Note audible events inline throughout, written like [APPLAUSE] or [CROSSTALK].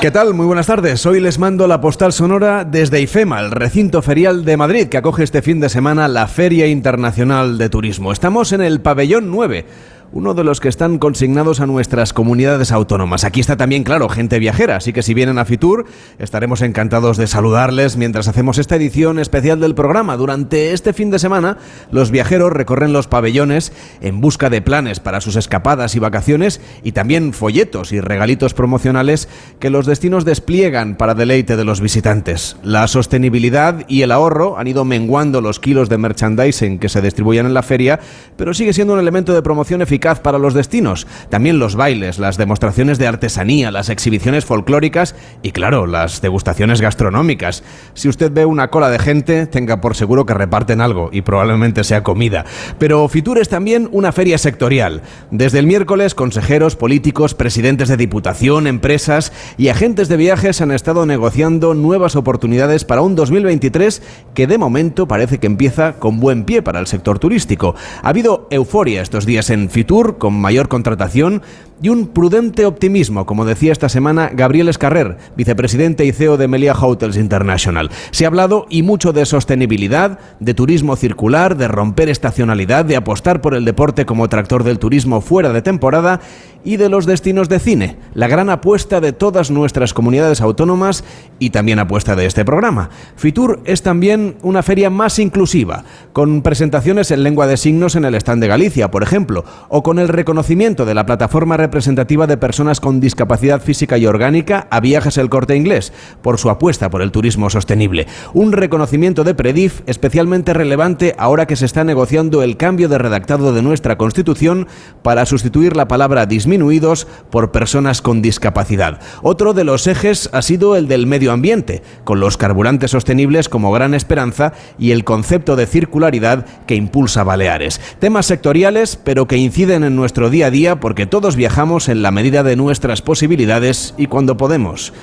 ¿Qué tal? Muy buenas tardes. Hoy les mando la postal sonora desde IFEMA, el recinto ferial de Madrid, que acoge este fin de semana la Feria Internacional de Turismo. Estamos en el pabellón 9 uno de los que están consignados a nuestras comunidades autónomas. Aquí está también, claro, gente viajera, así que si vienen a Fitur, estaremos encantados de saludarles mientras hacemos esta edición especial del programa. Durante este fin de semana, los viajeros recorren los pabellones en busca de planes para sus escapadas y vacaciones y también folletos y regalitos promocionales que los destinos despliegan para deleite de los visitantes. La sostenibilidad y el ahorro han ido menguando los kilos de merchandising que se distribuyen en la feria, pero sigue siendo un elemento de promoción eficaz para los destinos. También los bailes, las demostraciones de artesanía, las exhibiciones folclóricas y, claro, las degustaciones gastronómicas. Si usted ve una cola de gente, tenga por seguro que reparten algo y probablemente sea comida. Pero Fitur es también una feria sectorial. Desde el miércoles, consejeros, políticos, presidentes de diputación, empresas y agentes de viajes han estado negociando nuevas oportunidades para un 2023 que de momento parece que empieza con buen pie para el sector turístico. Ha habido euforia estos días en Fitur con mayor contratación y un prudente optimismo, como decía esta semana Gabriel Escarrer, vicepresidente y CEO de Melia Hotels International. Se ha hablado y mucho de sostenibilidad, de turismo circular, de romper estacionalidad, de apostar por el deporte como tractor del turismo fuera de temporada y de los destinos de cine, la gran apuesta de todas nuestras comunidades autónomas y también apuesta de este programa. Fitur es también una feria más inclusiva, con presentaciones en lengua de signos en el stand de Galicia, por ejemplo, o con el reconocimiento de la plataforma representativa de personas con discapacidad física y orgánica a Viajes El Corte Inglés, por su apuesta por el turismo sostenible. Un reconocimiento de Predif especialmente relevante ahora que se está negociando el cambio de redactado de nuestra Constitución para sustituir la palabra disminuidos por personas con discapacidad. Otro de los ejes ha sido el del medio ambiente, con los carburantes sostenibles como gran esperanza y el concepto de circularidad que impulsa Baleares. Temas sectoriales, pero que inciden en nuestro día a día porque todos viajamos en la medida de nuestras posibilidades y cuando podemos.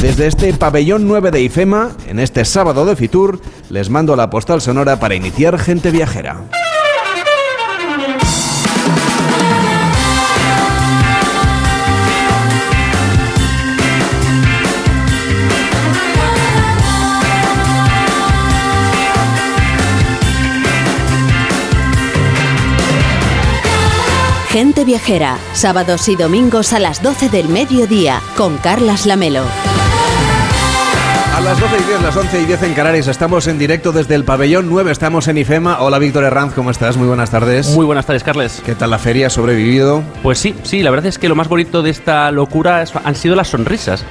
Desde este pabellón 9 de IFEMA, en este sábado de Fitur, les mando la postal sonora para iniciar Gente Viajera. Gente Viajera, sábados y domingos a las 12 del mediodía, con Carlas Lamelo. A las 12 y 10, las 11 y 10 en Canarias, estamos en directo desde el pabellón 9, estamos en IFEMA. Hola Víctor Herranz, ¿cómo estás? Muy buenas tardes. Muy buenas tardes, Carles. ¿Qué tal la feria? ¿Ha sobrevivido? Pues sí, sí, la verdad es que lo más bonito de esta locura han sido las sonrisas.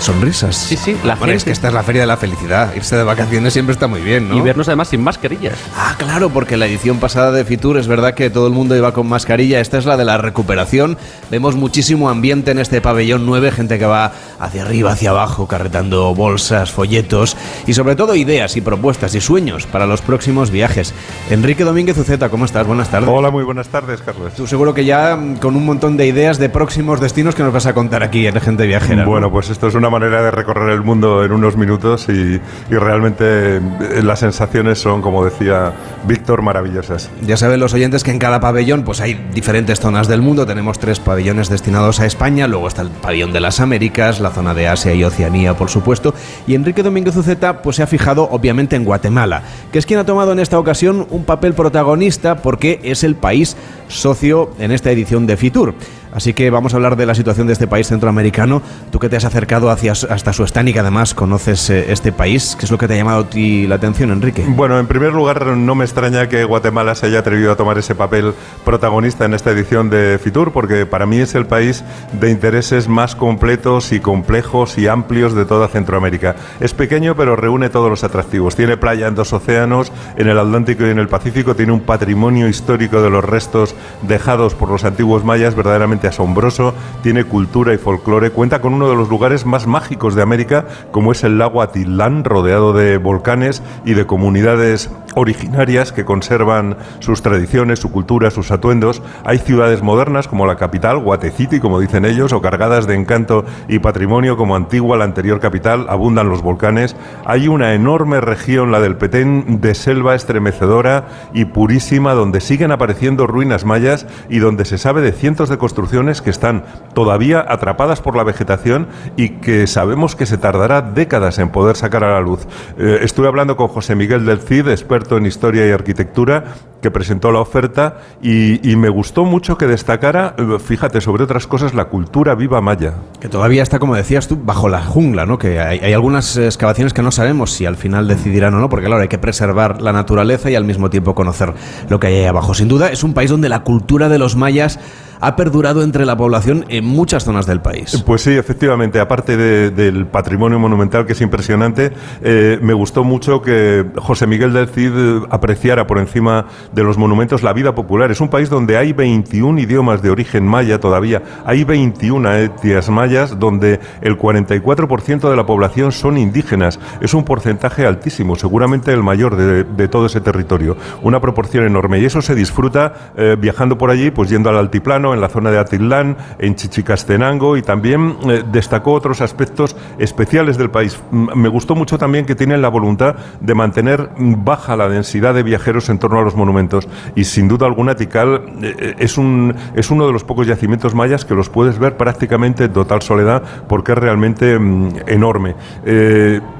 ¿Sonrisas? Sí, sí, la bueno, es que esta es la feria de la felicidad. Irse de vacaciones siempre está muy bien, ¿no? Y vernos además sin mascarillas. Ah, claro, porque la edición pasada de Fitur es verdad que todo el mundo iba con mascarilla. Esta es la de la recuperación. Vemos muchísimo ambiente en este pabellón 9, gente que va hacia arriba, hacia abajo, carretando bolsas, folletos y sobre todo ideas y propuestas y sueños para los próximos viajes. Enrique Domínguez Uceta, ¿cómo estás? Buenas tardes. Hola, muy buenas tardes, Carlos. Tú seguro que ya mm, con un montón de ideas de próximos destinos que nos vas a contar aquí en Gente Viajera. Bueno, pues esto es una manera de recorrer el mundo en unos minutos y, y realmente eh, las sensaciones son, como decía Víctor, maravillosas. Ya saben los oyentes que en cada pabellón pues hay diferentes zonas del mundo. Tenemos tres pabellones destinados a España, luego está el pabellón de las Américas, la zona de Asia y Oceanía, por supuesto. Y Enrique Domínguez Uceta pues se ha fijado obviamente en Guatemala, que es quien ha tomado en esta ocasión un papel protagonista porque es el país socio en esta edición de Fitur. Así que vamos a hablar de la situación de este país centroamericano. Tú que te has acercado hacia, hasta su y que además conoces eh, este país, ¿qué es lo que te ha llamado a ti la atención, Enrique? Bueno, en primer lugar, no me extraña que Guatemala se haya atrevido a tomar ese papel protagonista en esta edición de Fitur, porque para mí es el país de intereses más completos y complejos y amplios de toda Centroamérica. Es pequeño, pero reúne todos los atractivos. Tiene playa en dos océanos, en el Atlántico y en el Pacífico. Tiene un patrimonio histórico de los restos dejados por los antiguos mayas verdaderamente asombroso, tiene cultura y folclore, cuenta con uno de los lugares más mágicos de América, como es el lago Atitlán, rodeado de volcanes y de comunidades originarias que conservan sus tradiciones, su cultura, sus atuendos. Hay ciudades modernas como la capital, Guatecity, como dicen ellos, o cargadas de encanto y patrimonio como Antigua, la anterior capital, abundan los volcanes. Hay una enorme región, la del Petén, de selva estremecedora y purísima, donde siguen apareciendo ruinas mayas y donde se sabe de cientos de construcciones que están todavía atrapadas por la vegetación y que sabemos que se tardará décadas en poder sacar a la luz. Eh, estuve hablando con José Miguel del Cid, experto en historia y arquitectura, que presentó la oferta y, me gustó mucho que destacara, eh, fíjate, sobre otras cosas, la cultura viva maya. Que todavía está, como decías tú, bajo la jungla, ¿no? Que hay, algunas excavaciones que no sabemos si al final decidirán o no, porque claro, hay que preservar la naturaleza y al mismo tiempo conocer lo que hay ahí abajo. Sin duda, es un país donde la cultura de los mayas ha perdurado entre la población en muchas zonas del país. Pues sí, efectivamente, aparte del patrimonio monumental que es impresionante, eh, me gustó mucho que José Miguel del Cid apreciara por encima de los monumentos la vida popular. Es un país donde hay 21 idiomas de origen maya todavía, hay 21 etnias mayas donde el 44% de la población son indígenas. Es un porcentaje altísimo, seguramente el mayor de, todo ese territorio. Una proporción enorme y eso se disfruta eh, viajando por allí, pues yendo al altiplano, en la zona de Atitlán, en Chichicastenango y también eh, destacó otros aspectos especiales del país. Me gustó mucho también que tienen la voluntad de mantener baja la densidad de viajeros en torno a los monumentos y sin duda alguna Tikal eh, eh, es, un, es uno de los pocos yacimientos mayas que los puedes ver prácticamente en total soledad porque es realmente mm, enorme.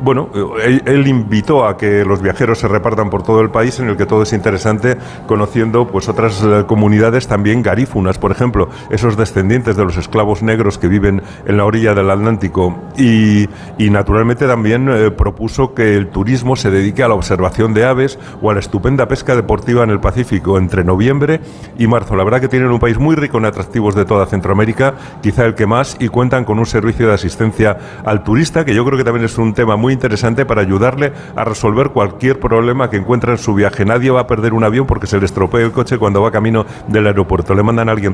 bueno, él, invitó a que los viajeros se repartan por todo el país en el que todo es interesante conociendo pues otras comunidades también garífunas, por ejemplo ejemplo, esos descendientes de los esclavos negros que viven en la orilla del Atlántico y, naturalmente también eh, propuso que el turismo se dedique a la observación de aves o a la estupenda pesca deportiva en el Pacífico entre noviembre y marzo. La verdad que tienen un país muy rico en atractivos de toda Centroamérica, quizá el que más, y cuentan con un servicio de asistencia al turista que yo creo que también es un tema muy interesante para ayudarle a resolver cualquier problema que encuentre en su viaje. Nadie va a perder un avión porque se le estropee el coche cuando va camino del aeropuerto. Le mandan a alguien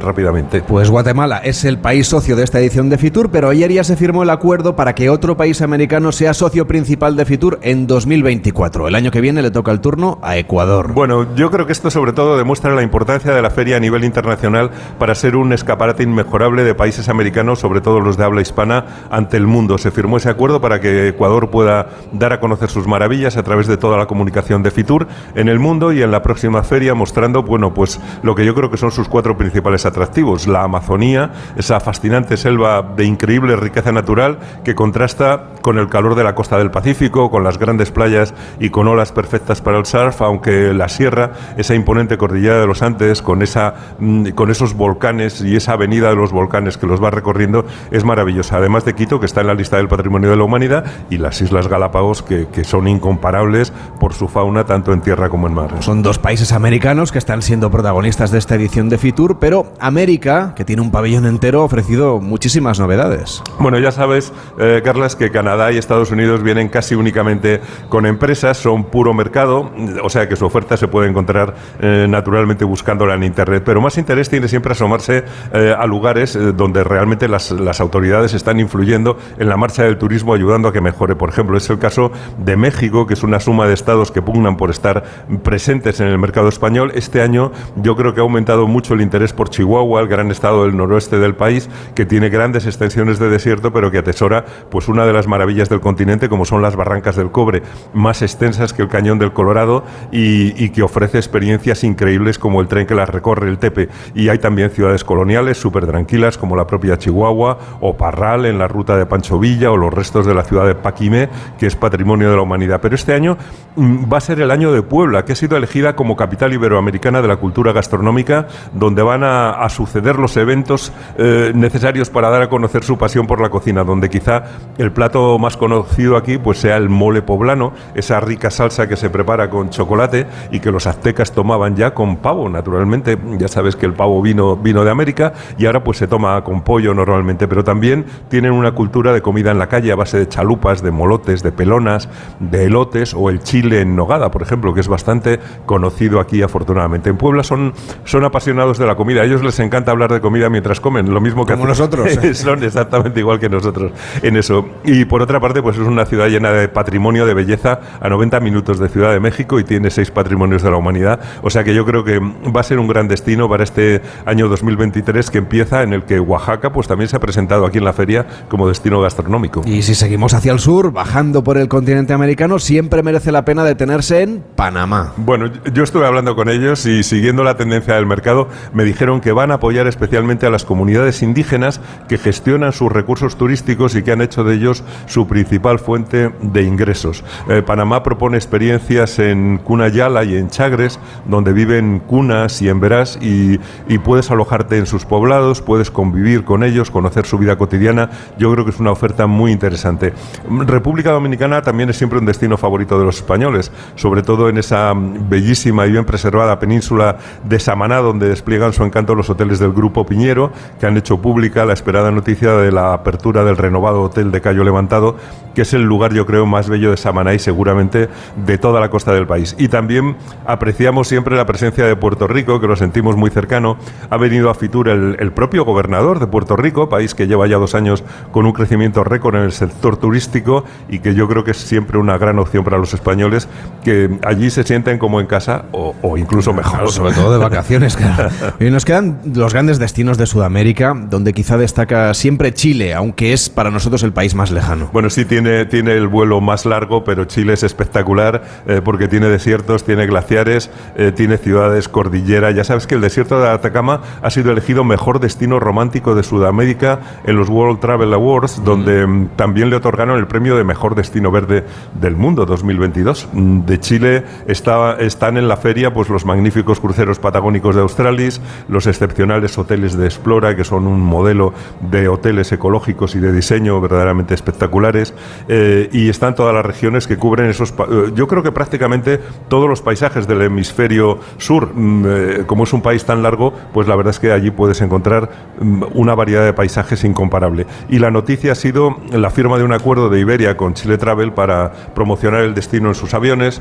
pues Guatemala es el país socio de esta edición de Fitur, pero ayer ya se firmó el acuerdo para que otro país americano sea socio principal de Fitur en 2024. El año que viene le toca el turno a Ecuador. Bueno, yo creo que esto sobre todo demuestra la importancia de la feria a nivel internacional para ser un escaparate inmejorable de países americanos, sobre todo los de habla hispana, ante el mundo. Se firmó ese acuerdo para que Ecuador pueda dar a conocer sus maravillas a través de toda la comunicación de Fitur en el mundo y en la próxima feria mostrando, bueno, pues lo que yo creo que son sus cuatro principales atractivos la Amazonía, esa fascinante selva de increíble riqueza natural que contrasta con el calor de la costa del Pacífico, con las grandes playas y con olas perfectas para el surf, aunque la sierra, esa imponente cordillera de los Andes, con, esa, mm, con esos volcanes y esa avenida de los volcanes que los va recorriendo, es maravillosa. Además de Quito, que está en la lista del Patrimonio de la Humanidad, y las Islas Galápagos, que, que son incomparables por su fauna, tanto en tierra como en mar. Son dos países americanos que están siendo protagonistas de esta edición de Fitur, pero América, que tiene un pabellón entero, ha ofrecido muchísimas novedades. Bueno, ya sabes, eh, Carlas, que Canadá y Estados Unidos vienen casi únicamente con empresas, son puro mercado, o sea que su oferta se puede encontrar eh, naturalmente buscándola en Internet. Pero más interés tiene siempre asomarse eh, a lugares donde realmente las, las autoridades están influyendo en la marcha del turismo, ayudando a que mejore. Por ejemplo, es el caso de México, que es una suma de estados que pugnan por estar presentes en el mercado español. Este año yo creo que ha aumentado mucho el interés por Chihuahua el gran estado del noroeste del país, que tiene grandes extensiones de desierto, pero que atesora pues una de las maravillas del continente, como son las barrancas del cobre, más extensas que el cañón del Colorado y, que ofrece experiencias increíbles como el tren que las recorre, el Tepe. Y hay también ciudades coloniales súper tranquilas, como la propia Chihuahua, o Parral en la ruta de Pancho Villa, o los restos de la ciudad de Paquimé, que es patrimonio de la humanidad. Pero este año mm, va a ser el año de Puebla, que ha sido elegida como capital iberoamericana de la cultura gastronómica, donde van a a suceder los eventos eh, necesarios para dar a conocer su pasión por la cocina, donde quizá el plato más conocido aquí pues sea el mole poblano, esa rica salsa que se prepara con chocolate y que los aztecas tomaban ya con pavo, naturalmente. Ya sabes que el pavo vino, vino de América y ahora pues se toma con pollo normalmente, pero también tienen una cultura de comida en la calle a base de chalupas, de molotes, de pelonas, de elotes o el chile en nogada, por ejemplo, que es bastante conocido aquí afortunadamente. En Puebla son, son apasionados de la comida. A ellos les encanta hablar de comida mientras comen, lo mismo que Como nosotros. [LAUGHS] son exactamente igual que nosotros en eso. Y por otra parte, pues es una ciudad llena de patrimonio de belleza a 90 minutos de Ciudad de México y tiene seis patrimonios de la humanidad. O sea que yo creo que va a ser un gran destino para este año 2023 que empieza en el que Oaxaca pues también se ha presentado aquí en la feria como destino gastronómico. Y si seguimos hacia el sur, bajando por el continente americano, siempre merece la pena detenerse en Panamá. Bueno, yo estuve hablando con ellos y siguiendo la tendencia del mercado me dijeron que van a apoyar especialmente a las comunidades indígenas que gestionan sus recursos turísticos y que han hecho de ellos su principal fuente de ingresos. Eh, Panamá propone experiencias en Cunayala y en Chagres, donde viven cunas y emberás y, y puedes alojarte en sus poblados, puedes convivir con ellos, conocer su vida cotidiana. Yo creo que es una oferta muy interesante. República Dominicana también es siempre un destino favorito de los españoles, sobre todo en esa bellísima y bien preservada península de Samaná, donde despliegan su encanto los hoteles del Grupo Piñero, que han hecho pública la esperada noticia de la apertura del renovado hotel de Cayo Levantado, que es el lugar, yo creo, más bello de Samaná y seguramente de toda la costa del país. Y también apreciamos siempre la presencia de Puerto Rico, que lo sentimos muy cercano. Ha venido a Fitur el, el propio gobernador de Puerto Rico, país que lleva ya dos años con un crecimiento récord en el sector turístico y que yo creo que es siempre una gran opción para los españoles que allí se sienten como en casa o, o incluso mejor. Claro, sobre todo de vacaciones. Claro. [LAUGHS] Y nos quedan los grandes destinos de Sudamérica, donde quizá destaca siempre Chile, aunque es para nosotros el país más lejano. Bueno, sí tiene, tiene el vuelo más largo, pero Chile es espectacular eh, porque tiene desiertos, tiene glaciares, eh, tiene ciudades, cordillera. Ya sabes que el desierto de Atacama ha sido elegido mejor destino romántico de Sudamérica en los World Travel Awards, donde mm, también le otorgaron el premio de mejor destino verde del mundo 2022. Mm, De Chile está- están en la feria pues los magníficos cruceros patagónicos de Australis, los excepcionales hoteles de Explora, que son un modelo de hoteles ecológicos y de diseño verdaderamente espectaculares, eh, y están todas las regiones que cubren esos. eh, yo creo que prácticamente todos los paisajes del hemisferio sur, mm, eh, como es un país tan largo, pues la verdad es que allí puedes encontrar mm, una variedad de paisajes incomparable. Y la noticia ha sido la firma de un acuerdo de Iberia con Chile Travel para promocionar el destino en sus aviones,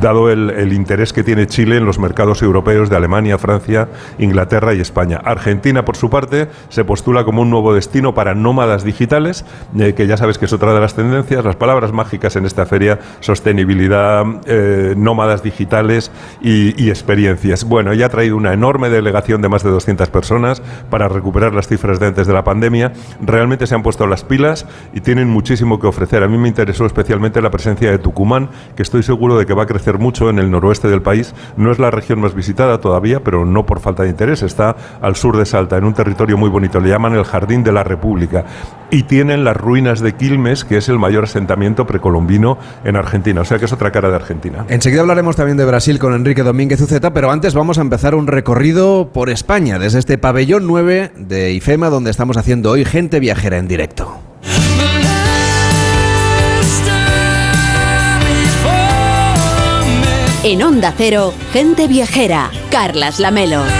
dado el interés que tiene Chile en los mercados europeos de Alemania, Francia, Inglaterra y España. Argentina, por su parte, se postula como un nuevo destino para nómadas digitales, eh, que ya sabes que es otra de las tendencias, las palabras mágicas en esta feria, sostenibilidad, eh, nómadas digitales y, experiencias. Bueno, ya ha traído una enorme delegación de más de 200 personas para recuperar las cifras de antes de la pandemia. Realmente se han puesto las pilas y tienen muchísimo que ofrecer. A mí me interesó especialmente la presencia de Tucumán, que estoy seguro de que va a crecer mucho en el noroeste del país. No es la región más visitada todavía, pero no por falta de interés. Está al sur de Salta, en un territorio muy bonito. Le llaman el Jardín de la República. Y tienen las ruinas de Quilmes, que es el mayor asentamiento precolombino en Argentina. O sea que es otra cara de Argentina. Enseguida hablaremos también de Brasil con Enrique Domínguez Uceta, pero antes vamos a empezar un recorrido por España, desde este pabellón 9 de IFEMA, donde estamos haciendo hoy gente viajera en directo. En Onda Cero, gente viajera. Carlas Lamelo. De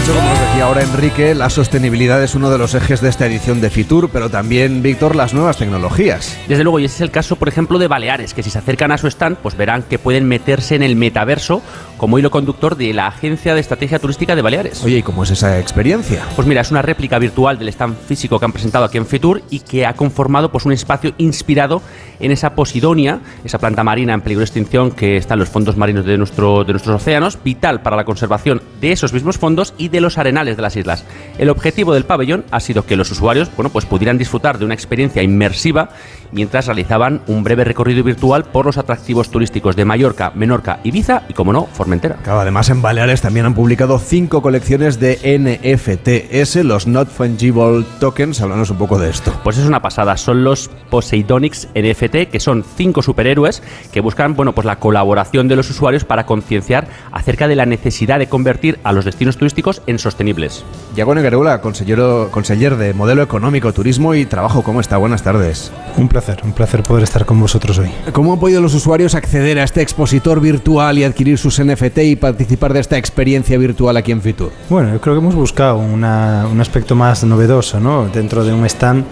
hecho, como nos decía ahora Enrique, la sostenibilidad es uno de los ejes de esta edición de Fitur, pero también, Víctor, las nuevas tecnologías. Desde luego, y ese es el caso, por ejemplo, de Baleares, que si se acercan a su stand, pues verán que pueden meterse en el metaverso como hilo conductor de la Agencia de Estrategia Turística de Baleares. Oye, ¿y cómo es esa experiencia? Pues mira, es una réplica virtual del stand físico que han presentado aquí en Fitur y que ha conformado pues un espacio inspirado en esa posidonia, esa planta marina en peligro de extinción que está en los fondos marinos de, nuestro, de nuestros océanos, vital para la conservación de esos mismos fondos y de los arenales de las islas. El objetivo del pabellón ha sido que los usuarios, bueno, pues pudieran disfrutar de una experiencia inmersiva mientras realizaban un breve recorrido virtual por los atractivos turísticos de Mallorca, Menorca, Ibiza y, como no, Formentera. Claro, además en Baleares también han publicado cinco colecciones de NFTs, los Not Fungible Tokens. Háblanos un poco de esto. Pues es una pasada, son los Poseidonics NFT, que son cinco superhéroes que buscan, bueno, pues la colaboración de los usuarios para concienciar acerca de la necesidad de convertir a los destinos turísticos en sostenibles. Yago Neguerola, consellero, conseller de Modelo Económico, Turismo y Trabajo, ¿cómo está? Buenas tardes. Un placer, un placer poder estar con vosotros hoy. ¿Cómo han podido los usuarios acceder a este expositor virtual y adquirir sus NFT y participar de esta experiencia virtual aquí en Fitur? Bueno, yo creo que hemos buscado un aspecto más novedoso, ¿no? Dentro de un stand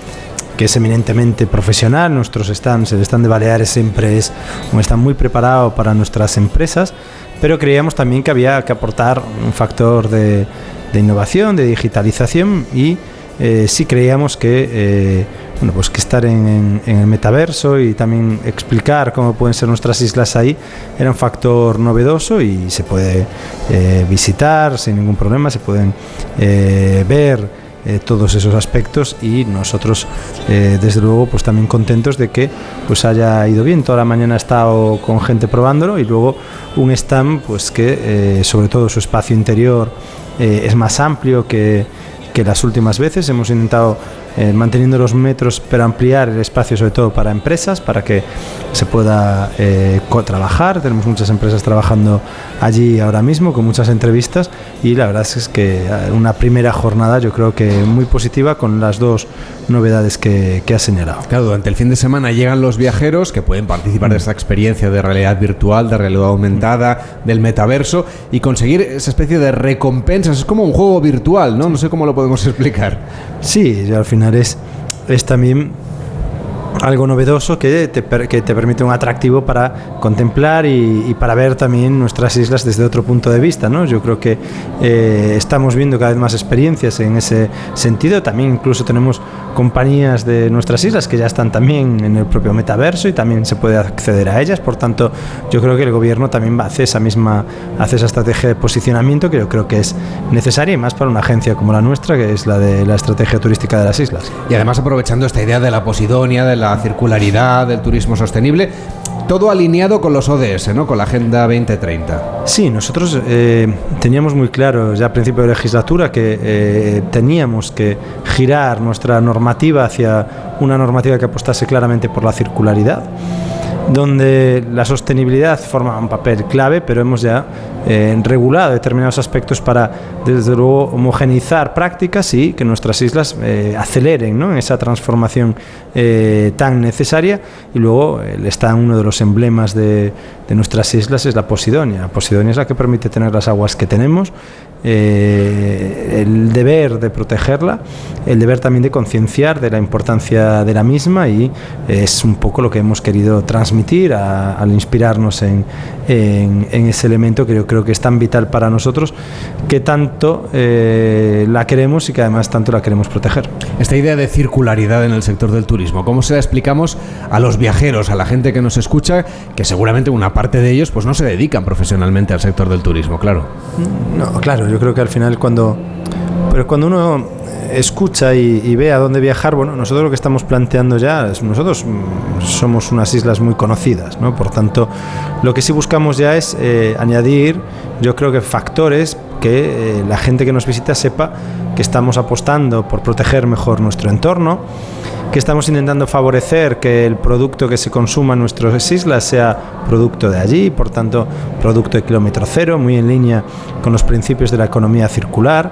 que es eminentemente profesional. Nuestros stands, el stand de Baleares siempre es un stand muy preparado para nuestras empresas, pero creíamos también que había que aportar un factor de, innovación, de digitalización y eh, sí creíamos que eh, bueno, pues que estar en, el metaverso y también explicar cómo pueden ser nuestras islas ahí era un factor novedoso y se puede eh, visitar sin ningún problema, se pueden ver eh, todos esos aspectos y nosotros eh, desde luego pues también contentos de que pues haya ido bien. Toda la mañana he estado con gente probándolo y luego un stand pues que eh, sobre todo su espacio interior es más amplio que, que las últimas veces. Hemos intentado eh, manteniendo los metros, pero ampliar el espacio sobre todo para empresas, para que se pueda eh, trabajar. Tenemos muchas empresas trabajando allí ahora mismo con muchas entrevistas y la verdad es que eh, una primera jornada yo creo que muy positiva con las dos novedades que, que ha señalado. Claro, durante el fin de semana llegan los viajeros que pueden participar de esta experiencia de realidad virtual, de realidad aumentada, del metaverso y conseguir esa especie de recompensas. Es como un juego virtual, ¿no? No sé cómo lo podemos [LAUGHS] explicar. Sí, al final es, es también algo novedoso que te, que te permite un atractivo para contemplar y, para ver también nuestras islas desde otro punto de vista. ¿no? Yo creo que eh, estamos viendo cada vez más experiencias en ese sentido. También incluso tenemos compañías de nuestras islas que ya están también en el propio metaverso y también se puede acceder a ellas. Por tanto, yo creo que el gobierno también hace esa misma hace esa estrategia de posicionamiento que yo creo que es necesaria y más para una agencia como la nuestra, que es la de la estrategia turística de las islas. Y además aprovechando esta idea de la Posidonia, de la la circularidad, del turismo sostenible, todo alineado con los ODS, ¿no? con la Agenda 2030. Sí, nosotros eh, teníamos muy claro ya a principio de legislatura que eh, teníamos que girar nuestra normativa hacia una normativa que apostase claramente por la circularidad donde la sostenibilidad forma un papel clave, pero hemos ya eh, regulado determinados aspectos para, desde luego, homogeneizar prácticas y que nuestras islas eh, aceleren ¿no? esa transformación eh, tan necesaria. Y luego está uno de los emblemas de, de, nuestras islas es la Posidonia. Posidonia es la que permite tener las aguas que tenemos eh, el deber de protegerla, el deber también de concienciar de la importancia de la misma y es un poco lo que hemos querido transmitir al inspirarnos en, ese elemento que yo creo que es tan vital para nosotros que tanto eh, la queremos y que además tanto la queremos proteger. Esta idea de circularidad en el sector del turismo, ¿cómo se la explicamos a los viajeros, a la gente que nos escucha, que seguramente una parte de ellos pues no se dedican profesionalmente al sector del turismo, claro? No, claro, yo creo que al final cuando... Pero cuando uno escucha y, ve a dónde viajar, bueno, nosotros lo que estamos planteando ya, es, nosotros mm, somos unas islas muy conocidas, ¿no? Por tanto, lo que sí buscamos ya es eh, añadir, yo creo que factores que eh, la gente que nos visita sepa que estamos apostando por proteger mejor nuestro entorno, que estamos intentando favorecer que el producto que se consuma en nuestras islas sea producto de allí, por tanto, producto de kilómetro cero, muy en línea con los principios de la economía circular,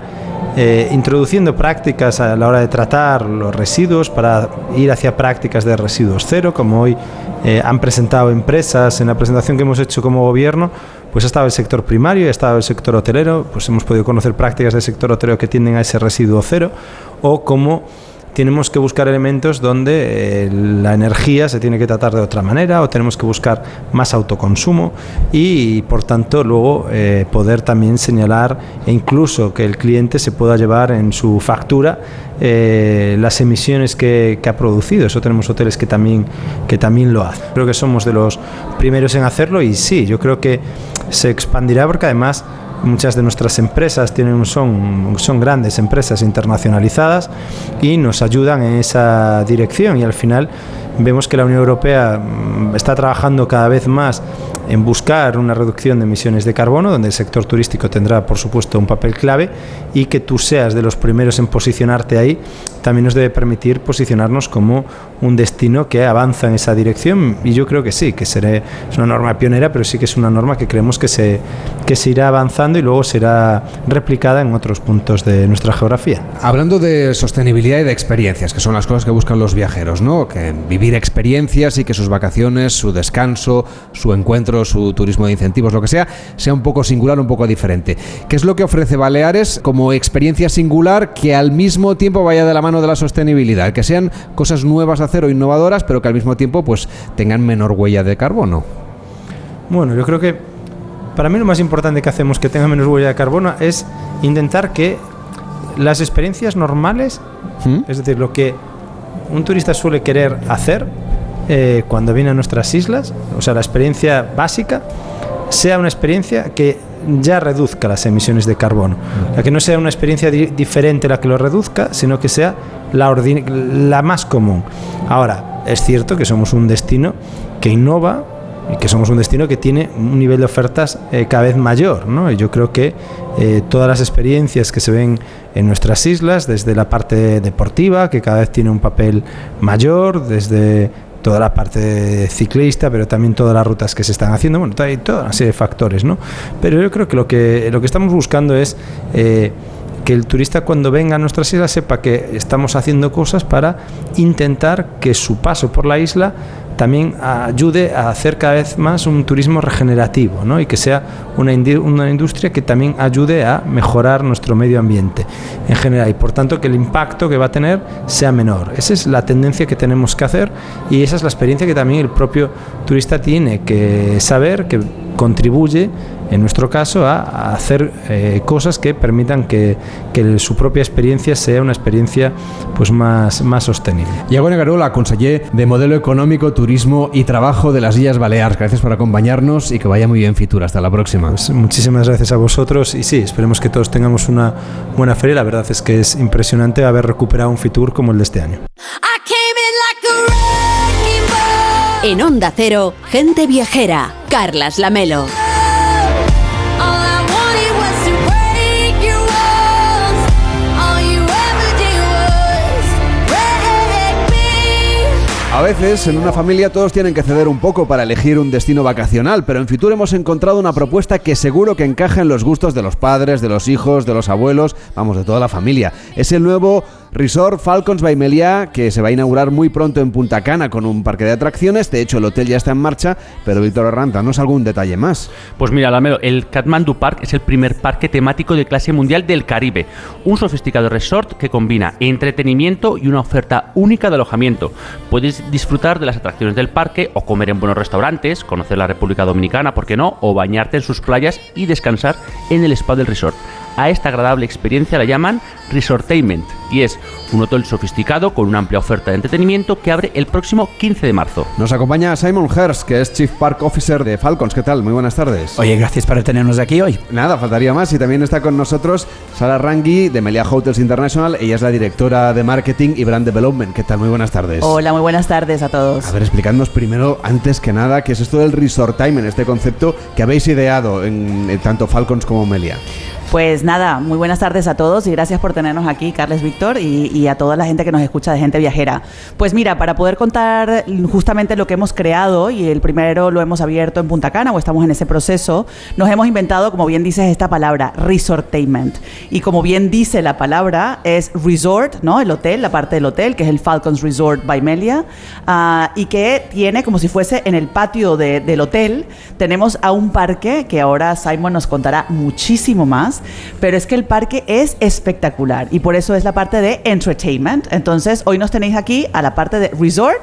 eh, introduciendo prácticas a la hora de tratar los residuos para ir hacia prácticas de residuos cero, como hoy eh, han presentado empresas en la presentación que hemos hecho como gobierno, pues ha estado el sector primario, ha estado el sector hotelero, pues hemos podido conocer prácticas del sector hotelero que tienden a ese residuo cero, o como tenemos que buscar elementos donde eh, la energía se tiene que tratar de otra manera o tenemos que buscar más autoconsumo y, por tanto luego eh, poder también señalar e incluso que el cliente se pueda llevar en su factura eh, las emisiones que, que, ha producido. Eso tenemos hoteles que también, que también lo hacen. Creo que somos de los primeros en hacerlo y sí, yo creo que se expandirá porque además Muchas de nuestras empresas tienen, son, son grandes empresas internacionalizadas y nos ayudan en esa dirección y al final vemos que la Unión Europea mm, está trabajando cada vez más en buscar una reducción de emisiones de carbono, donde el sector turístico tendrá, por supuesto, un papel clave y que tú seas de los primeros en posicionarte ahí, también nos debe permitir posicionarnos como un destino que avanza en esa dirección. Y yo creo que sí, que será, es una norma pionera, pero sí que es una norma que creemos que se, que se irá avanzando y luego será replicada en otros puntos de nuestra geografía. Hablando de sostenibilidad y de experiencias, que son las cosas que buscan los viajeros, ¿no? Que vivir vivir experiencias y que sus vacaciones, su descanso, su encuentro, su turismo de incentivos, lo que sea, sea un poco singular, un poco diferente. ¿Qué es lo que ofrece Baleares como experiencia singular que al mismo tiempo vaya de la mano de la sostenibilidad? Que sean cosas nuevas a hacer o innovadoras, pero que al mismo tiempo pues tengan menor huella de carbono. Bueno, yo creo que para mí lo más importante que hacemos que tenga menos huella de carbono es intentar que las experiencias normales, ¿Mm? es decir, lo que un turista suele querer hacer eh, cuando viene a nuestras islas, o sea, la experiencia básica, sea una experiencia que ya reduzca las emisiones de carbono. La que no sea una experiencia di- diferente la que lo reduzca, sino que sea la, más común. Ahora, es cierto que somos un destino que innova que somos un destino que tiene un nivel de ofertas eh, cada vez mayor. ¿no? Y yo creo que eh, todas las experiencias que se ven en nuestras islas, desde la parte deportiva, que cada vez tiene un papel mayor, desde toda la parte ciclista, pero también todas las rutas que se están haciendo, bueno, hay toda una serie de factores, ¿no? Pero yo creo que lo que, lo que estamos buscando es eh, que el turista cuando venga a nuestras islas sepa que estamos haciendo cosas para intentar que su paso por la isla también ayude a hacer cada vez más un turismo regenerativo ¿no? y que sea una, una industria que también ayude a mejorar nuestro medio ambiente en general y por tanto que el impacto que va a tener sea menor. Esa es la tendencia que tenemos que hacer y esa es la experiencia que también el propio turista tiene que saber que contribuye en nuestro caso a, hacer eh, cosas que permitan que, que su propia experiencia sea una experiencia pues más, más sostenible. Iago Negarola, conseller de Modelo Económico, Turismo y Trabajo de las Islas Baleares. Gracias por acompañarnos y que vaya muy bien Fitur. Hasta la próxima. Pues muchísimas gracias a vosotros y sí, esperemos que todos tengamos una buena feria. La verdad es que es impresionante haber recuperado un Fitur como el de este año. En Onda Cero, gente viajera. Carlas Lamelo. Veces en una familia todos tienen que ceder un poco para elegir un destino vacacional, pero en Fitur hemos encontrado una propuesta que seguro que encaja en los gustos de los padres, de los hijos, de los abuelos, vamos, de toda la familia. Es el nuevo Resort Falcons by Meliá que se va a inaugurar muy pronto en Punta Cana con un parque de atracciones. De hecho, el hotel ya está en marcha, pero Víctor Arranta, ¿no es algún detalle más? Pues mira, Lamelo, el Kathmandu Park es el primer parque temático de clase mundial del Caribe. Un sofisticado resort que combina entretenimiento y una oferta única de alojamiento. Puedes disfrutar de las atracciones del parque o comer en buenos restaurantes, conocer la República Dominicana, ¿por qué no? O bañarte en sus playas y descansar en el spa del resort. A esta agradable experiencia la llaman Resortainment y es un hotel sofisticado con una amplia oferta de entretenimiento que abre el próximo 15 de marzo. Nos acompaña Simon Hurst, que es Chief Park Officer de Falcons. ¿Qué tal? Muy buenas tardes. Oye, gracias por tenernos aquí hoy. Nada, faltaría más. Y también está con nosotros Sara Rangui de Melia Hotels International. Ella es la directora de Marketing y Brand Development. ¿Qué tal? Muy buenas tardes. Hola, muy buenas tardes a todos. A ver, explicadnos primero, antes que nada, qué es esto del Resort Time, en este concepto que habéis ideado en, en tanto Falcons como Melia. Pues nada, muy buenas tardes a todos y gracias por tenernos aquí, Carles Víctor, y, a toda la gente que nos escucha de gente viajera. Pues mira, para poder contar justamente lo que hemos creado, y el primero lo hemos abierto en Punta Cana, o estamos en ese proceso, nos hemos inventado, como bien dices, esta palabra, resortainment. Y como bien dice la palabra, es resort, ¿no? El hotel, la parte del hotel, que es el Falcons Resort by Melia, ah, y que tiene como si fuese en el patio de- del hotel, tenemos a un parque que ahora Simon nos contará muchísimo más, pero es que el parque es espectacular y por eso es la parte de entertainment. Entonces, hoy nos tenéis aquí a la parte de resort.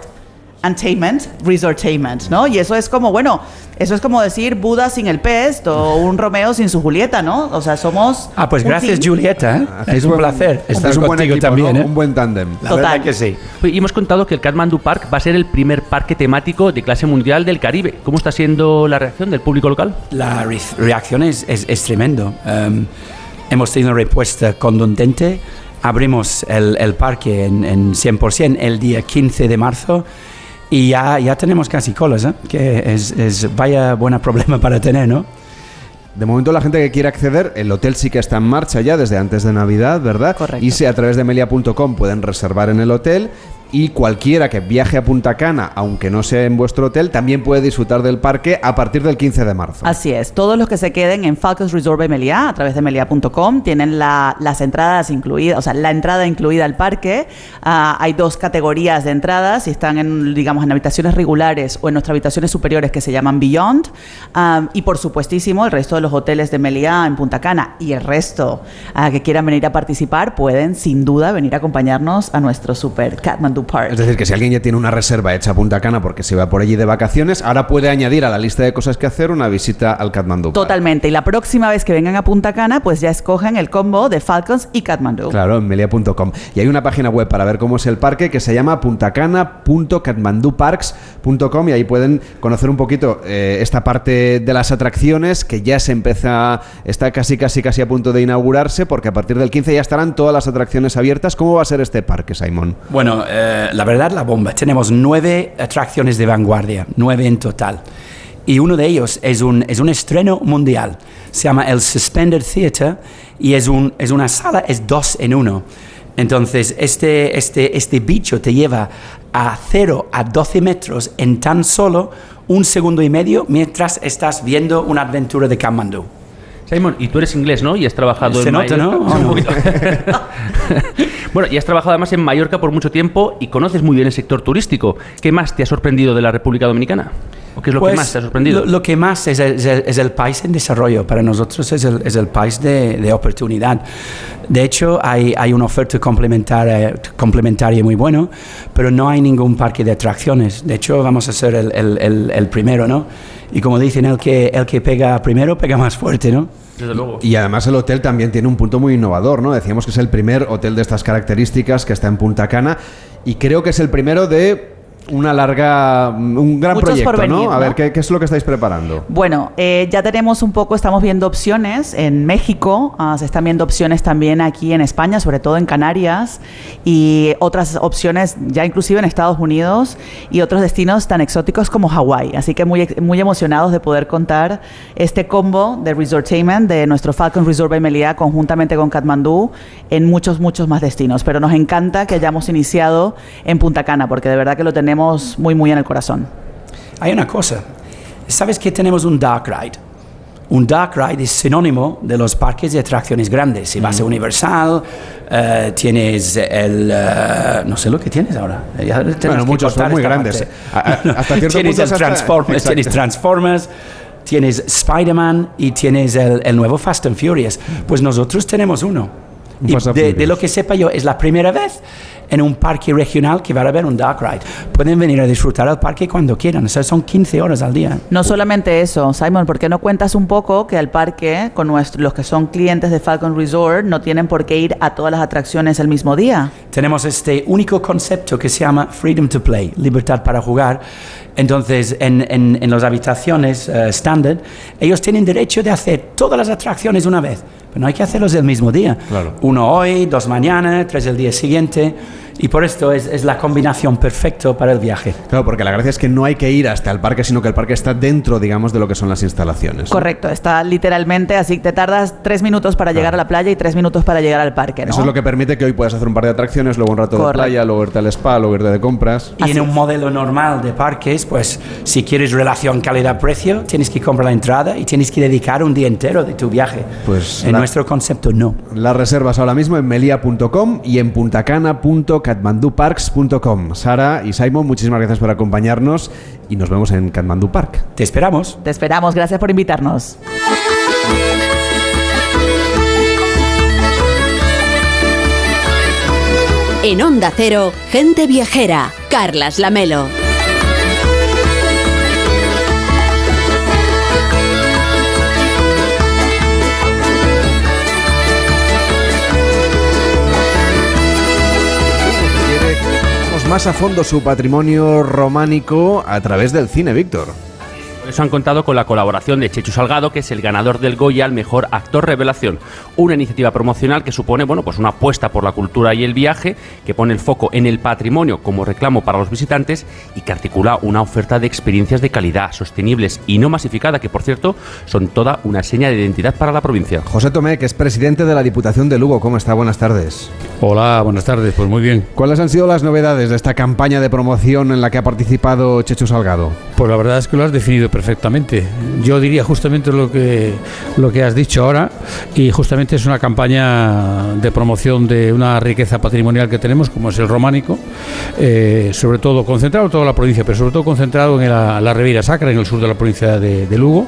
Entertainment, resortainment, ¿no? Y eso es como, bueno, eso es como decir Buda sin el pez o un Romeo sin su Julieta, ¿no? O sea, somos. Ah, pues un gracias, team. Julieta. ¿eh? Hacéis Es un placer estar hacéis un buen contigo equipo, también. ¿no? ¿eh? Un buen tándem. La Total. verdad que sí. Y hemos contado que el Kathmandu Park va a ser el primer parque temático de clase mundial del Caribe. ¿Cómo está siendo la reacción del público local? La re- reacción es, es, es tremendo. Um, hemos tenido una respuesta contundente. Abrimos el, el parque en, en 100% el día 15 de marzo y ya, ya tenemos casi colas, ¿eh? que es, es vaya buen problema para tener, ¿no? De momento la gente que quiere acceder, el hotel sí que está en marcha ya desde antes de Navidad, ¿verdad? Correcto. Y si a través de melia.com pueden reservar en el hotel y cualquiera que viaje a Punta Cana, aunque no sea en vuestro hotel, también puede disfrutar del parque a partir del 15 de marzo. Así es, todos los que se queden en Falcons Resort by Meliá a través de melia.com tienen la- las entradas incluidas, o sea, la entrada incluida al parque. Ah, hay dos categorías de entradas, si están en, digamos, en habitaciones regulares o en nuestras habitaciones superiores que se llaman Beyond. Ah, y por supuestísimo, el resto de los hoteles de Meliá en Punta Cana y el resto ah, que quieran venir a participar pueden sin duda venir a acompañarnos a nuestro super Es decir, que si alguien ya tiene una reserva hecha a Punta Cana porque se va por allí de vacaciones, ahora puede añadir a la lista de cosas que hacer una visita al Kathmandu. Park. Totalmente. Y la próxima vez que vengan a Punta Cana, pues ya escogen el combo de Falcons y Kathmandu. Claro, en melia.com. Y hay una página web para ver cómo es el parque que se llama puntacana.katmanduparks.com y ahí pueden conocer un poquito eh, esta parte de las atracciones que ya se empieza, está casi, casi, casi a punto de inaugurarse porque a partir del 15 ya estarán todas las atracciones abiertas. ¿Cómo va a ser este parque, Simon? Bueno, eh, la verdad, la bomba. Tenemos nueve atracciones de vanguardia, nueve en total. Y uno de ellos es un, es un estreno mundial. Se llama el Suspended Theatre y es, un, es una sala, es dos en uno. Entonces, este, este, este bicho te lleva a 0 a 12 metros en tan solo un segundo y medio mientras estás viendo una aventura de Kathmandu. Simon, y tú eres inglés, ¿no? Y has trabajado Se en nota, ¿no? [LAUGHS] Bueno, y has trabajado además en Mallorca por mucho tiempo y conoces muy bien el sector turístico. ¿Qué más te ha sorprendido de la República Dominicana? ¿O qué es lo que Pues, más te ha sorprendido? Lo, lo que más es el, es el- es el país en desarrollo. Para nosotros es el, es el país de, de oportunidad. De hecho, hay, hay una oferta complementaria, complementaria muy bueno, pero no hay ningún parque de atracciones. De hecho, vamos a ser el primero, ¿no? Y como dicen, el que, el que pega primero pega más fuerte, ¿no? Desde luego. Y además el hotel también tiene un punto muy innovador, ¿no? Decíamos que es el primer hotel de estas características que está en Punta Cana y creo que es el primero de una larga, un gran Muchos proyecto, venir, ¿no? A ¿no? ver, ¿qué, qué es lo que estáis preparando? Bueno, eh, ya tenemos un poco, estamos viendo opciones en México, ah, se están viendo opciones también aquí en España, sobre todo en Canarias, y otras opciones ya inclusive en Estados Unidos y otros destinos tan exóticos como Hawái. Así que muy, muy emocionados de poder contar este combo de Resortainment de nuestro Falcon Resort by Meliá conjuntamente con Kathmandú en muchos, muchos más destinos. Pero nos encanta que hayamos iniciado en Punta Cana, porque de verdad que lo tenemos muy, muy en el corazón. Hay una cosa. ¿Sabes que tenemos un dark ride? Un dark ride es sinónimo de los parques de atracciones grandes. Si vas a Universal, eh, tienes el... eh, no sé lo que tienes ahora. Ya tenemos Bueno, muchos son muy grandes. A- a- hasta cierto [LAUGHS] tienes punto el Transformers, tienes Transformers, tienes Spider-Man y tienes el, el nuevo Fast and Furious. Pues nosotros tenemos uno. Un Y Fast and de, de Furious. lo que sepa yo, es la primera vez en un parque regional que va a haber un dark ride. Pueden venir a disfrutar del parque cuando quieran. O sea, son 15 horas al día. No solamente eso, Simon, ¿por qué no cuentas un poco que al parque, con nuestro- los que son clientes de Falcon Resort, no tienen por qué ir a todas las atracciones el mismo día? tenemos este único concepto que se llama Freedom to Play, libertad para jugar. Entonces, en, en, en las habitaciones estándar, ellos tienen derecho de hacer todas las atracciones una vez, pero no hay que hacerlos el mismo día. Claro. Uno hoy, dos mañana, tres el día siguiente. Y por esto es, es la combinación perfecta para el viaje. Claro, porque la gracia es que no hay que ir hasta el parque, sino que el parque está dentro, digamos, de lo que son las instalaciones. ¿no? Correcto, está literalmente así, te tardas tres minutos para llegar a la playa y tres minutos para llegar al parque, ¿no? Eso es lo que permite que hoy puedas hacer un par de atracciones, luego un rato de Correcto. playa, luego irte al spa, luego irte de compras. Y Así en un modelo normal de parques, pues si quieres relación calidad-precio, tienes que comprar la entrada y tienes que dedicar un día entero de tu viaje. Pues en la- nuestro concepto no. Las reservas ahora mismo en melia.com y en puntacana.katmanduparks.com. Sara y Simon, muchísimas gracias por acompañarnos y nos vemos en Katmandu Park. Te esperamos. Te esperamos, gracias por invitarnos. En Onda Cero, gente viajera. Carlas Lamelo. Más a fondo su patrimonio románico a través del cine, Víctor. Por eso han contado con la colaboración de Chechu Salgado, que es el ganador del Goya al mejor actor revelación. Una iniciativa promocional que supone, bueno, pues una apuesta por la cultura y el viaje, que pone el foco en el patrimonio como reclamo para los visitantes y que articula una oferta de experiencias de calidad, sostenibles y no masificada, que por cierto son toda una seña de identidad para la provincia. José Tomé, que es presidente de la Diputación de Lugo, ¿cómo está? Buenas tardes. Hola, buenas tardes. Pues muy bien. ¿Cuáles han sido las novedades de esta campaña de promoción en la que ha participado Chechu Salgado? Pues la verdad es que lo has definido perfectamente. Yo diría justamente lo que, lo que has dicho ahora y justamente es una campaña de promoción de una riqueza patrimonial que tenemos como es el románico, eh, sobre todo concentrado en toda la provincia, pero sobre todo concentrado en la, la Ribeira Sacra, en el sur de la provincia de, de Lugo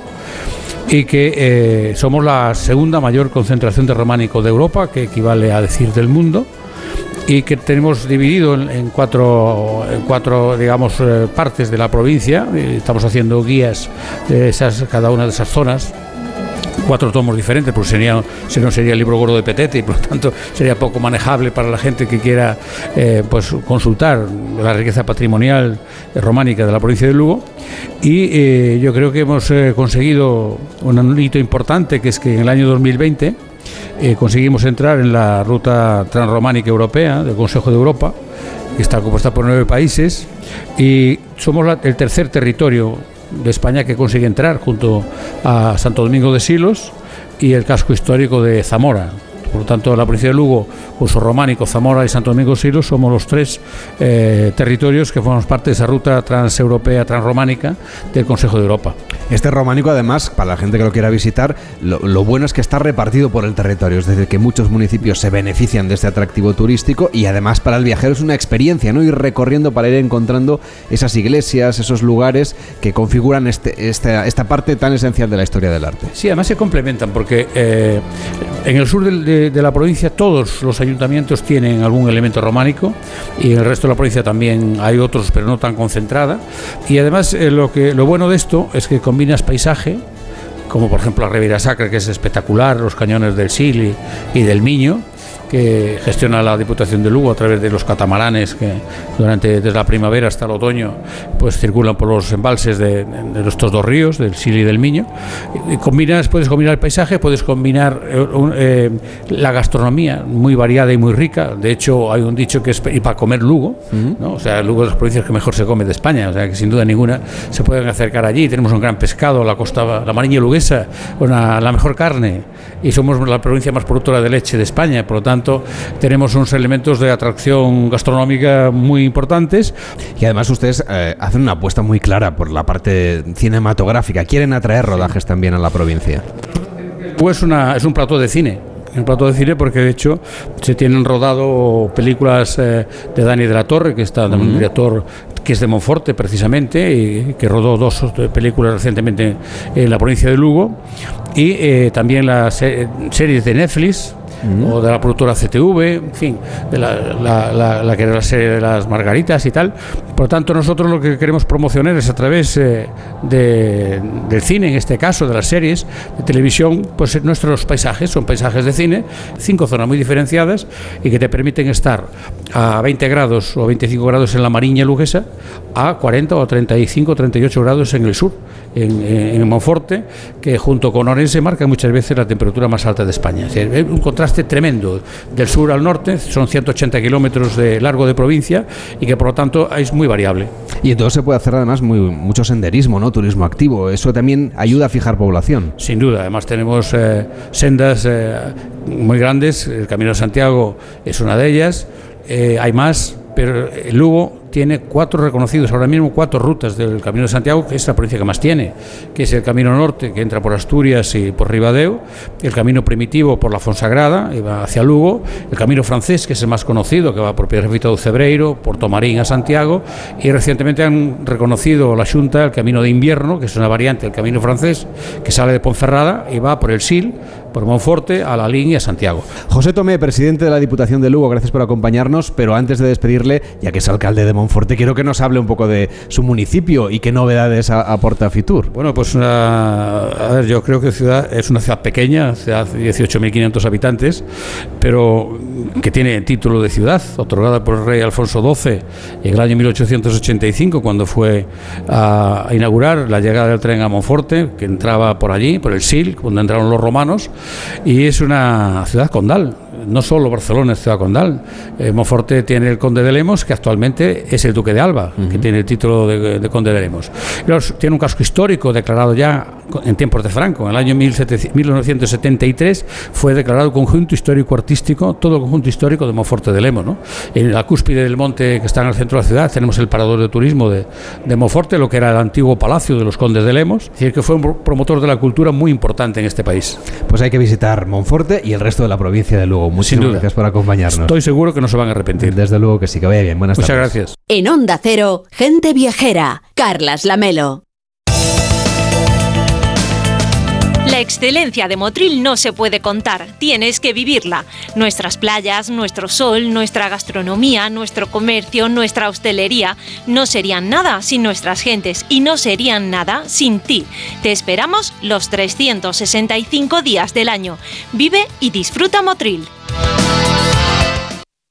y que eh, somos la segunda mayor concentración de románico de Europa, que equivale a decir del mundo, y que tenemos dividido en, cuatro, cuatro digamos, eh, partes de la provincia. Estamos haciendo guías de esas, cada una de esas zonas cuatro tomos diferentes, porque sería, si no sería el libro gordo de Petete y por lo tanto sería poco manejable para la gente que quiera eh, pues consultar la riqueza patrimonial románica de la provincia de Lugo. Y eh, yo creo que hemos conseguido un hito importante, que es que en el año 2020 eh, conseguimos entrar en la ruta transrománica europea del Consejo de Europa, que está compuesta por nueve países, y somos el tercer territorio de España que consigue entrar junto a Santo Domingo de Silos y el casco histórico de Zamora. Por lo tanto, la provincia de Lugo, Uso Románico, Zamora y Santo Domingo de Silos somos los tres eh, territorios que formamos parte de esa ruta transeuropea, transrománica del Consejo de Europa. Este románico, además, para la gente que lo quiera visitar, lo, lo bueno es que está repartido por el territorio, es decir, que muchos municipios se benefician de este atractivo turístico y además para el viajero es una experiencia, ¿no? Ir recorriendo para ir encontrando esas iglesias, esos lugares que configuran este, esta, esta parte tan esencial de la historia del arte. Sí, además se complementan porque eh, en el sur del- de, de la provincia todos los ayuntamientos tienen algún elemento románico y en el resto de la provincia también hay otros, pero no tan concentrada. Y además eh, lo, que, lo bueno de esto es que combinas paisaje, como por ejemplo la Riviera Sacra, que es espectacular, los cañones del Sil y, y del Miño, que gestiona la Diputación de Lugo a través de los catamaranes que durante desde la primavera hasta el otoño pues circulan por los embalses de, de estos dos ríos, del Sil y del Miño. Y combinas, puedes combinar el paisaje, puedes combinar eh, eh, la gastronomía muy variada y muy rica. De hecho, hay un dicho que es y para comer Lugo, ¿no? o sea, Lugo es las provincias que mejor se come de España, o sea, que sin duda ninguna se pueden acercar allí. Tenemos un gran pescado, la costa, la mariña luguesa, una- la mejor carne y somos la provincia más productora de leche de España, por lo tanto, tenemos unos elementos de atracción gastronómica muy importantes. Y además ustedes eh, hacen una apuesta muy clara por la parte cinematográfica, quieren atraer rodajes también a la provincia. Pues una, es un plato de cine. Un plato de cine porque de hecho se tienen rodado películas eh, de Dani de la Torre, que está un director que es de Monforte precisamente, y que rodó dos películas recientemente en la provincia de Lugo, y eh, también las eh, series de Netflix, o de la productora CTV, en fin, de la, la- la- que era la serie de las Margaritas y tal. Por lo tanto, nosotros lo que queremos promocionar es a través eh, de- del cine, en este caso, de las series de televisión, pues nuestros paisajes, son paisajes de cine, cinco zonas muy diferenciadas y que te permiten estar a 20 grados o 25 grados en la Mariña Luguesa, a 40 o 35 o 38 grados en el sur, en, en- Monforte, que junto con Orense marca muchas veces la temperatura más alta de España. Es decir, un contraste tremendo del sur al norte, son 180 kilómetros de largo de provincia y que por lo tanto es muy variable. Y entonces se puede hacer además muy, mucho senderismo, ¿no? Turismo activo. Eso también ayuda a fijar población. Sin duda, además tenemos eh, sendas eh, muy grandes, el Camino de Santiago es una de ellas, eh, hay más, pero el Lugo tiene cuatro reconocidos, ahora mismo cuatro rutas del Camino de Santiago, que es la provincia que más tiene, que es el Camino Norte, que entra por Asturias y por Ribadeo, el Camino Primitivo por la Fonsagrada, y va hacia Lugo, el Camino Francés, que es el más conocido, que va por Piedrafita do Cebreiro, por Tomarín a Santiago, y recientemente han reconocido la Junta el Camino de Invierno, que es una variante del Camino Francés, que sale de Ponferrada y va por el Sil, por Monforte, a la Línea Santiago. José Tomé, presidente de la Diputación de Lugo, gracias por acompañarnos, pero antes de despedirle, ya que es alcalde de Monforte, quiero que nos hable un poco de su municipio y qué novedades aporta Fitur. Bueno, pues una, a ver, yo creo que es una ciudad pequeña, ciudad de 18.500 habitantes, pero que tiene título de ciudad, otorgada por el rey Alfonso XII en el año 1885, cuando fue a inaugurar la llegada del tren a Monforte, que entraba por allí, por el Sil, cuando entraron los romanos, y es una ciudad condal. No solo Barcelona es ciudad condal. Eh, Monforte tiene el conde de Lemos, que actualmente es el duque de Alba, que tiene el título de, de conde de Lemos. Luego tiene un casco histórico declarado ya en tiempos de Franco. En el año 1700 1973 fue declarado conjunto histórico artístico, todo el conjunto histórico de Monforte de Lemos. ¿no? En la cúspide del monte que está en el centro de la ciudad tenemos el parador de turismo de, de Monforte, lo que era el antiguo palacio de los condes de Lemos. Es decir, que fue un pro- promotor de la cultura muy importante en este país. Pues hay que visitar Monforte y el resto de la provincia de Lugo. Muchísimas duda. gracias por acompañarnos. Estoy seguro que no se van a arrepentir. Desde luego que sí, que vaya bien. Buenas Muchas tardes. gracias. En Onda Cero, gente viajera. Carlas Lamelo. Excelencia de Motril no se puede contar, tienes que vivirla. Nuestras playas, nuestro sol, nuestra gastronomía, nuestro comercio, nuestra hostelería no serían nada sin nuestras gentes y no serían nada sin ti. Te esperamos los 365 días del año. Vive y disfruta Motril.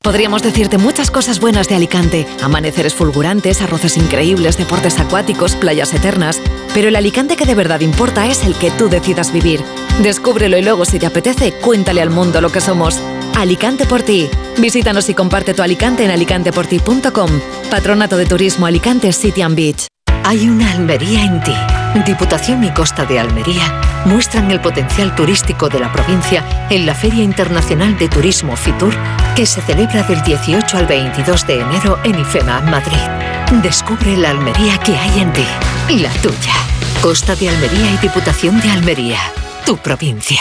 Podríamos decirte muchas cosas buenas de Alicante. Amaneceres fulgurantes, arroces increíbles, deportes acuáticos, playas eternas. Pero el Alicante que de verdad importa es el que tú decidas vivir. Descúbrelo y luego, si te apetece, cuéntale al mundo lo que somos. Alicante por ti. Visítanos y comparte tu Alicante en alicanteporti.com. Patronato de Turismo Alicante City and Beach. Hay una Almería en ti. Diputación y Costa de Almería muestran el potencial turístico de la provincia en la Feria Internacional de Turismo Fitur, que se celebra del 18 al 22 de enero en IFEMA, Madrid. Descubre la Almería que hay en ti, la tuya. Costa de Almería y Diputación de Almería, tu provincia.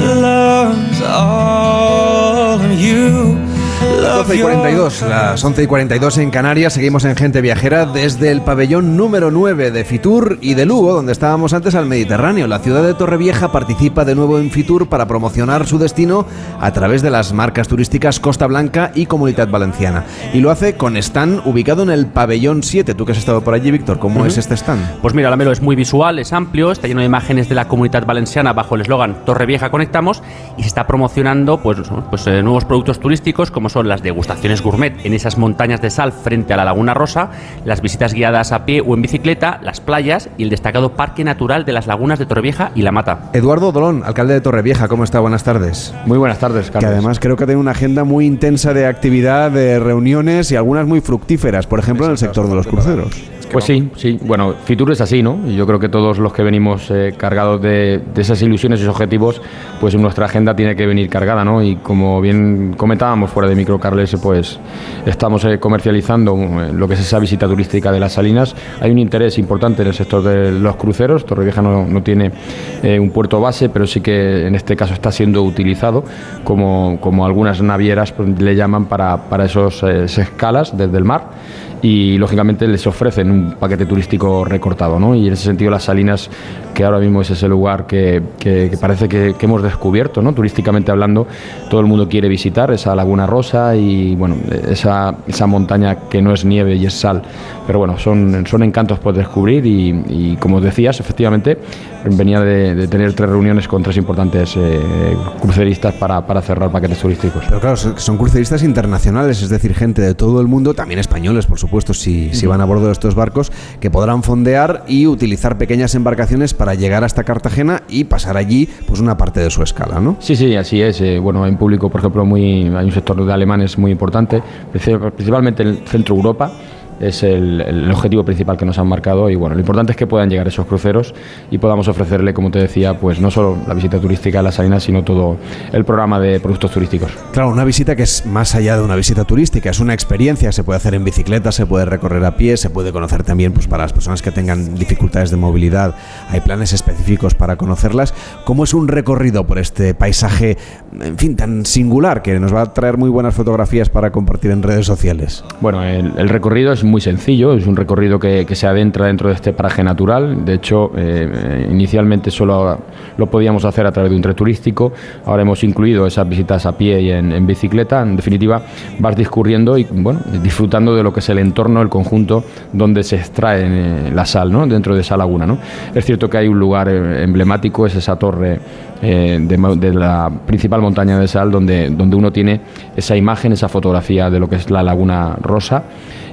Cause all of me loves all of you. Las 12 y 42, las 11 y 42 en Canarias, seguimos en Gente Viajera desde el pabellón número 9 de Fitur y de Lugo, donde estábamos antes al Mediterráneo. La ciudad de Torrevieja participa de nuevo en Fitur para promocionar su destino a través de las marcas turísticas Costa Blanca y Comunidad Valenciana. Y lo hace con stand ubicado en el pabellón 7. Tú que has estado por allí, Víctor, ¿cómo es este stand? Pues mira, la Melo es muy visual, es amplio, está lleno de imágenes de la comunidad valenciana bajo el eslogan Torrevieja Conectamos y se está promocionando pues, pues, eh, nuevos productos turísticos como son las degustaciones gourmet en esas montañas de sal frente a la Laguna Rosa, las visitas guiadas a pie o en bicicleta, las playas y el destacado Parque Natural de las Lagunas de Torrevieja y La Mata. Eduardo Dolón, alcalde de Torrevieja, ¿cómo está? Buenas tardes. Muy buenas tardes, Que además creo que tiene una agenda muy intensa de actividad, de reuniones y algunas muy fructíferas, por ejemplo en el sector de los cruceros. Pues sí, sí. Bueno, Fitur es así, ¿no? Y yo creo que todos los que venimos eh, cargados de, de esas ilusiones y objetivos, pues nuestra agenda tiene que venir cargada, ¿no? Y como bien comentábamos fuera de micro, Carles, pues estamos eh, comercializando eh, lo que es esa visita turística de las Salinas. Hay un interés importante en el sector de los cruceros. Torrevieja no, no tiene un puerto base, pero sí que en este caso está siendo utilizado como, como algunas navieras pues, le llaman para, para esos esas escalas desde el mar y lógicamente les ofrecen un paquete turístico recortado, ¿no? Y en ese sentido las Salinas, que ahora mismo es ese lugar que, que- que parece que, que hemos descubierto, ¿no? Turísticamente hablando, todo el mundo quiere visitar esa Laguna Rosa y bueno, esa, esa montaña que no es nieve y es sal, pero bueno, son, son encantos por descubrir y, y como decías, efectivamente, venía de, de tener tres reuniones con tres importantes eh, cruceristas para, para cerrar paquetes turísticos. Pero claro, son son cruceristas internacionales, es decir, gente de todo el mundo, también españoles, por supuesto, si, si van a bordo de estos barcos, que podrán fondear y utilizar pequeñas embarcaciones para llegar hasta Cartagena y pasar allí pues una parte de su escala, ¿no? Sí, sí, así es. Eh, bueno, hay un público, por ejemplo, muy, hay un sector de alemanes muy importante, princip- principalmente en el centro Europa. Es el, el objetivo principal que nos han marcado y bueno, lo importante es que puedan llegar esos cruceros y podamos ofrecerle, como te decía, pues no solo la visita turística a las Salinas, sino todo el programa de productos turísticos. Claro, una visita que es más allá de una visita turística, es una experiencia, se puede hacer en bicicleta, se puede recorrer a pie, se puede conocer también pues para las personas que tengan dificultades de movilidad, hay planes específicos para conocerlas. ¿Cómo es un recorrido por este paisaje, en fin, tan singular que nos va a traer muy buenas fotografías para compartir en redes sociales? Bueno, el, el recorrido es muy sencillo, es un recorrido que, que se adentra dentro de este paraje natural. De hecho, eh, inicialmente solo lo podíamos hacer a través de un tren turístico. Ahora hemos incluido esas visitas a pie y en, bicicleta. En definitiva, vas discurriendo y bueno, disfrutando de lo que es el entorno, el conjunto donde se extrae eh, la sal, ¿no? dentro de esa laguna. ¿no? Es cierto que hay un lugar eh, emblemático, es esa torre eh, de, de la principal montaña de sal, donde, donde uno tiene esa imagen, esa fotografía de lo que es la laguna rosa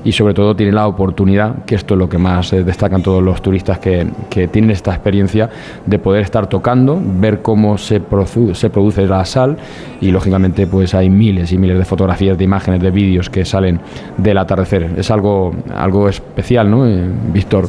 y sobre todo tiene la oportunidad, que esto es lo que más eh, destacan todos los turistas que, que tienen esta experiencia, de poder estar tocando, ver cómo se, produ- se produce la sal y lógicamente pues hay miles y miles de fotografías, de imágenes, de vídeos que salen del atardecer. Es algo, algo especial, ¿no? Eh, Víctor,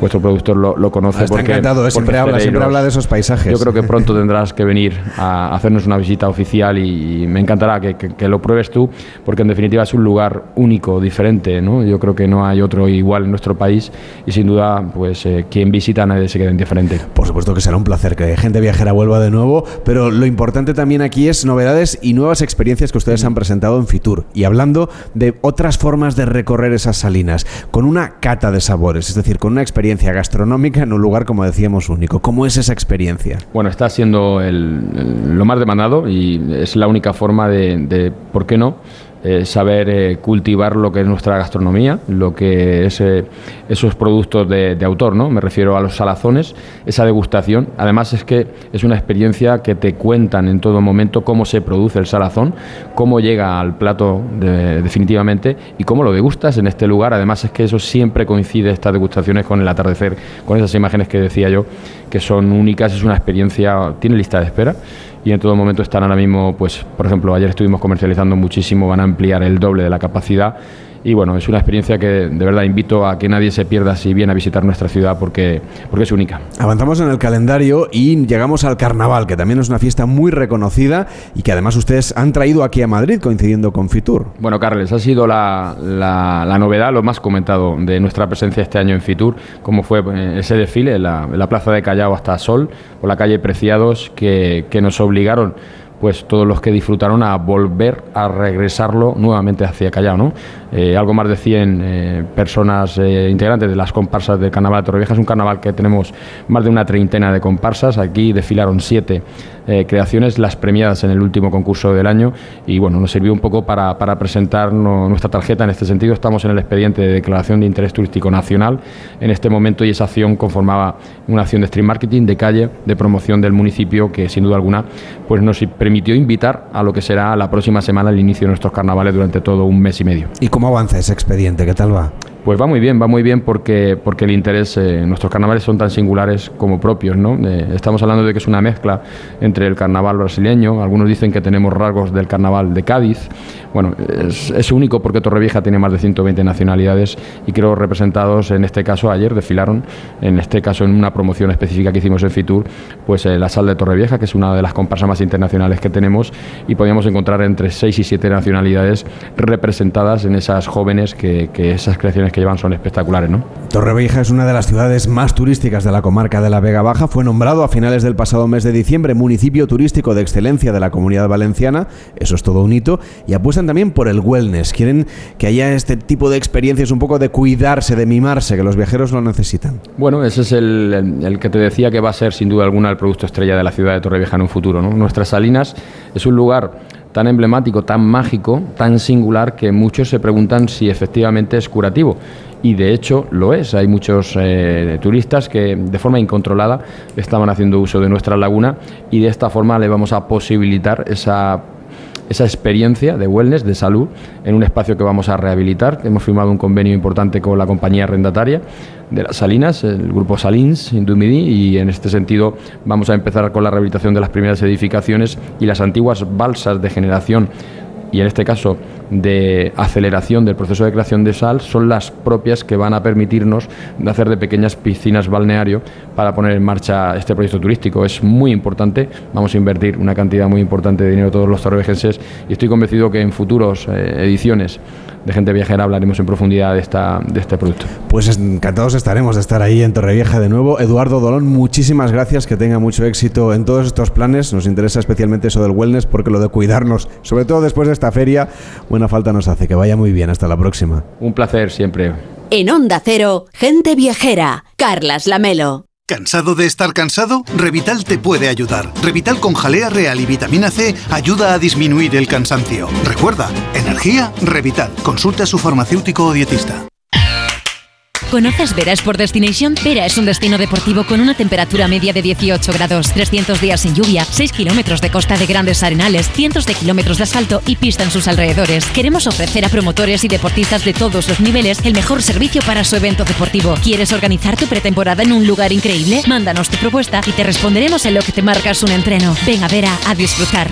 vuestro productor lo, lo conoce. Ah, está porque, encantado, siempre habla, siempre habla de esos paisajes. Yo creo que pronto tendrás que venir a hacernos una visita oficial y, y me encantará que, que- que lo pruebes tú, porque en definitiva es un lugar único, diferente, ¿no? Yo creo que no hay otro igual en nuestro país y sin duda, pues eh, quien visita nadie se queda indiferente. Por supuesto que será un placer que gente viajera vuelva de nuevo, pero lo importante también aquí es novedades y nuevas experiencias que ustedes han presentado en Fitur. Y hablando de otras formas de recorrer esas salinas, con una cata de sabores, es decir, con una experiencia gastronómica en un lugar, como decíamos, único. ¿Cómo es esa experiencia? Bueno, está siendo el- el- lo más demandado y es la única forma de, de, ¿por qué no? Eh, saber eh, cultivar lo que es nuestra gastronomía, lo que es eh, esos productos de, autor, ¿no? Me refiero a los salazones, esa degustación. Además es que es una experiencia que te cuentan en todo momento cómo se produce el salazón, cómo llega al plato de- definitivamente y cómo lo degustas en este lugar. Además es que eso siempre coincide, estas degustaciones, con el atardecer, con esas imágenes que decía yo, que son únicas, es una experiencia, tiene lista de espera y en todo momento están ahora mismo, pues, por ejemplo, ayer estuvimos comercializando muchísimo, van a ampliar el doble de la capacidad y bueno, es una experiencia que de verdad invito a que nadie se pierda si viene a visitar nuestra ciudad porque, porque es única. Avanzamos en el calendario y llegamos al carnaval, que también es una fiesta muy reconocida y que además ustedes han traído aquí a Madrid coincidiendo con Fitur. Bueno, Carles, ha sido la, la- la novedad, lo más comentado de nuestra presencia este año en Fitur, como fue eh, ese desfile en la, en la plaza de Callao hasta Sol, por la calle Preciados, que, que nos obligaron pues todos los que disfrutaron a volver a regresarlo nuevamente hacia Callao, ¿no? Eh, algo más de 100 eh, personas eh, integrantes de las comparsas del Carnaval de Torrevieja. Es un carnaval que tenemos más de una treintena de comparsas. Aquí desfilaron siete eh, creaciones, las premiadas en el último concurso del año. Y bueno, nos sirvió un poco para, para presentar nuestra tarjeta. En este sentido, estamos en el expediente de declaración de interés turístico nacional en este momento y esa acción conformaba una acción de street marketing, de calle, de promoción del municipio que sin duda alguna pues nos permitió invitar a lo que será la próxima semana el inicio de nuestros carnavales durante todo un mes y medio. ¿Y cómo avanza ese expediente? ¿Qué tal va? Pues va muy bien, va muy bien porque, porque el interés, eh, nuestros carnavales son tan singulares como propios, ¿no? Eh, estamos hablando de que es una mezcla entre el carnaval brasileño, algunos dicen que tenemos rasgos del carnaval de Cádiz, bueno, es, es único porque Torrevieja tiene más de 120 nacionalidades y creo representados, en este caso ayer desfilaron, en este caso en una promoción específica que hicimos en Fitur, pues eh, la sal de Torrevieja, que es una de las comparsas más internacionales que tenemos y podíamos encontrar entre 6 y 7 nacionalidades representadas en esas jóvenes que, que esas creaciones que llevan son espectaculares, ¿no? Torrevieja es una de las ciudades más turísticas de la comarca de la Vega Baja. Fue nombrado a finales del pasado mes de diciembre municipio turístico de excelencia de la comunidad valenciana. Eso es todo un hito. Y apuestan también por el wellness. Quieren que haya este tipo de experiencias, un poco de cuidarse, de mimarse, que los viajeros lo necesitan. Bueno, ese es el, el- el que te decía que va a ser sin duda alguna el producto estrella de la ciudad de Torrevieja en un futuro. ¿no? Nuestras Salinas es un lugar tan emblemático, tan mágico, tan singular que muchos se preguntan si efectivamente es curativo. Y de hecho lo es. Hay muchos eh, turistas que de forma incontrolada estaban haciendo uso de nuestra laguna y de esta forma le vamos a posibilitar esa esa experiencia de wellness, de salud, en un espacio que vamos a rehabilitar. Hemos firmado un convenio importante con la compañía arrendataria de las Salinas, el grupo Salins Indumidi, y en este sentido vamos a empezar con la rehabilitación de las primeras edificaciones y las antiguas balsas de generación y en este caso de aceleración del proceso de creación de sal son las propias que van a permitirnos de hacer de pequeñas piscinas balneario para poner en marcha este proyecto turístico. Es muy importante, vamos a invertir una cantidad muy importante de dinero todos los torrevejenses y estoy convencido que en futuros eh, ediciones de Gente Viajera hablaremos en profundidad de, esta, de este producto. Pues encantados estaremos de estar ahí en Torrevieja de nuevo. Eduardo Dolón, muchísimas gracias, que tenga mucho éxito en todos estos planes. Nos interesa especialmente eso del wellness, porque lo de cuidarnos, sobre todo después de esta feria, buena falta nos hace. Que vaya muy bien, hasta la próxima. Un placer siempre. En Onda Cero, Gente Viajera, Carlas Lamelo. ¿Cansado de estar cansado? Revital te puede ayudar. Revital con jalea real y vitamina C ayuda a disminuir el cansancio. Recuerda, energía, Revital. Consulta a su farmacéutico o dietista. ¿Conoces Vera Sport Destination? Vera es un destino deportivo con una temperatura media de 18 grados, 300 días sin lluvia, 6 kilómetros de costa de grandes arenales, cientos de kilómetros de asfalto y pista en sus alrededores. Queremos ofrecer a promotores y deportistas de todos los niveles el mejor servicio para su evento deportivo. ¿Quieres organizar tu pretemporada en un lugar increíble? Mándanos tu propuesta y te responderemos en lo que te marcas un entreno. Ven a Vera a disfrutar.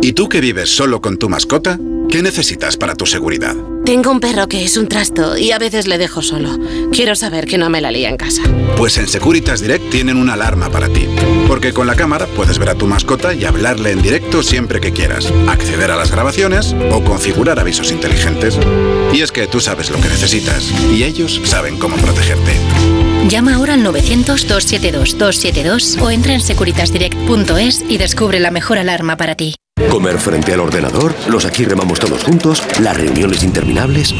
¿Y tú que vives solo con tu mascota? ¿Qué necesitas para tu seguridad? Tengo un perro que es un trasto y a veces le dejo solo. Quiero saber que no me la lía en casa. Pues en Securitas Direct tienen una alarma para ti. Porque con la cámara puedes ver a tu mascota y hablarle en directo siempre que quieras, acceder a las grabaciones o configurar avisos inteligentes. Y es que tú sabes lo que necesitas y ellos saben cómo protegerte. Llama ahora al 900-272-272 o entra en securitasdirect.es y descubre la mejor alarma para ti. Comer frente al ordenador, los aquí remamos todos juntos, las reuniones interminables.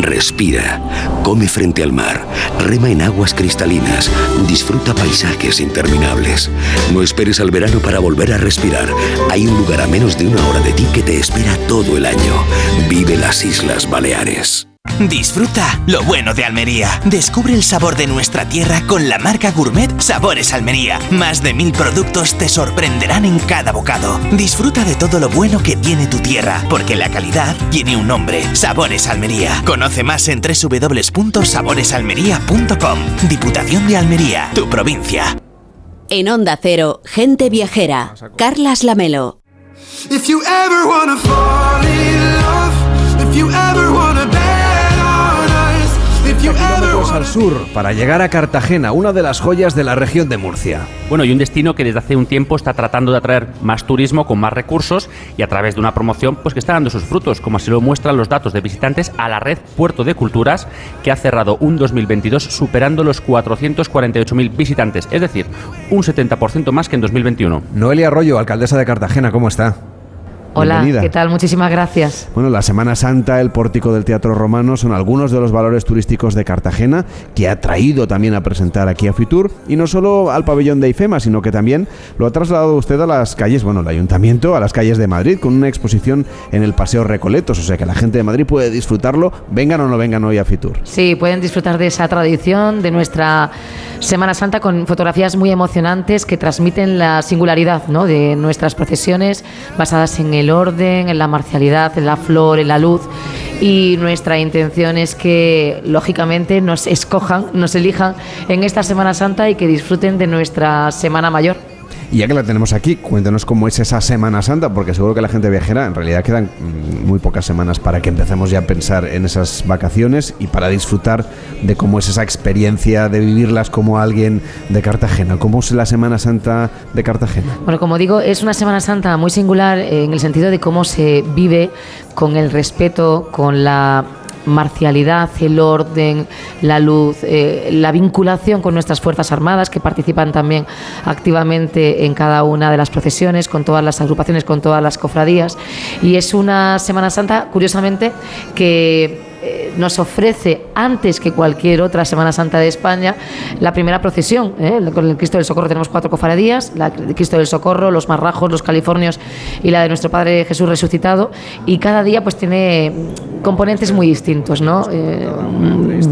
Respira, come frente al mar, rema en aguas cristalinas, disfruta paisajes interminables. No esperes al verano para volver a respirar. Hay un lugar a menos de una hora de ti que te espera todo el año. Vive las Islas Baleares. Disfruta lo bueno de Almería. Descubre el sabor de nuestra tierra con la marca gourmet Sabores Almería. Más de mil productos te sorprenderán en cada bocado. Disfruta de todo lo bueno que tiene tu tierra, porque la calidad tiene un nombre. Sabores Almería. Conoce más en www.saboresalmería.com. Diputación de Almería, tu provincia. En Onda Cero, Gente Viajera, Carlas Lamelo. If you ever wanna fall in love, if you ever wanna Kilómetros al sur para llegar a Cartagena, una de las joyas de la región de Murcia. Bueno, y un destino que desde hace un tiempo está tratando de atraer más turismo con más recursos y a través de una promoción pues que está dando sus frutos, como así lo muestran los datos de visitantes a la red Puerto de Culturas, que ha cerrado un 2022 superando los 448.000 visitantes, es decir, un 70% más que en 2021. Noelia Arroyo, alcaldesa de Cartagena, ¿cómo está? Hola, Bienvenida. ¿qué tal? Muchísimas gracias. Bueno, la Semana Santa, el pórtico del Teatro Romano son algunos de los valores turísticos de Cartagena que ha traído también a presentar aquí a Fitur y no solo al pabellón de IFEMA, sino que también lo ha trasladado usted a las calles, bueno, el ayuntamiento, a las calles de Madrid con una exposición en el Paseo Recoletos, o sea que la gente de Madrid puede disfrutarlo, vengan o no vengan hoy a Fitur. Sí, pueden disfrutar de esa tradición, de nuestra Semana Santa con fotografías muy emocionantes que transmiten la singularidad ¿no? de nuestras procesiones basadas en el orden, en la marcialidad, en la flor, en la luz. Y nuestra intención es que, lógicamente, nos escojan, nos elijan en esta Semana Santa y que disfruten de nuestra Semana Mayor. Y ya que la tenemos aquí, cuéntanos cómo es esa Semana Santa, porque seguro que la gente viajera, en realidad quedan mm, muy pocas semanas para que empecemos ya a pensar en esas vacaciones y para disfrutar de cómo es esa experiencia de vivirlas como alguien de Cartagena. ¿Cómo es la Semana Santa de Cartagena? Bueno, como digo, es una Semana Santa muy singular en el sentido de cómo se vive con el respeto, con la marcialidad, el orden, la luz, eh, la vinculación con nuestras Fuerzas Armadas que participan también activamente en cada una de las procesiones, con todas las agrupaciones, con todas las cofradías. Y es una Semana Santa, curiosamente, que eh, nos ofrece antes que cualquier otra Semana Santa de España la primera procesión. ¿eh? Con el Cristo del Socorro tenemos cuatro cofradías, la Cristo del Socorro, los Marrajos, los Californios y la de nuestro Padre Jesús resucitado. Y cada día pues tiene componentes muy distintos. ¿no? Eh,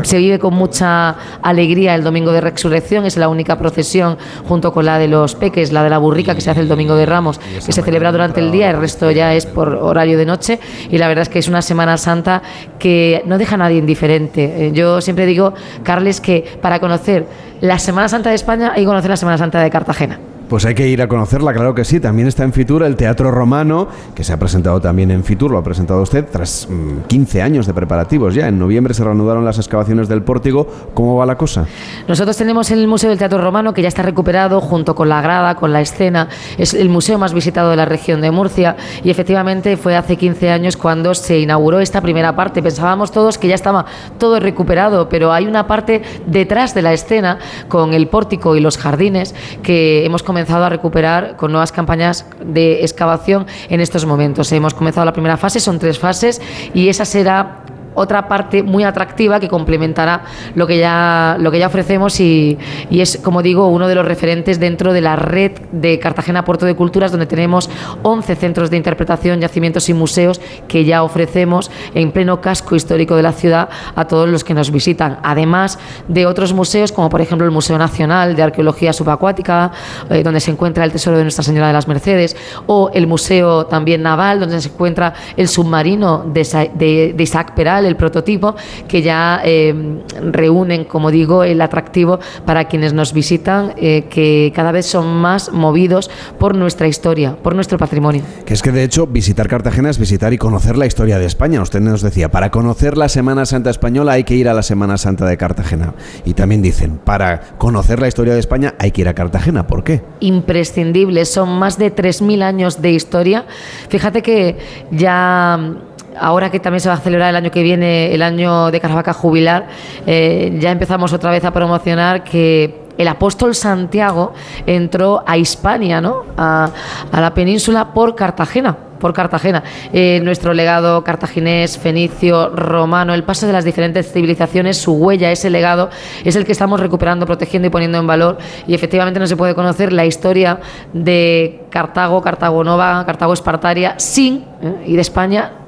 se vive con mucha alegría el Domingo de Resurrección, es la única procesión junto con la de los Peques, la de la Burrica que se hace el Domingo de Ramos, que se celebra durante el día, el resto ya es por horario de noche. Y la verdad es que es una Semana Santa que no deja a nadie indiferente. Eh, Yo siempre digo, Carles, que para conocer la Semana Santa de España hay que conocer la Semana Santa de Cartagena. Pues hay que ir a conocerla, claro que sí. También está en Fitur el Teatro Romano, que se ha presentado también en Fitur, lo ha presentado usted, tras mm, 15 años de preparativos ya. En noviembre se reanudaron las excavaciones del pórtico. ¿Cómo va la cosa? Nosotros tenemos el Museo del Teatro Romano que ya está recuperado junto con la grada, con la escena. Es el museo más visitado de la región de Murcia y efectivamente fue hace 15 años cuando se inauguró esta primera parte. Pensábamos todos que ya estaba todo recuperado, pero hay una parte detrás de la escena con el pórtico y los jardines que hemos comenzado a recuperar con nuevas campañas de excavación en estos momentos. Hemos comenzado la primera fase, son tres fases y esa será otra parte muy atractiva que complementará lo que ya, lo que ya ofrecemos y, es, como digo, uno de los referentes dentro de la red de Cartagena Puerto de Culturas, donde tenemos 11 centros de interpretación, yacimientos y museos que ya ofrecemos en pleno casco histórico de la ciudad a todos los que nos visitan. Además de otros museos, como por ejemplo el Museo Nacional de Arqueología Subacuática, eh, donde se encuentra el Tesoro de Nuestra Señora de las Mercedes, o el Museo también Naval, donde se encuentra el submarino de Isaac Peral, el prototipo, que ya eh, reúnen, como digo, el atractivo para quienes nos visitan, eh, que cada vez son más movidos por nuestra historia, por nuestro patrimonio. Que es que de hecho visitar Cartagena es visitar y conocer la historia de España. Usted nos decía, para conocer la Semana Santa española hay que ir a la Semana Santa de Cartagena. Y también dicen, para conocer la historia de España hay que ir a Cartagena. ¿Por qué? imprescindibles. Son más de 3.000 años de historia. Fíjate que ya ahora que también se va a celebrar el año que viene, el año de Caravaca jubilar, eh, ya empezamos otra vez a promocionar que el apóstol Santiago entró a Hispania, ¿no? a, la península por Cartagena. Por Cartagena. Eh, nuestro legado cartaginés, fenicio, romano, el paso de las diferentes civilizaciones, su huella, ese legado, es el que estamos recuperando, protegiendo y poniendo en valor. Y efectivamente no se puede conocer la historia de Cartago, Cartago Nova, Cartago Espartaria, sin, ¿eh? y de España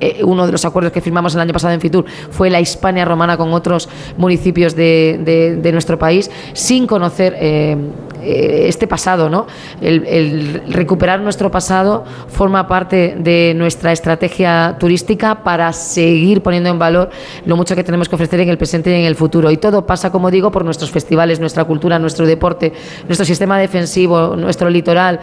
eh, uno de los acuerdos que firmamos el año pasado en Fitur fue la Hispania romana con otros municipios de, de- nuestro país, sin conocer eh, eh, este pasado. ¿no? El, recuperar nuestro pasado forma parte de nuestra estrategia turística para seguir poniendo en valor lo mucho que tenemos que ofrecer en el presente y en el futuro. Y todo pasa, como digo, por nuestros festivales, nuestra cultura, nuestro deporte, nuestro sistema defensivo, nuestro litoral,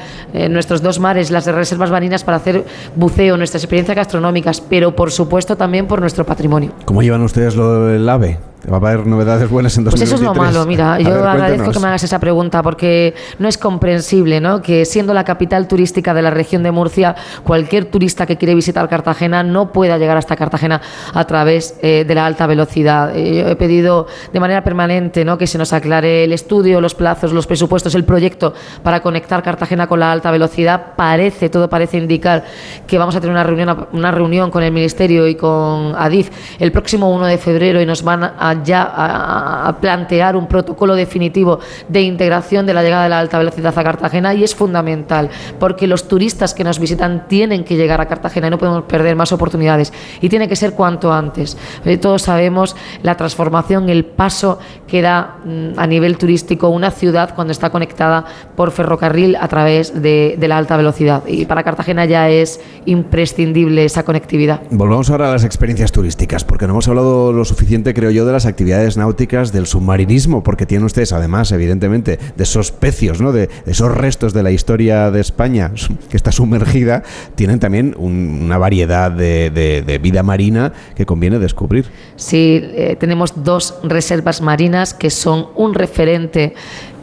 nuestros dos mares, las reservas marinas para hacer buceo, nuestras experiencias gastronómicas, pero por supuesto también por nuestro patrimonio. ¿Cómo llevan ustedes lo del AVE? ¿Va a haber novedades buenas en Pues 2023? eso es lo malo, mira, A yo ver, agradezco que me hagas esa pregunta porque no es comprensible, ¿no? Que siendo la capital turística de la región de Murcia, cualquier turista que quiere visitar Cartagena no pueda llegar hasta Cartagena a través eh, de la alta velocidad. Eh, yo he pedido de manera permanente, ¿no? Que se nos aclare el estudio, los plazos, los presupuestos, el proyecto para conectar Cartagena con la alta velocidad. Parece, todo parece indicar que vamos a tener una reunión, una reunión con el Ministerio y con Adif el próximo 1 de febrero y nos van a ya a, a plantear un protocolo definitivo de integración de la llegada de la alta velocidad a Cartagena y es fundamental porque los turistas que nos visitan tienen que llegar a Cartagena y no podemos perder más oportunidades y tiene que ser cuanto antes. Eh, todos sabemos la transformación, el paso que da mm, a nivel turístico una ciudad cuando está conectada por ferrocarril a través de, de la alta velocidad y para Cartagena ya es imprescindible esa conectividad. Volvamos ahora a las experiencias turísticas, porque no hemos hablado lo suficiente, creo yo, de las actividades náuticas, del submarinismo, porque tienen ustedes, además, evidentemente, de esos pecios, ¿no? de, esos restos de la historia de España [LAUGHS] que está sumergida, tienen también un- una variedad de vida marina que conviene descubrir. Sí, eh, tenemos dos reservas marinas que son un referente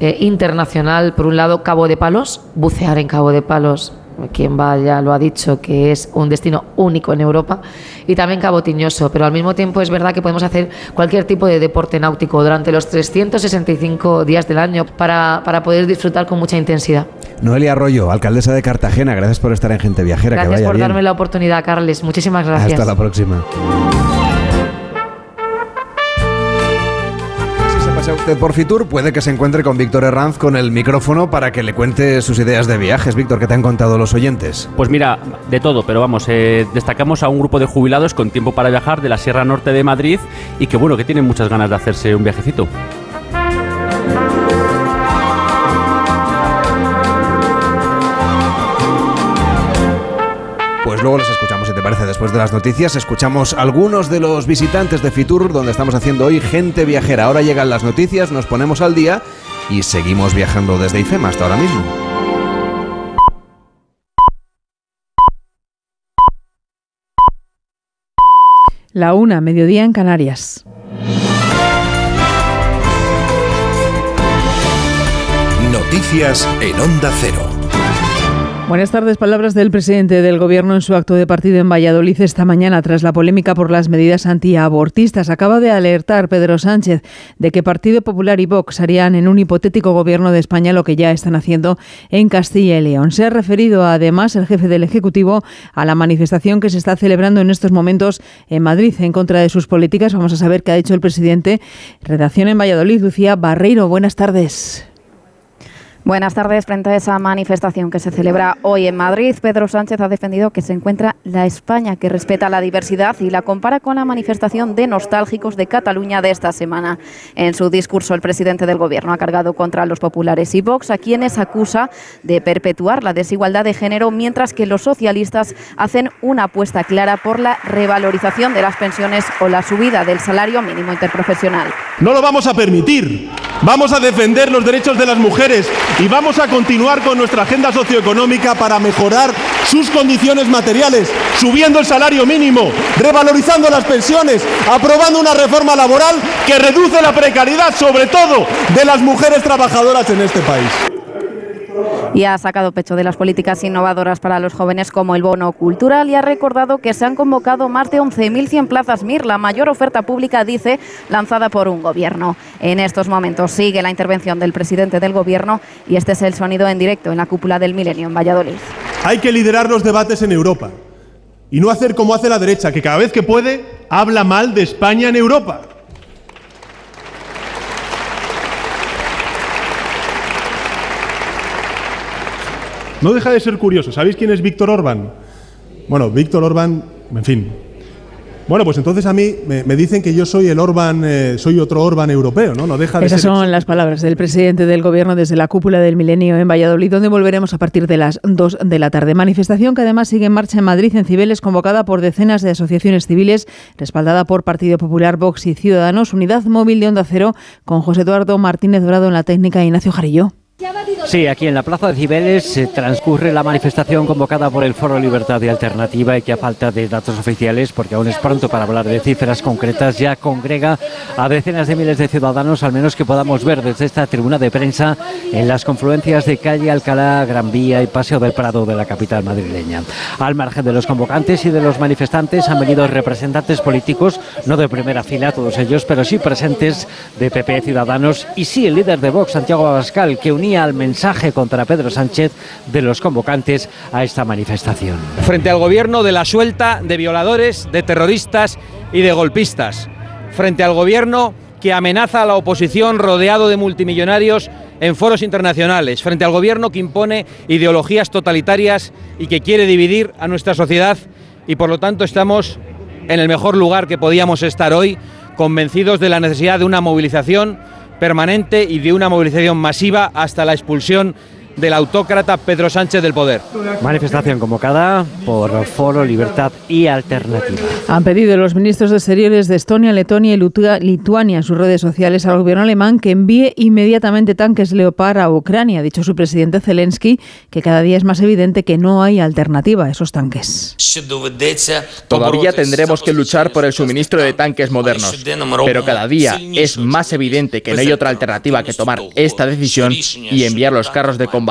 eh, internacional. Por un lado, Cabo de Palos, bucear en Cabo de Palos. Quien va ya lo ha dicho que es un destino único en Europa y también Cabo Tiñoso, pero al mismo tiempo es verdad que podemos hacer cualquier tipo de deporte náutico durante los 365 días del año para, para poder disfrutar con mucha intensidad. Noelia Arroyo, alcaldesa de Cartagena, gracias por estar en Gente Viajera. que Gracias vaya por bien. darme la oportunidad, Carles. Muchísimas gracias. Hasta la próxima. Usted por Fitur, puede que se encuentre con Víctor Herranz con el micrófono para que le cuente sus ideas de viajes. Víctor, ¿qué te han contado los oyentes? Pues mira, de todo, pero vamos, eh, destacamos a un grupo de jubilados con tiempo para viajar de la Sierra Norte de Madrid y que bueno, que tienen muchas ganas de hacerse un viajecito. Pues luego los escuchamos, después de las noticias. Escuchamos algunos de los visitantes de Fitur, donde estamos haciendo hoy gente viajera. Ahora llegan las noticias, nos ponemos al día y seguimos viajando desde IFEMA hasta ahora mismo. La una, mediodía en Canarias. Noticias en Onda Cero. Buenas tardes. Palabras del presidente del Gobierno en su acto de partido en Valladolid esta mañana tras la polémica por las medidas antiabortistas. Acaba de alertar Pedro Sánchez de que Partido Popular y Vox harían en un hipotético Gobierno de España lo que ya están haciendo en Castilla y León. Se ha referido además el jefe del Ejecutivo a la manifestación que se está celebrando en estos momentos en Madrid en contra de sus políticas. Vamos a saber qué ha dicho el presidente. Redacción en Valladolid, Lucía Barreiro. Buenas tardes. Buenas tardes. Frente a esa manifestación que se celebra hoy en Madrid, Pedro Sánchez ha defendido que se encuentra la España que respeta la diversidad y la compara con la manifestación de nostálgicos de Cataluña de esta semana. En su discurso, el presidente del Gobierno ha cargado contra los populares y Vox, a quienes acusa de perpetuar la desigualdad de género, mientras que los socialistas hacen una apuesta clara por la revalorización de las pensiones o la subida del salario mínimo interprofesional. No lo vamos a permitir. Vamos a defender los derechos de las mujeres y vamos a continuar con nuestra agenda socioeconómica para mejorar sus condiciones materiales, subiendo el salario mínimo, revalorizando las pensiones, aprobando una reforma laboral que reduce la precariedad, sobre todo de las mujeres trabajadoras en este país y ha sacado pecho de las políticas innovadoras para los jóvenes como el bono cultural y ha recordado que se han convocado más de 11.100 plazas MIR, la mayor oferta pública, dice, lanzada por un gobierno. En estos momentos sigue la intervención del presidente del gobierno y este es el sonido en directo en la cúpula del Milenio en Valladolid. Hay que liderar los debates en Europa y no hacer como hace la derecha, que cada vez que puede habla mal de España en Europa. No deja de ser curioso. ¿Sabéis quién es Víctor Orbán? Bueno, Víctor Orbán, en fin. Bueno, pues entonces a mí me, me dicen que yo soy el Orbán, eh, soy otro Orbán europeo, ¿no? No deja de Esas ser. son las palabras del presidente del Gobierno desde la cúpula del Milenio en Valladolid, donde volveremos a partir de las 2 de la tarde. Manifestación que además sigue en marcha en Madrid, en Cibeles, convocada por decenas de asociaciones civiles, respaldada por Partido Popular, Vox y Ciudadanos. Unidad móvil de Onda Cero con José Eduardo Martínez Dorado en la técnica e Ignacio Jarillo. Sí, aquí en la Plaza de Cibeles se transcurre la manifestación convocada por el Foro Libertad y Alternativa y que a falta de datos oficiales, porque aún es pronto para hablar de cifras concretas, ya congrega a decenas de miles de ciudadanos, al menos que podamos ver desde esta tribuna de prensa en las confluencias de calle Alcalá, Gran Vía y Paseo del Prado de la capital madrileña. Al margen de los convocantes y de los manifestantes han venido representantes políticos, no de primera fila todos ellos, pero sí presentes de PP Ciudadanos y sí el líder de Vox, Santiago Abascal, que unía al mensaje contra Pedro Sánchez de los convocantes a esta manifestación. frente al gobierno de la suelta de violadores, de terroristas y de golpistas, frente al gobierno que amenaza a la oposición rodeado de multimillonarios en foros internacionales, frente al gobierno que impone ideologías totalitarias y que quiere dividir a nuestra sociedad y por lo tanto estamos en el mejor lugar que podíamos estar hoy, convencidos de la necesidad de una movilización permanente y de una movilización masiva hasta la expulsión del autócrata Pedro Sánchez del poder. Manifestación convocada por Foro Libertad y Alternativa. Han pedido los ministros de Exteriores de Estonia, Letonia y Litua- Lituania en sus redes sociales al gobierno alemán que envíe inmediatamente tanques Leopard a Ucrania. Ha dicho su presidente Zelensky que cada día es más evidente que no hay alternativa a esos tanques. Todavía tendremos que luchar por el suministro de tanques modernos, pero cada día es más evidente que no hay otra alternativa que tomar esta decisión y enviar los carros de combate.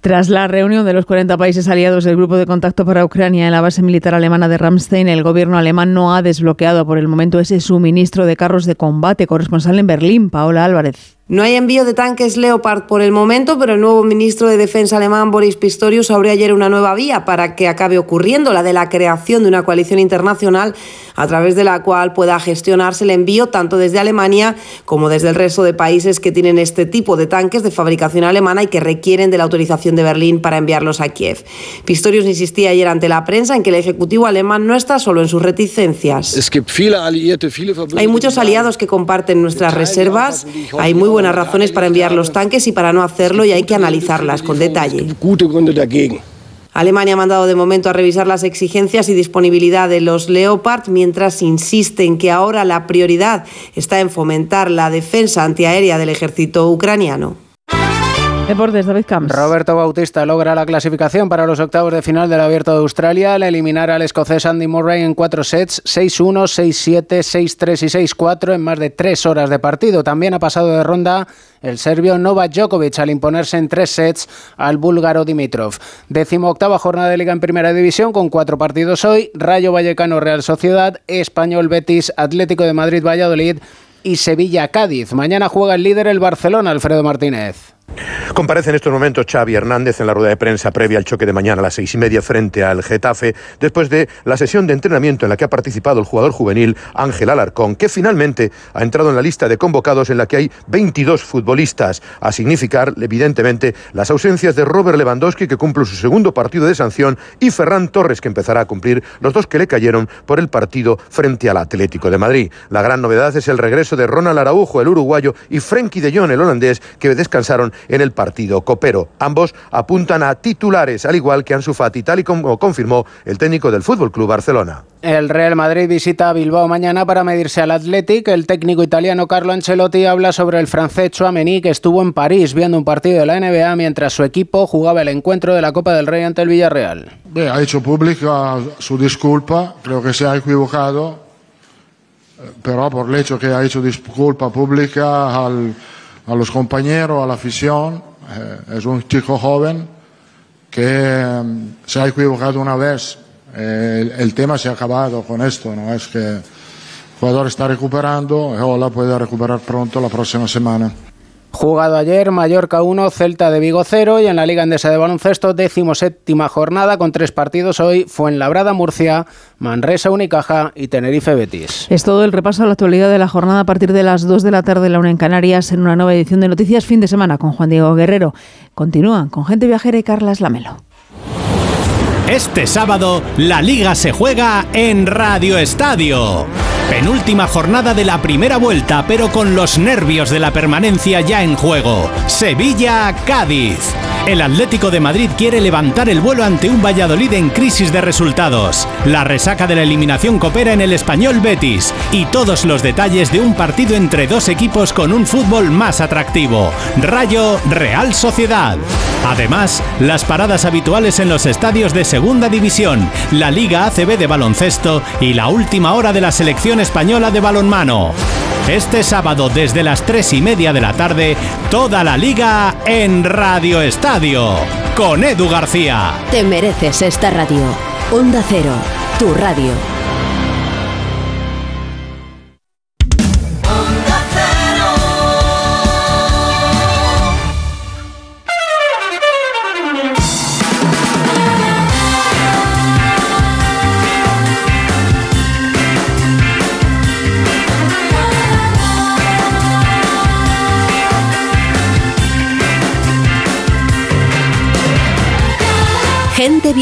Tras la reunión de los 40 países aliados del Grupo de Contacto para Ucrania en la base militar alemana de Ramstein, el gobierno alemán no ha desbloqueado por el momento ese suministro de carros de combate. Corresponsal en Berlín, Paola Álvarez. No hay envío de tanques Leopard por el momento, pero el nuevo ministro de Defensa alemán Boris Pistorius abrió ayer una nueva vía para que acabe ocurriendo, la de la creación de una coalición internacional a través de la cual pueda gestionarse el envío tanto desde Alemania como desde el resto de países que tienen este tipo de tanques de fabricación alemana y que requieren de la autorización de Berlín para enviarlos a Kiev. Pistorius insistía ayer ante la prensa en que el Ejecutivo alemán no está solo en sus reticencias. Hay muchos aliados que comparten nuestras reservas, hay muy buenas razones para enviar los tanques y para no hacerlo y hay que analizarlas con detalle. Alemania ha mandado de momento a revisar las exigencias y disponibilidad de los Leopard, mientras insiste en que ahora la prioridad está en fomentar la defensa antiaérea del ejército ucraniano. Deportes, David Camps. Roberto Bautista logra la clasificación para los octavos de final del Abierto de Australia al eliminar al escocés Andy Murray en cuatro sets, 6-1, 6-7, 6-3 y 6-4 en más de tres horas de partido. También ha pasado de ronda el serbio Novak Djokovic al imponerse en tres sets al búlgaro Dimitrov. Décimo octava jornada de liga en primera división con cuatro partidos hoy. Rayo Vallecano Real Sociedad, Español Betis, Atlético de Madrid Valladolid y Sevilla Cádiz. Mañana juega el líder el Barcelona, Alfredo Martínez. Comparece en estos momentos Xavi Hernández en la rueda de prensa previa al choque de mañana a las seis y media frente al Getafe, después de la sesión de entrenamiento en la que ha participado el jugador juvenil Ángel Alarcón, que finalmente ha entrado en la lista de convocados en la que hay 22 futbolistas, a significar, evidentemente, las ausencias de Robert Lewandowski, que cumple su segundo partido de sanción, y Ferran Torres, que empezará a cumplir los dos que le cayeron por el partido frente al Atlético de Madrid. La gran novedad es el regreso de Ronald Araujo, el uruguayo, y Frenkie de Jong, el holandés, que descansaron en el partido copero. Ambos apuntan a titulares, al igual que Ansu Fati, tal y como confirmó el técnico del Fútbol Club Barcelona. El Real Madrid visita a Bilbao mañana para medirse al Athletic. El técnico italiano Carlo Ancelotti habla sobre el francés Chouameni que estuvo en París viendo un partido de la NBA mientras su equipo jugaba el encuentro de la Copa del Rey ante el Villarreal. ha hecho pública su disculpa, creo que se ha equivocado, pero por el hecho que ha hecho disculpa pública al a los compañeros, a la afición. Eh, es un chico joven que mm, se ha equivocado una vez. El, el, tema se ha acabado con esto, no es que el jugador está recuperando y Ola puede recuperar pronto la próxima semana. Jugado ayer, Mallorca 1, Celta de Vigo 0 y en la Liga Endesa de Baloncesto, séptima jornada con tres partidos hoy, Fuenlabrada Murcia, Manresa Unicaja y Tenerife Betis. Es todo el repaso a la actualidad de la jornada a partir de las 2 de la tarde, la una en Canarias, en una nueva edición de Noticias Fin de Semana con Juan Diego Guerrero. Continúan con Gente Viajera y Carlas Lamelo. Este sábado, la Liga se juega en Radio Estadio. Penúltima jornada de la primera vuelta, pero con los nervios de la permanencia ya en juego. Sevilla-Cádiz. El Atlético de Madrid quiere levantar el vuelo ante un Valladolid en crisis de resultados. La resaca de la eliminación coopera en el español Betis. Y todos los detalles de un partido entre dos equipos con un fútbol más atractivo. Rayo Real Sociedad. Además, las paradas habituales en los estadios de Segunda División, la Liga ACB de baloncesto y la última hora de la selección española de balonmano. Este sábado desde las tres y media de la tarde, toda la liga en Radio Estadio, con Edu García. Te mereces esta radio. Onda Cero, tu radio.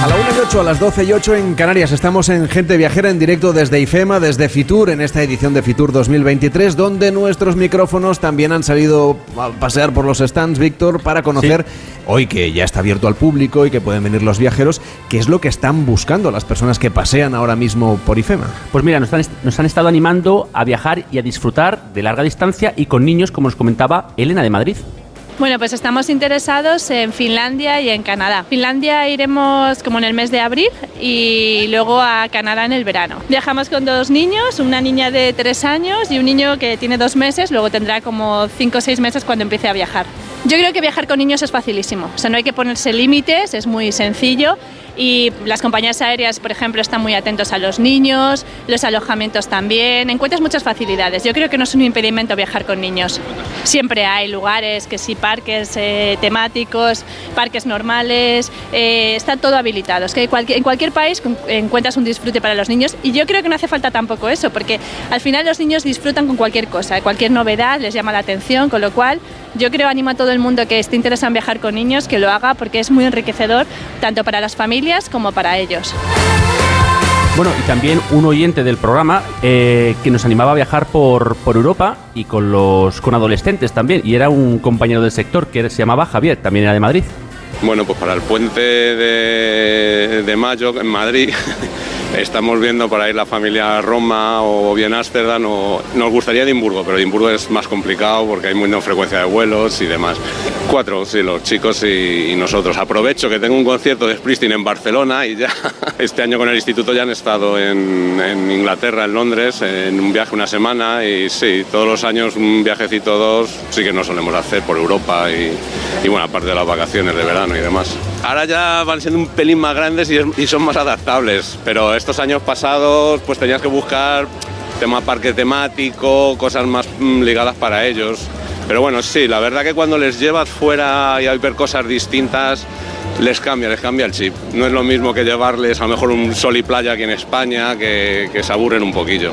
A la 1 y 8, a las 12 y 8 en Canarias. Estamos en Gente Viajera en directo desde IFEMA, desde Fitur, en esta edición de Fitur 2023, donde nuestros micrófonos también han salido a pasear por los stands, Víctor, para conocer, hoy que ya está abierto al público y que pueden venir los viajeros, qué es lo que están buscando las personas que pasean ahora mismo por IFEMA. Pues mira, nos han, nos han estado animando a viajar y a disfrutar de larga distancia y con niños, como nos comentaba Elena de Madrid. Bueno, pues estamos interesados en Finlandia y en Canadá. Finlandia iremos como en el mes de abril y luego a Canadá en el verano. Viajamos con dos niños, una niña de tres años y un niño que tiene dos meses, luego tendrá como cinco o seis meses cuando empiece a viajar. Yo creo que viajar con niños es facilísimo, o sea, no hay que ponerse límites, es muy sencillo y las compañías aéreas, por ejemplo, están muy atentos a los niños, los alojamientos también, encuentras muchas facilidades. Yo creo que no es un impedimento viajar con niños. Siempre hay lugares, que sí, parques eh, temáticos, parques normales, eh, está todo habilitado. Es que en cualquier país encuentras un disfrute para los niños y yo creo que no hace falta tampoco eso, porque al final los niños disfrutan con cualquier cosa, cualquier novedad les llama la atención, con lo cual yo creo animo a todo el mundo que esté interesado en viajar con niños que lo haga porque es muy enriquecedor tanto para las familias como para ellos. Bueno, y también un oyente del programa eh, que nos animaba a viajar por, por Europa y con los con adolescentes también. Y era un compañero del sector que se llamaba Javier, también era de Madrid. Bueno, pues para el puente de, de mayo en Madrid [LAUGHS] estamos viendo para ir la familia a Roma o bien Ámsterdam o nos gustaría Edimburgo, pero Edimburgo es más complicado porque hay menos frecuencia de vuelos y demás. Cuatro, sí, los chicos y, nosotros. Aprovecho que tengo un concierto de Springsteen en Barcelona y ya [LAUGHS] este año con el instituto ya han estado en, Inglaterra, en Londres, en un viaje una semana y sí, todos los años un viajecito dos sí que no solemos hacer por Europa y, y bueno, aparte de las vacaciones de verano y demás. Ahora ya van siendo un pelín más grandes y, es- y son más adaptables, pero estos años pasados pues tenías que buscar tema parque temático, cosas más mm, ligadas para ellos. Pero bueno, sí, la verdad que cuando les llevas fuera y a ver cosas distintas, les cambia, les cambia el chip. No es lo mismo que llevarles a lo mejor un sol y playa aquí en España, que, que se aburren un poquillo.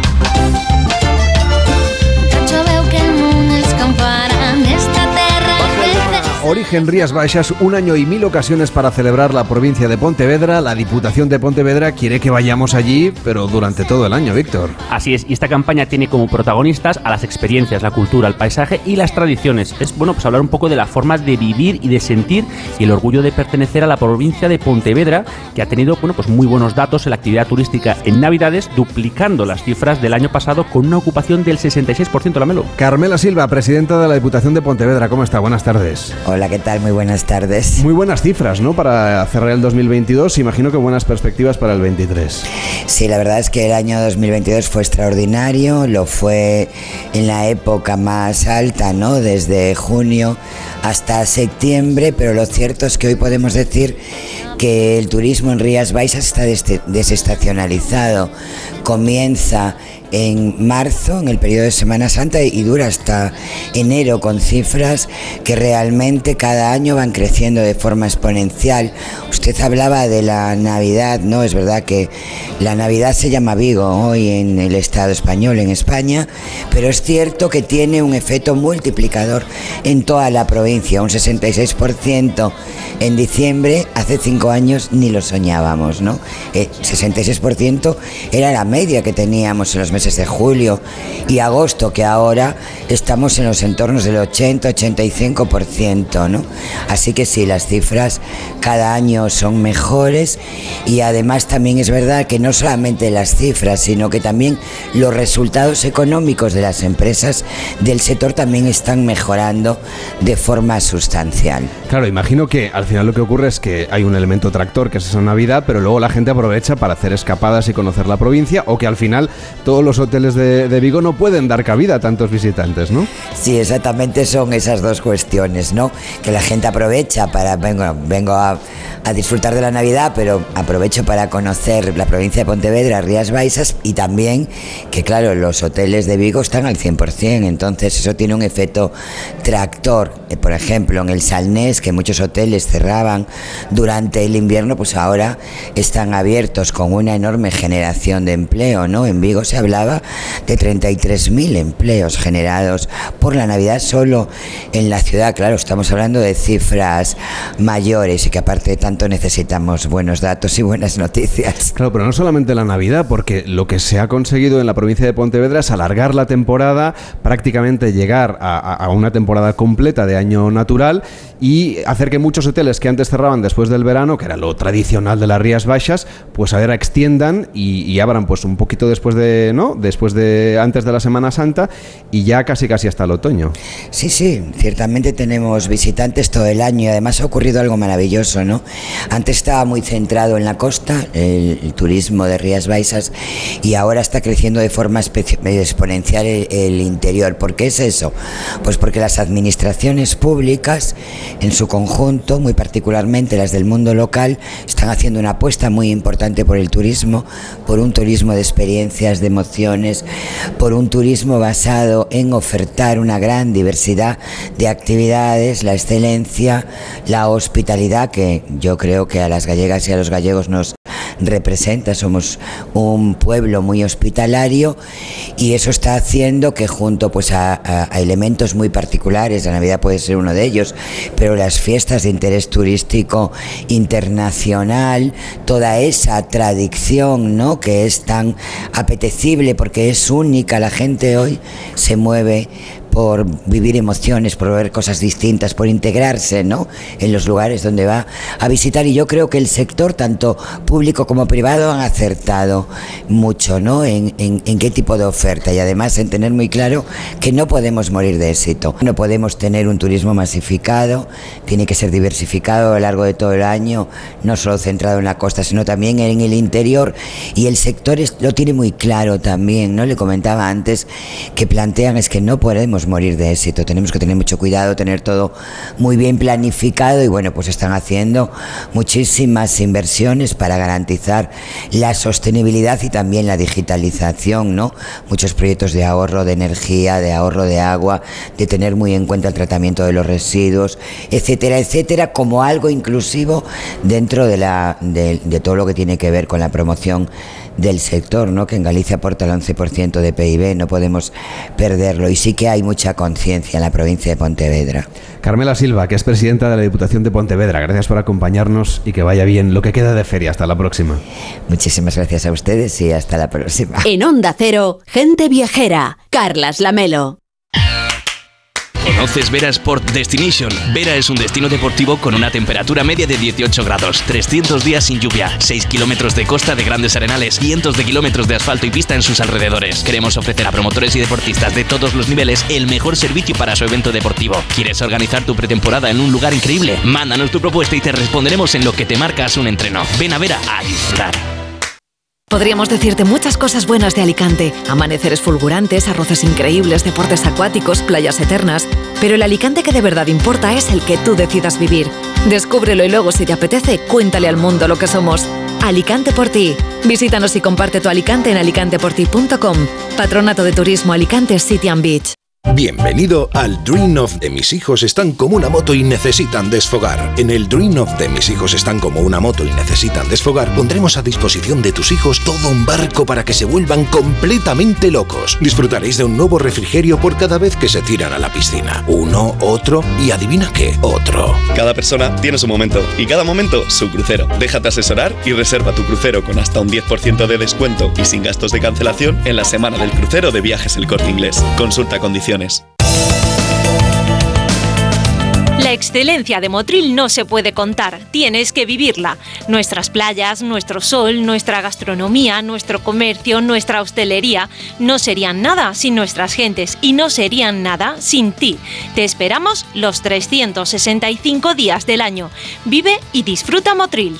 Origen Rías Baixas, un año y mil ocasiones para celebrar la provincia de Pontevedra. La Diputación de Pontevedra quiere que vayamos allí, pero durante todo el año, Víctor. Así es, y esta campaña tiene como protagonistas a las experiencias, la cultura, el paisaje y las tradiciones. Es bueno pues hablar un poco de la forma de vivir y de sentir y el orgullo de pertenecer a la provincia de Pontevedra, que ha tenido bueno pues muy buenos datos en la actividad turística en Navidades, duplicando las cifras del año pasado con una ocupación del 66% la Melo. Carmela Silva, presidenta de la Diputación de Pontevedra, ¿cómo está? Buenas tardes. Hola, ¿qué tal? Muy buenas tardes. Muy buenas cifras, ¿no? Para cerrar el 2022, imagino que buenas perspectivas para el 23. Sí, la verdad es que el año 2022 fue extraordinario, lo fue en la época más alta, ¿no? Desde junio hasta septiembre, pero lo cierto es que hoy podemos decir que el turismo en Rías Baixas está desestacionalizado. Comienza en marzo, en el periodo de Semana Santa, y dura hasta enero con cifras que realmente cada año van creciendo de forma exponencial. Usted hablaba de la Navidad, ¿no? Es verdad que la Navidad se llama Vigo hoy en el Estado español, en España, pero es cierto que tiene un efecto multiplicador en toda la provincia, un 66% en diciembre, hace cinco años ni lo soñábamos, ¿no? Eh, 66% era la media que teníamos en los meses de julio y agosto, que ahora estamos en los entornos del 80-85%, ¿no? Así que sí, las cifras cada año son mejores y además también es verdad que no solamente las cifras, sino que también los resultados económicos de las empresas del sector también están mejorando de forma sustancial. Claro, imagino que al final lo que ocurre es que hay un elemento tractor que es esa Navidad, pero luego la gente aprovecha para hacer escapadas y conocer la provincia, o que al final todos los hoteles de, Vigo no pueden dar cabida a tantos visitantes, ¿no? Sí, exactamente son esas dos cuestiones, ¿no? Que la gente aprovecha para, vengo, vengo a, a disfrutar de la Navidad, pero aprovecho para conocer la provincia de Pontevedra, Rías Baixas, y también que, claro, los hoteles de Vigo están al 100%, entonces eso tiene un efecto tractor. Eh, Por ejemplo, en el Salnés, que muchos hoteles cerraban durante el invierno, pues ahora están abiertos con una enorme generación de empleo, ¿no? En Vigo se hablaba de 33.000 empleos generados por la Navidad solo en la ciudad. Claro, estamos hablando de cifras mayores y que aparte de tanto necesitamos buenos datos y buenas noticias. Claro, pero no solamente la Navidad, porque lo que se ha conseguido en la provincia de Pontevedra es alargar la temporada, prácticamente llegar a, a- una temporada completa de año natural y hacer que muchos hoteles que antes cerraban después del verano, que era lo tradicional de las Rías Baixas, pues ahora extiendan y, y abran pues un poquito después de, ¿no? Después de, antes de la Semana Santa y ya casi casi hasta el otoño. Sí, sí, ciertamente tenemos visitantes todo el año y además ha ocurrido algo maravilloso, ¿no? Antes estaba muy centrado en la costa, el, turismo de Rías Baixas, y ahora está creciendo de forma espe- exponencial el, el interior. ¿Por qué es eso? Pues porque las administraciones públicas, en su conjunto, muy particularmente las del mundo local, están haciendo una apuesta muy importante por el turismo, por un turismo de experiencias, de emociones, por un turismo basado en ofertar una gran diversidad de actividades, la excelencia, la hospitalidad, que yo creo que a las gallegas y a los gallegos nos, representa. Somos un pueblo muy hospitalario y eso está haciendo que junto pues a, elementos muy particulares, la Navidad puede ser uno de ellos, pero las fiestas de interés turístico internacional, toda esa tradición, ¿no? que es tan apetecible porque es única, la gente hoy se mueve por vivir emociones, por ver cosas distintas, por integrarse ¿no? en los lugares donde va a visitar. Y yo creo que el sector, tanto público como privado, han acertado mucho ¿no? en, en- qué tipo de oferta y además en tener muy claro que no podemos morir de éxito. No podemos tener un turismo masificado, tiene que ser diversificado a lo largo de todo el año, no solo centrado en la costa, sino también en el interior. Y el sector es- lo tiene muy claro también, ¿no? Le comentaba antes que plantean es que no podemos morir de éxito, tenemos que tener mucho cuidado, tener todo muy bien planificado y bueno, pues están haciendo muchísimas inversiones para garantizar la sostenibilidad y también la digitalización, ¿no? Muchos proyectos de ahorro de energía, de ahorro de agua, de tener muy en cuenta el tratamiento de los residuos, etcétera, etcétera, como algo inclusivo dentro de, la, de, todo lo que tiene que ver con la promoción del sector, ¿no? que en Galicia aporta el 11% de PIB, no podemos perderlo. Y sí que hay mucha conciencia en la provincia de Pontevedra. Carmela Silva, que es presidenta de la Diputación de Pontevedra, gracias por acompañarnos y que vaya bien lo que queda de feria. Hasta la próxima. Muchísimas gracias a ustedes y hasta la próxima. En Onda Cero, gente viajera. Carlas Lamelo. ¿Conoces Vera Sport Destination? Vera es un destino deportivo con una temperatura media de 18 grados, 300 días sin lluvia, 6 kilómetros de costa de grandes arenales, cientos de kilómetros de asfalto y pista en sus alrededores. Queremos ofrecer a promotores y deportistas de todos los niveles el mejor servicio para su evento deportivo. ¿Quieres organizar tu pretemporada en un lugar increíble? Mándanos tu propuesta y te responderemos en lo que te marcas un entreno. Ven a Vera a disfrutar. Podríamos decirte muchas cosas buenas de Alicante. Amaneceres fulgurantes, arroces increíbles, deportes acuáticos, playas eternas. Pero el Alicante que de verdad importa es el que tú decidas vivir. Descúbrelo y luego, si te apetece, cuéntale al mundo lo que somos. Alicante por ti. Visítanos y comparte tu Alicante en alicanteporti.com. Patronato de Turismo Alicante City and Beach. Bienvenido al Dream of de mis hijos están como una moto y necesitan desfogar. En el Dream of de mis hijos están como una moto y necesitan desfogar, pondremos a disposición de tus hijos todo un barco para que se vuelvan completamente locos. Disfrutaréis de un nuevo refrigerio por cada vez que se tiran a la piscina. Uno, otro y adivina qué, otro. Cada persona tiene su momento y cada momento su crucero. Déjate asesorar y reserva tu crucero con hasta un 10% de descuento y sin gastos de cancelación en la semana del crucero de viajes El Corte Inglés. Consulta condiciones. La excelencia de Motril no se puede contar, tienes que vivirla. Nuestras playas, nuestro sol, nuestra gastronomía, nuestro comercio, nuestra hostelería no serían nada sin nuestras gentes y no serían nada sin ti. Te esperamos los 365 días del año. Vive y disfruta Motril.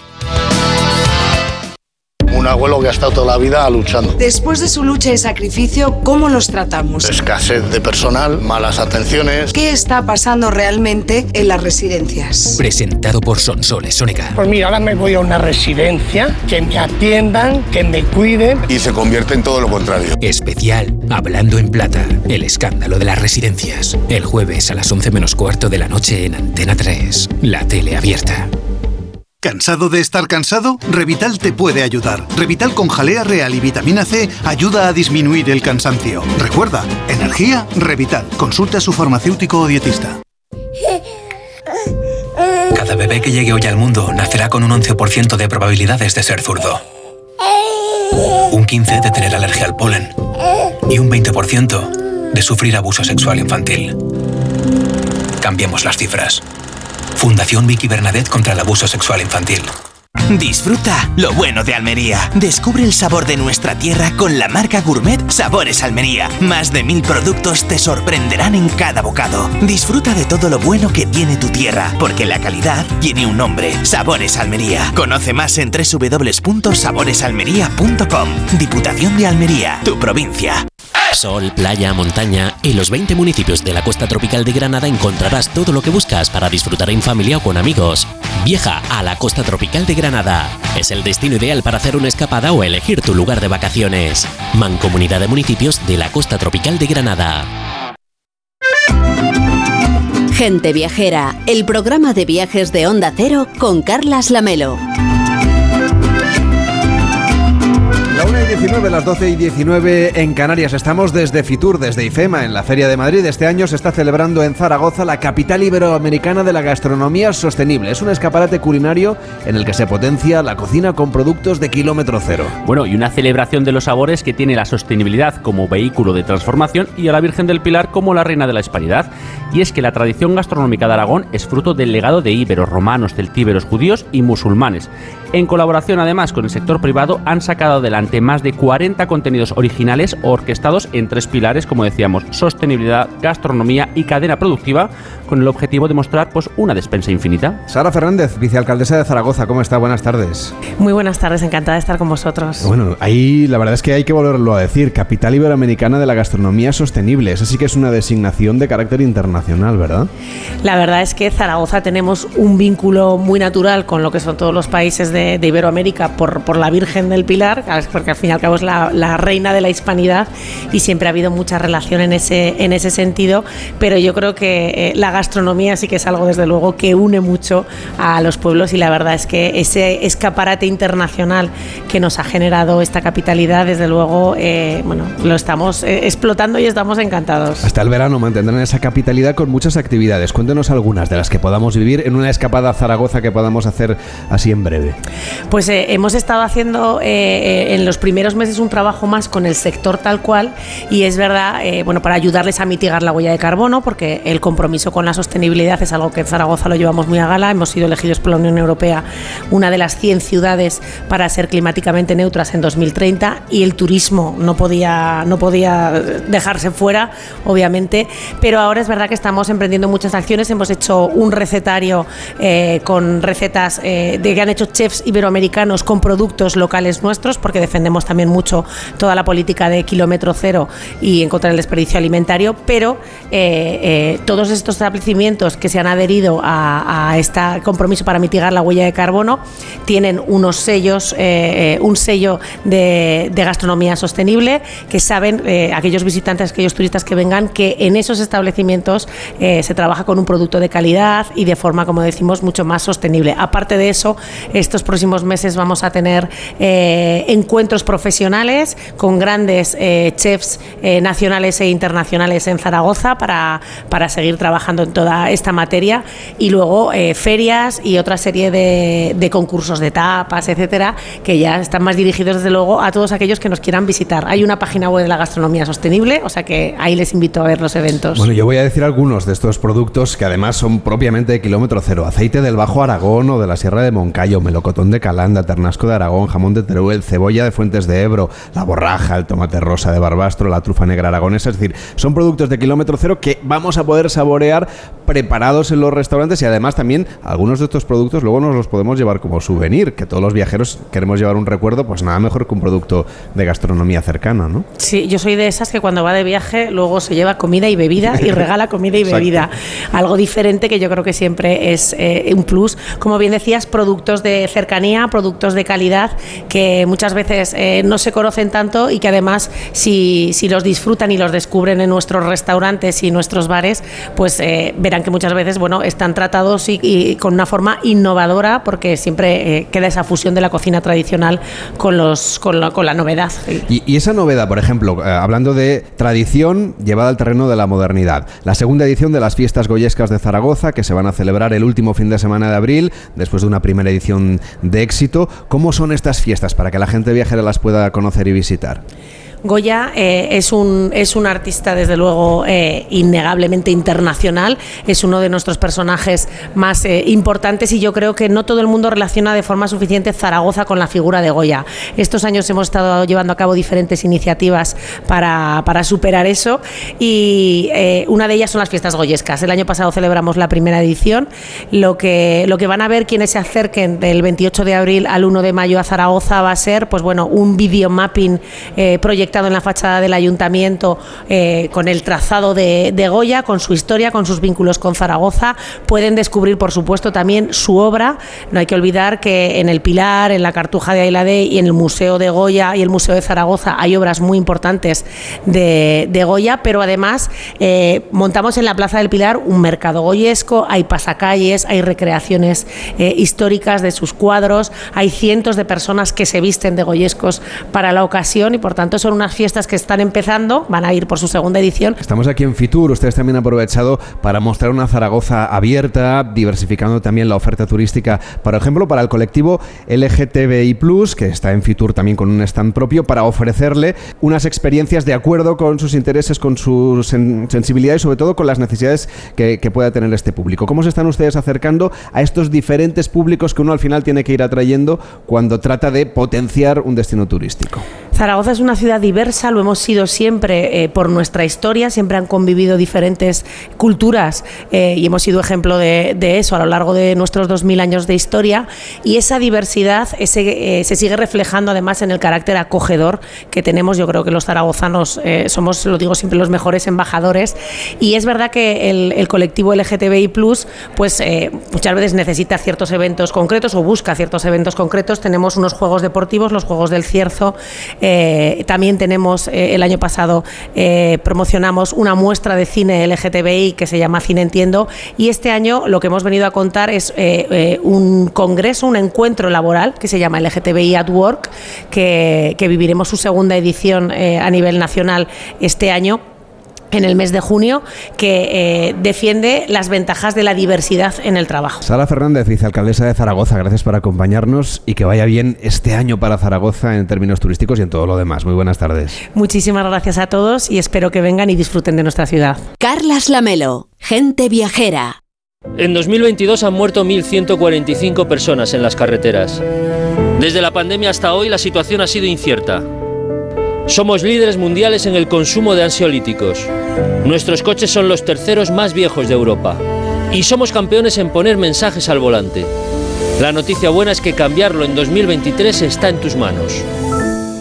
Un abuelo que ha estado toda la vida luchando. Después de su lucha y sacrificio, ¿cómo los tratamos? Escasez de personal, malas atenciones. ¿Qué está pasando realmente en las residencias? Presentado por Sonsoles Sónica. Pues mira, ahora me voy a una residencia, que me atiendan, que me cuiden. Y se convierte en todo lo contrario. Especial Hablando en Plata. El escándalo de las residencias. El jueves a las 11 menos cuarto de la noche en Antena 3. La tele abierta. ¿Cansado de estar cansado? Revital te puede ayudar. Revital con jalea real y vitamina C ayuda a disminuir el cansancio. Recuerda, energía, Revital. Consulta a su farmacéutico o dietista. Cada bebé que llegue hoy al mundo nacerá con un 11% de probabilidades de ser zurdo. Un 15% de tener alergia al polen. Y un 20% de sufrir abuso sexual infantil. Cambiemos las cifras. Fundación Vicky Bernadette contra el abuso sexual infantil. Disfruta lo bueno de Almería. Descubre el sabor de nuestra tierra con la marca Gourmet Sabores Almería. Más de mil productos te sorprenderán en cada bocado. Disfruta de todo lo bueno que tiene tu tierra, porque la calidad tiene un nombre. Sabores Almería. Conoce más en www.saboresalmería.com. Diputación de Almería, tu provincia. Sol, playa, montaña. En los 20 municipios de la costa tropical de Granada encontrarás todo lo que buscas para disfrutar en familia o con amigos. Viaja a la costa tropical de Granada. Es el destino ideal para hacer una escapada o elegir tu lugar de vacaciones. Mancomunidad de Municipios de la costa tropical de Granada. Gente Viajera, el programa de viajes de Onda Cero con Carlas Lamelo. La 1 y 19, las 12 y 19 en Canarias. Estamos desde Fitur, desde IFEMA, en la Feria de Madrid. Este año se está celebrando en Zaragoza la capital iberoamericana de la gastronomía sostenible. Es un escaparate culinario en el que se potencia la cocina con productos de kilómetro cero. Bueno, y una celebración de los sabores que tiene la sostenibilidad como vehículo de transformación y a la Virgen del Pilar como la reina de la hispanidad. Y es que la tradición gastronómica de Aragón es fruto del legado de íberos, romanos, celtíberos, judíos y musulmanes. En colaboración además con el sector privado han sacado adelante más de 40 contenidos originales orquestados en tres pilares, como decíamos, sostenibilidad, gastronomía y cadena productiva, con el objetivo de mostrar pues, una despensa infinita. Sara Fernández, vicealcaldesa de Zaragoza, ¿cómo está? Buenas tardes. Muy buenas tardes, encantada de estar con vosotros. Bueno, ahí la verdad es que hay que volverlo a decir, capital iberoamericana de la gastronomía sostenible. Esa sí que es una designación de carácter internacional, ¿verdad? La verdad es que Zaragoza tenemos un vínculo muy natural con lo que son todos los países de, de Iberoamérica por, por, la Virgen del Pilar, porque al fin y al cabo es la, la, reina de la hispanidad y siempre ha habido mucha relación en ese, en ese sentido, pero yo creo que eh, la gastronomía sí que es algo desde luego que une mucho a los pueblos y la verdad es que ese escaparate internacional que nos ha generado esta capitalidad, desde luego, eh, bueno, lo estamos eh, explotando y estamos encantados. Hasta el verano mantendrán esa capitalidad con muchas actividades. Cuéntenos algunas de las que podamos vivir en una escapada a Zaragoza que podamos hacer así en breve. Pues eh, hemos estado haciendo en los primeros meses un trabajo más con el sector tal cual y es verdad, bueno, para ayudarles a mitigar la huella de carbono, porque el compromiso con la sostenibilidad es algo que en Zaragoza lo llevamos muy a gala. Hemos sido elegidos por la Unión Europea una de las 100 ciudades para ser climáticamente neutras en 2030 y el turismo no podía, no podía dejarse fuera, obviamente, pero ahora es verdad que estamos emprendiendo muchas acciones. Hemos hecho un recetario con recetas de que han hecho chefs iberoamericanos con productos locales nuestros, porque defendemos también mucho toda la política de kilómetro cero y en contra del desperdicio alimentario, pero eh, eh, todos estos establecimientos que se han adherido a, este compromiso para mitigar la huella de carbono tienen unos sellos, eh, un sello de, gastronomía sostenible, que saben aquellos visitantes, aquellos turistas que vengan, que en esos establecimientos se trabaja con un producto de calidad y de forma, como decimos, mucho más sostenible. Aparte de eso, estos próximos meses vamos a tener eh, encuentros profesionales con grandes eh, chefs eh, nacionales e internacionales en Zaragoza para, para, seguir trabajando en toda esta materia y luego ferias y otra serie de, de, concursos de tapas, etcétera, que ya están más dirigidos desde luego a todos aquellos que nos quieran visitar. Hay una página web de la gastronomía sostenible, o sea que ahí les invito a ver los eventos. Bueno, yo voy a decir algunos de estos productos que además son propiamente de kilómetro cero. Aceite del Bajo Aragón o de la Sierra de Moncayo, melocotón de Calanda, ternasco de Aragón, jamón de Teruel, cebolla de Fuentes de Ebro, la borraja, el tomate rosa de Barbastro, la trufa negra aragonesa. Es decir, son productos de kilómetro cero que vamos a poder saborear preparados en los restaurantes y además también algunos de estos productos luego nos los podemos llevar como souvenir, que todos los viajeros queremos llevar un recuerdo, pues nada mejor que un producto de gastronomía cercana, ¿no? Sí, yo soy de esas que cuando va de viaje luego se lleva comida y bebida y [LAUGHS] regala comida y bebida. Algo diferente que yo creo que siempre es eh, un plus. Como bien decías, productos de cercanía, productos de calidad que muchas veces eh, no se conocen tanto y que además si, si, los disfrutan y los descubren en nuestros restaurantes y nuestros bares, pues eh, verán que muchas veces bueno, están tratados y, con una forma innovadora porque siempre eh, queda esa fusión de la cocina tradicional con, los, con, la, con la novedad. Y, esa novedad, por ejemplo, hablando de tradición llevada al terreno de la modernidad, la segunda edición de las fiestas goyescas de Zaragoza que se van a celebrar el último fin de semana de abril después de una primera edición de éxito. ¿Cómo son estas fiestas para que la gente viajera las pueda conocer y visitar? Goya eh, es, un, es un artista, desde luego, eh, innegablemente internacional. Es uno de nuestros personajes más eh, importantes y yo creo que no todo el mundo relaciona de forma suficiente Zaragoza con la figura de Goya. Estos años hemos estado llevando a cabo diferentes iniciativas para, para superar eso y eh, una de ellas son las fiestas goyescas. El año pasado celebramos la primera edición. Lo que, lo que van a ver quienes se acerquen del 28 de abril al 1 de mayo a Zaragoza va a ser pues bueno, un videomapping proyectado en la fachada del ayuntamiento eh, con el trazado de, de Goya, con su historia, con sus vínculos con Zaragoza. Pueden descubrir, por supuesto, también su obra. No hay que olvidar que en el Pilar, en la Cartuja de Ailadé y en el Museo de Goya y el Museo de Zaragoza hay obras muy importantes de, de Goya, pero además eh, montamos en la Plaza del Pilar un mercado goyesco, hay pasacalles, hay recreaciones eh, históricas de sus cuadros, hay cientos de personas que se visten de goyescos para la ocasión y por tanto son unas fiestas que están empezando, van a ir por su segunda edición. Estamos aquí en Fitur, ustedes también han aprovechado para mostrar una Zaragoza abierta, diversificando también la oferta turística, por ejemplo, para el colectivo LGTBI, que está en Fitur también con un stand propio, para ofrecerle unas experiencias de acuerdo con sus intereses, con su sen- sensibilidad y sobre todo con las necesidades que, que pueda tener este público. ¿Cómo se están ustedes acercando a estos diferentes públicos que uno al final tiene que ir atrayendo cuando trata de potenciar un destino turístico? Zaragoza es una ciudad diversa, lo hemos sido siempre eh, por nuestra historia, siempre han convivido diferentes culturas eh, y hemos sido ejemplo de, eso a lo largo de nuestros 2000 años de historia y esa diversidad ese, eh, se sigue reflejando además en el carácter acogedor que tenemos. Yo creo que los zaragozanos somos, lo digo siempre, los mejores embajadores y es verdad que el, colectivo LGTBI pues muchas veces necesita ciertos eventos concretos o busca ciertos eventos concretos. Tenemos unos juegos deportivos, los Juegos del Cierzo. También tenemos, eh, el año pasado eh, promocionamos una muestra de cine LGTBI que se llama Cine Entiendo. Y este año lo que hemos venido a contar es eh, un congreso, un encuentro laboral que se llama LGTBI at Work, que, viviremos su segunda edición a nivel nacional este año en el mes de junio, que eh, defiende las ventajas de la diversidad en el trabajo. Sara Fernández, vicealcaldesa de Zaragoza, gracias por acompañarnos y que vaya bien este año para Zaragoza en términos turísticos y en todo lo demás. Muy buenas tardes. Muchísimas gracias a todos y espero que vengan y disfruten de nuestra ciudad. Carlas Lamelo, gente viajera. En 2022 han muerto 1.145 personas en las carreteras. Desde la pandemia hasta hoy la situación ha sido incierta. Somos líderes mundiales en el consumo de ansiolíticos. Nuestros coches son los terceros más viejos de Europa. Y somos campeones en poner mensajes al volante. La noticia buena es que cambiarlo en 2023 está en tus manos.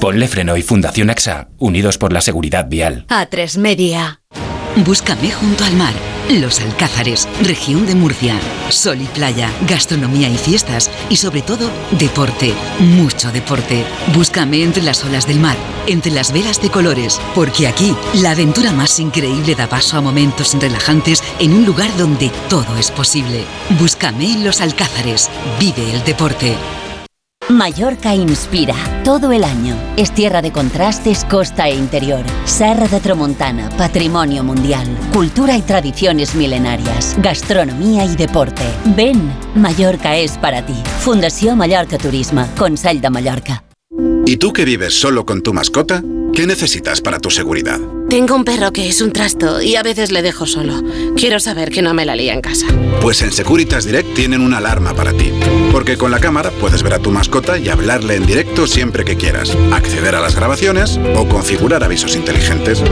Ponle Freno y Fundación AXA, unidos por la seguridad vial. A3 Media. Búscame junto al mar. Los Alcázares, región de Murcia. Sol y playa, gastronomía y fiestas. Y sobre todo, deporte. Mucho deporte. Búscame entre las olas del mar, entre las velas de colores. Porque aquí, la aventura más increíble da paso a momentos relajantes en un lugar donde todo es posible. Búscame en Los Alcázares. Vive el deporte. Mallorca inspira todo el año. Es tierra de contrastes, costa e interior. Serra de Tramontana, patrimonio mundial. Cultura y tradiciones milenarias. Gastronomía y deporte. Ven, Mallorca es para ti. Fundació Mallorca Turisme, Consell de Mallorca. ¿Y tú que vives solo con tu mascota? ¿Qué necesitas para tu seguridad? Tengo un perro que es un trasto y a veces le dejo solo. Quiero saber que no me la lía en casa. Pues en Securitas Direct tienen una alarma para ti. Porque con la cámara puedes ver a tu mascota y hablarle en directo siempre que quieras, acceder a las grabaciones o configurar avisos inteligentes.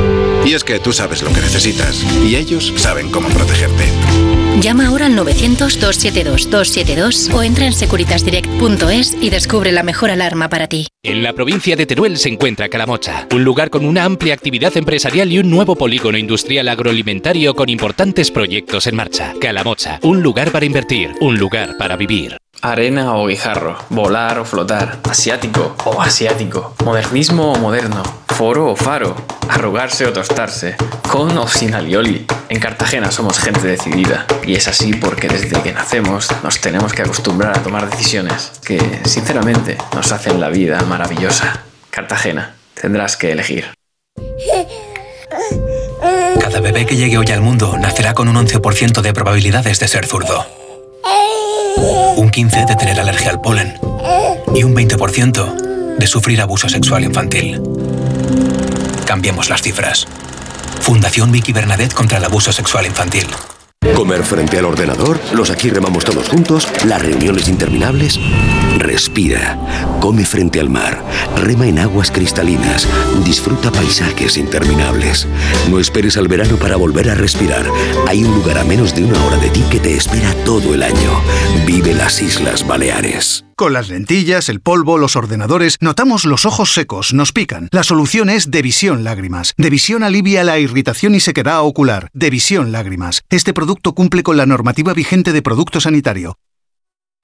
Y es que tú sabes lo que necesitas y ellos saben cómo protegerte. Llama ahora al 900-272-272 o entra en securitasdirect.es y descubre la mejor alarma para ti. En la provincia de Teruel se encuentra Calamocha, un lugar con una amplia actividad empresarial y un nuevo polígono industrial agroalimentario con importantes proyectos en marcha. Calamocha, un lugar para invertir, un lugar para vivir. Arena o guijarro, volar o flotar, asiático o asiático, modernismo o moderno, foro o faro, arrugarse o tostarse, con o sin alioli. En Cartagena somos gente decidida y es así porque desde que nacemos nos tenemos que acostumbrar a tomar decisiones que, sinceramente, nos hacen la vida maravillosa. Cartagena, tendrás que elegir. Cada bebé que llegue hoy al mundo nacerá con un 11% de probabilidades de ser zurdo. Un 15% de tener alergia al polen. Y un 20% de sufrir abuso sexual infantil. Cambiemos las cifras. Fundación Vicky Bernadette contra el abuso sexual infantil. Comer frente al ordenador, los aquí remamos todos juntos, las reuniones interminables. Respira, come frente al mar, rema en aguas cristalinas, disfruta paisajes interminables. No esperes al verano para volver a respirar. Hay un lugar a menos de una hora de ti que te espera todo el año. Vive las Islas Baleares. Con las lentillas, el polvo, los ordenadores, notamos los ojos secos, nos pican. La solución es Devisión Lágrimas. Devisión alivia la irritación y sequedad ocular. Devisión Lágrimas. Este producto cumple con la normativa vigente de producto sanitario.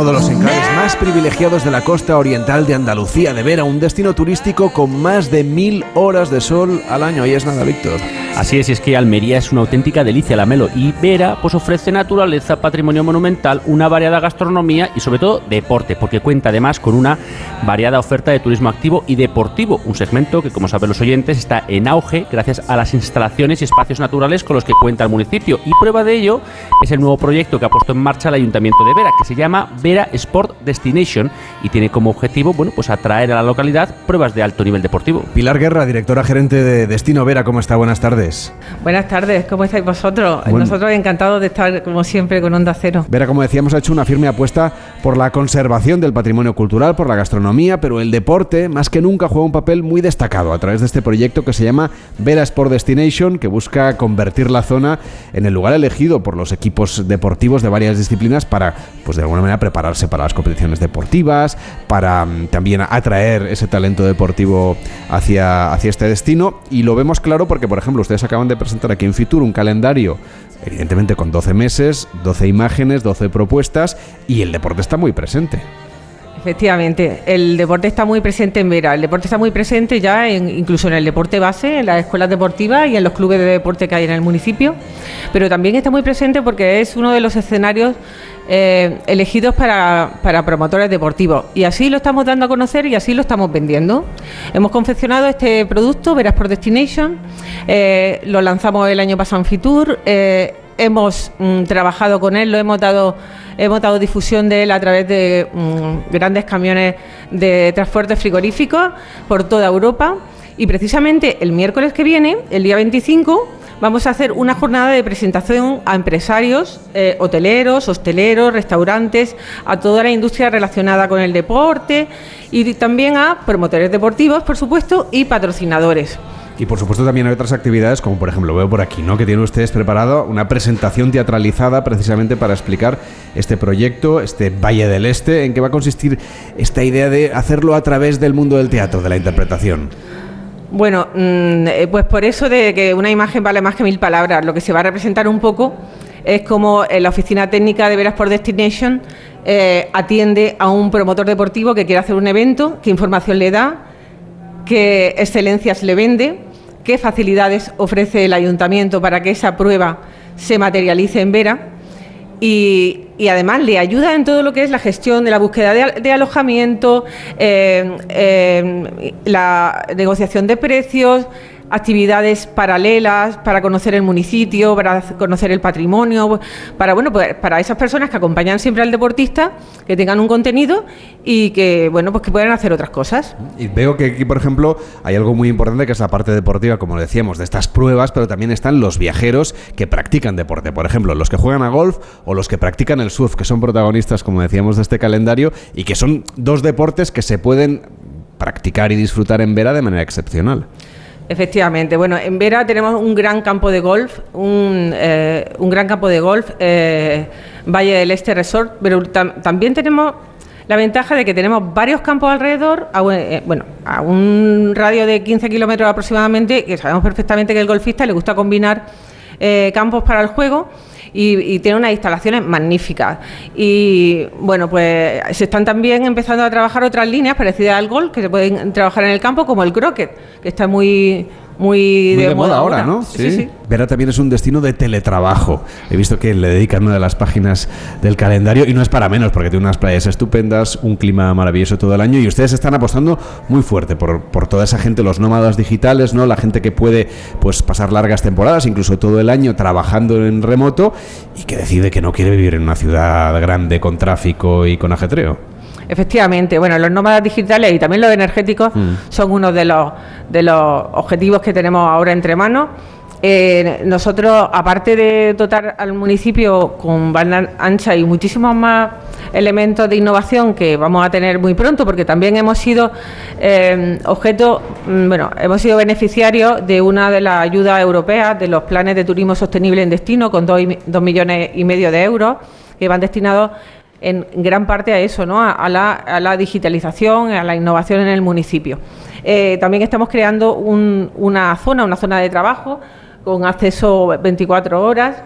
Uno de los enclaves más privilegiados de la costa oriental de Andalucía, de Vera, un destino turístico con más de mil horas de sol al año. Ahí es nada, Víctor. Así es, y es que Almería es una auténtica delicia, la Melo. Y Vera pues ofrece naturaleza, patrimonio monumental, una variada gastronomía y sobre todo deporte, porque cuenta además con una variada oferta de turismo activo y deportivo, un segmento que como saben los oyentes está en auge gracias a las instalaciones y espacios naturales con los que cuenta el municipio. Y prueba de ello es el nuevo proyecto que ha puesto en marcha el Ayuntamiento de Vera, que se llama Vera Sport Destination y tiene como objetivo, bueno, pues atraer a la localidad pruebas de alto nivel deportivo. Pilar Guerra, directora gerente de Destino Vera, ¿cómo está? Buenas tardes. Buenas tardes, ¿cómo estáis vosotros? Bueno. Nosotros encantados de estar, como siempre, con Onda Cero. Vera, como decíamos, ha hecho una firme apuesta por la conservación del patrimonio cultural, por la gastronomía, pero el deporte, más que nunca, juega un papel muy destacado a través de este proyecto que se llama Vera Sport Destination, que busca convertir la zona en el lugar elegido por los equipos deportivos de varias disciplinas para, pues de alguna manera, prepararse para las competiciones deportivas, para mm, también atraer ese talento deportivo hacia, hacia este destino. Y lo vemos claro porque, por ejemplo, ustedes acaban de presentar aquí en Fitur un calendario, evidentemente con 12 meses, 12 imágenes, 12 propuestas, y el deporte está muy presente. Efectivamente, el deporte está muy presente en Vera. El deporte está muy presente ya en- incluso en el deporte base, en las escuelas deportivas y en los clubes de deporte que hay en el municipio. Pero también está muy presente porque es uno de los escenarios eh, elegidos para, para promotores deportivos. Y así lo estamos dando a conocer y así lo estamos vendiendo. Hemos confeccionado este producto, Veras por Destination. eh, lo lanzamos el año pasado en Fitur. eh, hemos mm, trabajado con él, lo hemos dado, hemos dado difusión de él a través de mm, grandes camiones de transporte frigoríficos por toda Europa. Y precisamente el miércoles que viene, el día 25, vamos a hacer una jornada de presentación a empresarios, eh, hoteleros, hosteleros, restaurantes, a toda la industria relacionada con el deporte y también a promotores deportivos, por supuesto, y patrocinadores. Y por supuesto también hay otras actividades, como por ejemplo veo por aquí, ¿no? Que tienen ustedes preparado una presentación teatralizada precisamente para explicar este proyecto, este Valle del Este, en qué va a consistir esta idea de hacerlo a través del mundo del teatro, de la interpretación. Bueno, mm, eh, pues por eso de que una imagen vale más que mil palabras, lo que se va a representar un poco es como eh, la oficina técnica de Veras por Destination eh, atiende a un promotor deportivo que quiere hacer un evento, qué información le da, qué excelencias le vende, qué facilidades ofrece el ayuntamiento para que esa prueba se materialice en Vera y, además le ayuda en todo lo que es la gestión de la búsqueda de alojamiento, eh, eh, la negociación de precios, actividades paralelas para conocer el municipio, para conocer el patrimonio, para bueno, pues para esas personas que acompañan siempre al deportista, que tengan un contenido y que bueno, pues que puedan hacer otras cosas. Y veo que aquí, por ejemplo, hay algo muy importante que es la parte deportiva, como decíamos, de estas pruebas, pero también están los viajeros que practican deporte. Por ejemplo, los que juegan a golf o los que practican el surf, que son protagonistas, como decíamos, de este calendario y que son dos deportes que se pueden practicar y disfrutar en Vera de manera excepcional. Efectivamente, bueno, en Vera tenemos un gran campo de golf, un, eh, un gran campo de golf, eh, Valle del Este Resort, pero tam- también tenemos la ventaja de que tenemos varios campos alrededor, eh, bueno, a un radio de 15 kilómetros aproximadamente, que sabemos perfectamente que el golfista le gusta combinar campos para el juego y, tiene unas instalaciones magníficas. Y bueno, pues se están también empezando a trabajar otras líneas parecidas al golf que se pueden trabajar en el campo, como el croquet, que está muy muy, de, moda, ahora, ¿no? Sí, sí. Vera también es un destino de teletrabajo. He visto que le dedican una de las páginas del calendario y no es para menos porque tiene unas playas estupendas, un clima maravilloso todo el año y ustedes están apostando muy fuerte por, por toda esa gente, los nómadas digitales, ¿no? La gente que puede pues pasar largas temporadas, incluso todo el año trabajando en remoto y que decide que no quiere vivir en una ciudad grande con tráfico y con ajetreo. Efectivamente, bueno, los nómadas digitales y también los energéticos Mm. son uno de los, de los objetivos que tenemos ahora entre manos. Eh, nosotros, aparte de dotar al municipio con banda ancha y muchísimos más elementos de innovación que vamos a tener muy pronto, porque también hemos sido eh, objeto, mm, bueno, hemos sido beneficiarios de una de las ayudas europeas de los planes de turismo sostenible en destino con dos, y mi- dos millones y medio de euros que van destinados en gran parte a eso, ¿no? a, a la, a la digitalización, a la innovación en el municipio. Eh, también estamos creando un- una zona, una zona de trabajo con acceso 24 horas,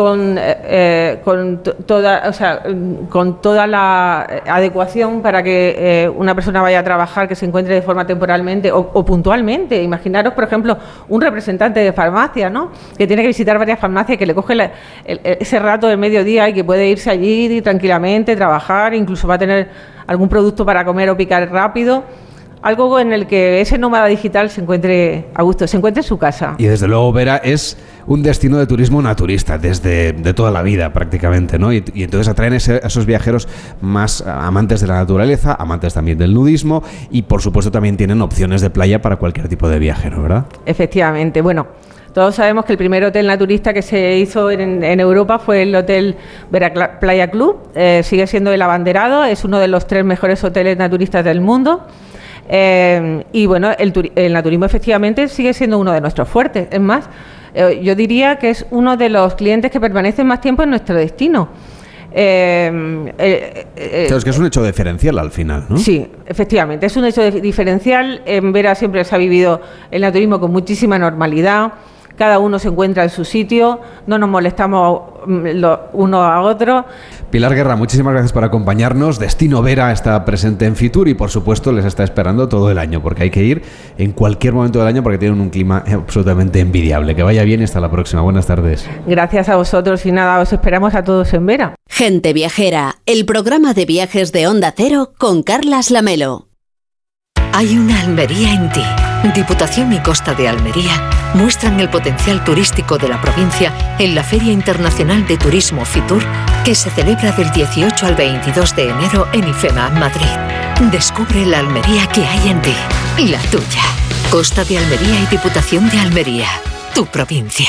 con, eh, eh, con to- toda, o sea, con toda la adecuación para que eh, una persona vaya a trabajar, que se encuentre de forma temporalmente o, puntualmente. Imaginaros, por ejemplo, un representante de farmacia, ¿no? Que tiene que visitar varias farmacias, que le coge el- ese rato del mediodía y que puede irse allí tranquilamente, trabajar, incluso va a tener algún producto para comer o picar rápido. Algo en el que ese nómada digital se encuentre a gusto, se encuentre en su casa. Y desde luego Vera es un destino de turismo naturista desde de toda la vida prácticamente, ¿no? Y, y entonces atraen ese- a esos viajeros más ah, amantes de la naturaleza, amantes también del nudismo y por supuesto también tienen opciones de playa para cualquier tipo de viajero, ¿verdad? Efectivamente, bueno, todos sabemos que el primer hotel naturista que se hizo en, en Europa fue el Hotel Vera Playa Club, eh, sigue siendo el abanderado, es uno de los tres mejores hoteles naturistas del mundo. Eh, y bueno, el, turi- el naturismo efectivamente sigue siendo uno de nuestros fuertes. Es más, eh, yo diría que es uno de los clientes que permanecen más tiempo en nuestro destino. Eh, eh, eh, Claro, es que es un hecho diferencial al final, ¿no? Sí, efectivamente, es un hecho diferencial. En Vera siempre se ha vivido el naturismo con muchísima normalidad. Cada uno se encuentra en su sitio, no nos molestamos lo- uno a otro. Pilar Guerra, muchísimas gracias por acompañarnos. Destino Vera está presente en Fitur y por supuesto les está esperando todo el año porque hay que ir en cualquier momento del año porque tienen un clima absolutamente envidiable. Que vaya bien y hasta la próxima. Buenas tardes. Gracias a vosotros y nada, os esperamos a todos en Vera. Gente Viajera, el programa de viajes de Onda Cero con Carlas Lamelo. Hay una Almería en ti. Diputación y Costa de Almería muestran el potencial turístico de la provincia en la Feria Internacional de Turismo Fitur, que se celebra del 18 al 22 de enero en IFEMA, Madrid. Descubre la Almería que hay en ti, la tuya. Costa de Almería y Diputación de Almería, tu provincia.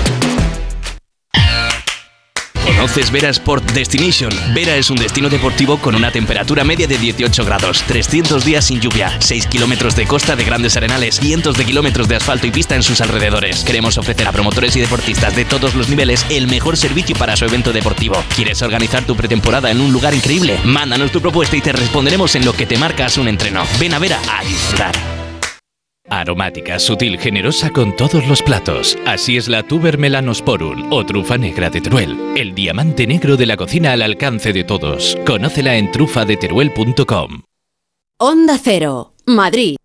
¿Conoces Vera Sport Destination? Vera es un destino deportivo con una temperatura media de 18 grados, 300 días sin lluvia, 6 kilómetros de costa de grandes arenales, cientos de kilómetros de asfalto y pista en sus alrededores. Queremos ofrecer a promotores y deportistas de todos los niveles el mejor servicio para su evento deportivo. ¿Quieres organizar tu pretemporada en un lugar increíble? Mándanos tu propuesta y te responderemos en lo que te marcas un entreno. Ven a Vera a disfrutar. Aromática, sutil, generosa con todos los platos. Así es la Tuber Melanosporum o trufa negra de Teruel. El diamante negro de la cocina al alcance de todos. Conócela en trufadeteruel.com. Onda Cero, Madrid.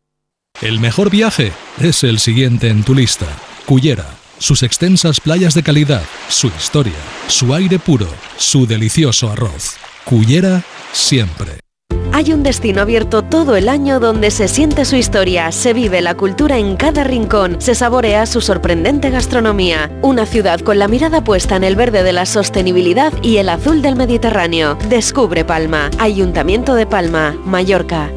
El mejor viaje es el siguiente en tu lista. Cullera. Sus extensas playas de calidad, su historia, su aire puro, su delicioso arroz. Cullera siempre. Hay un destino abierto todo el año donde se siente su historia, se vive la cultura en cada rincón, se saborea su sorprendente gastronomía. Una ciudad con la mirada puesta en el verde de la sostenibilidad y el azul del Mediterráneo. Descubre Palma, Ayuntamiento de Palma, Mallorca.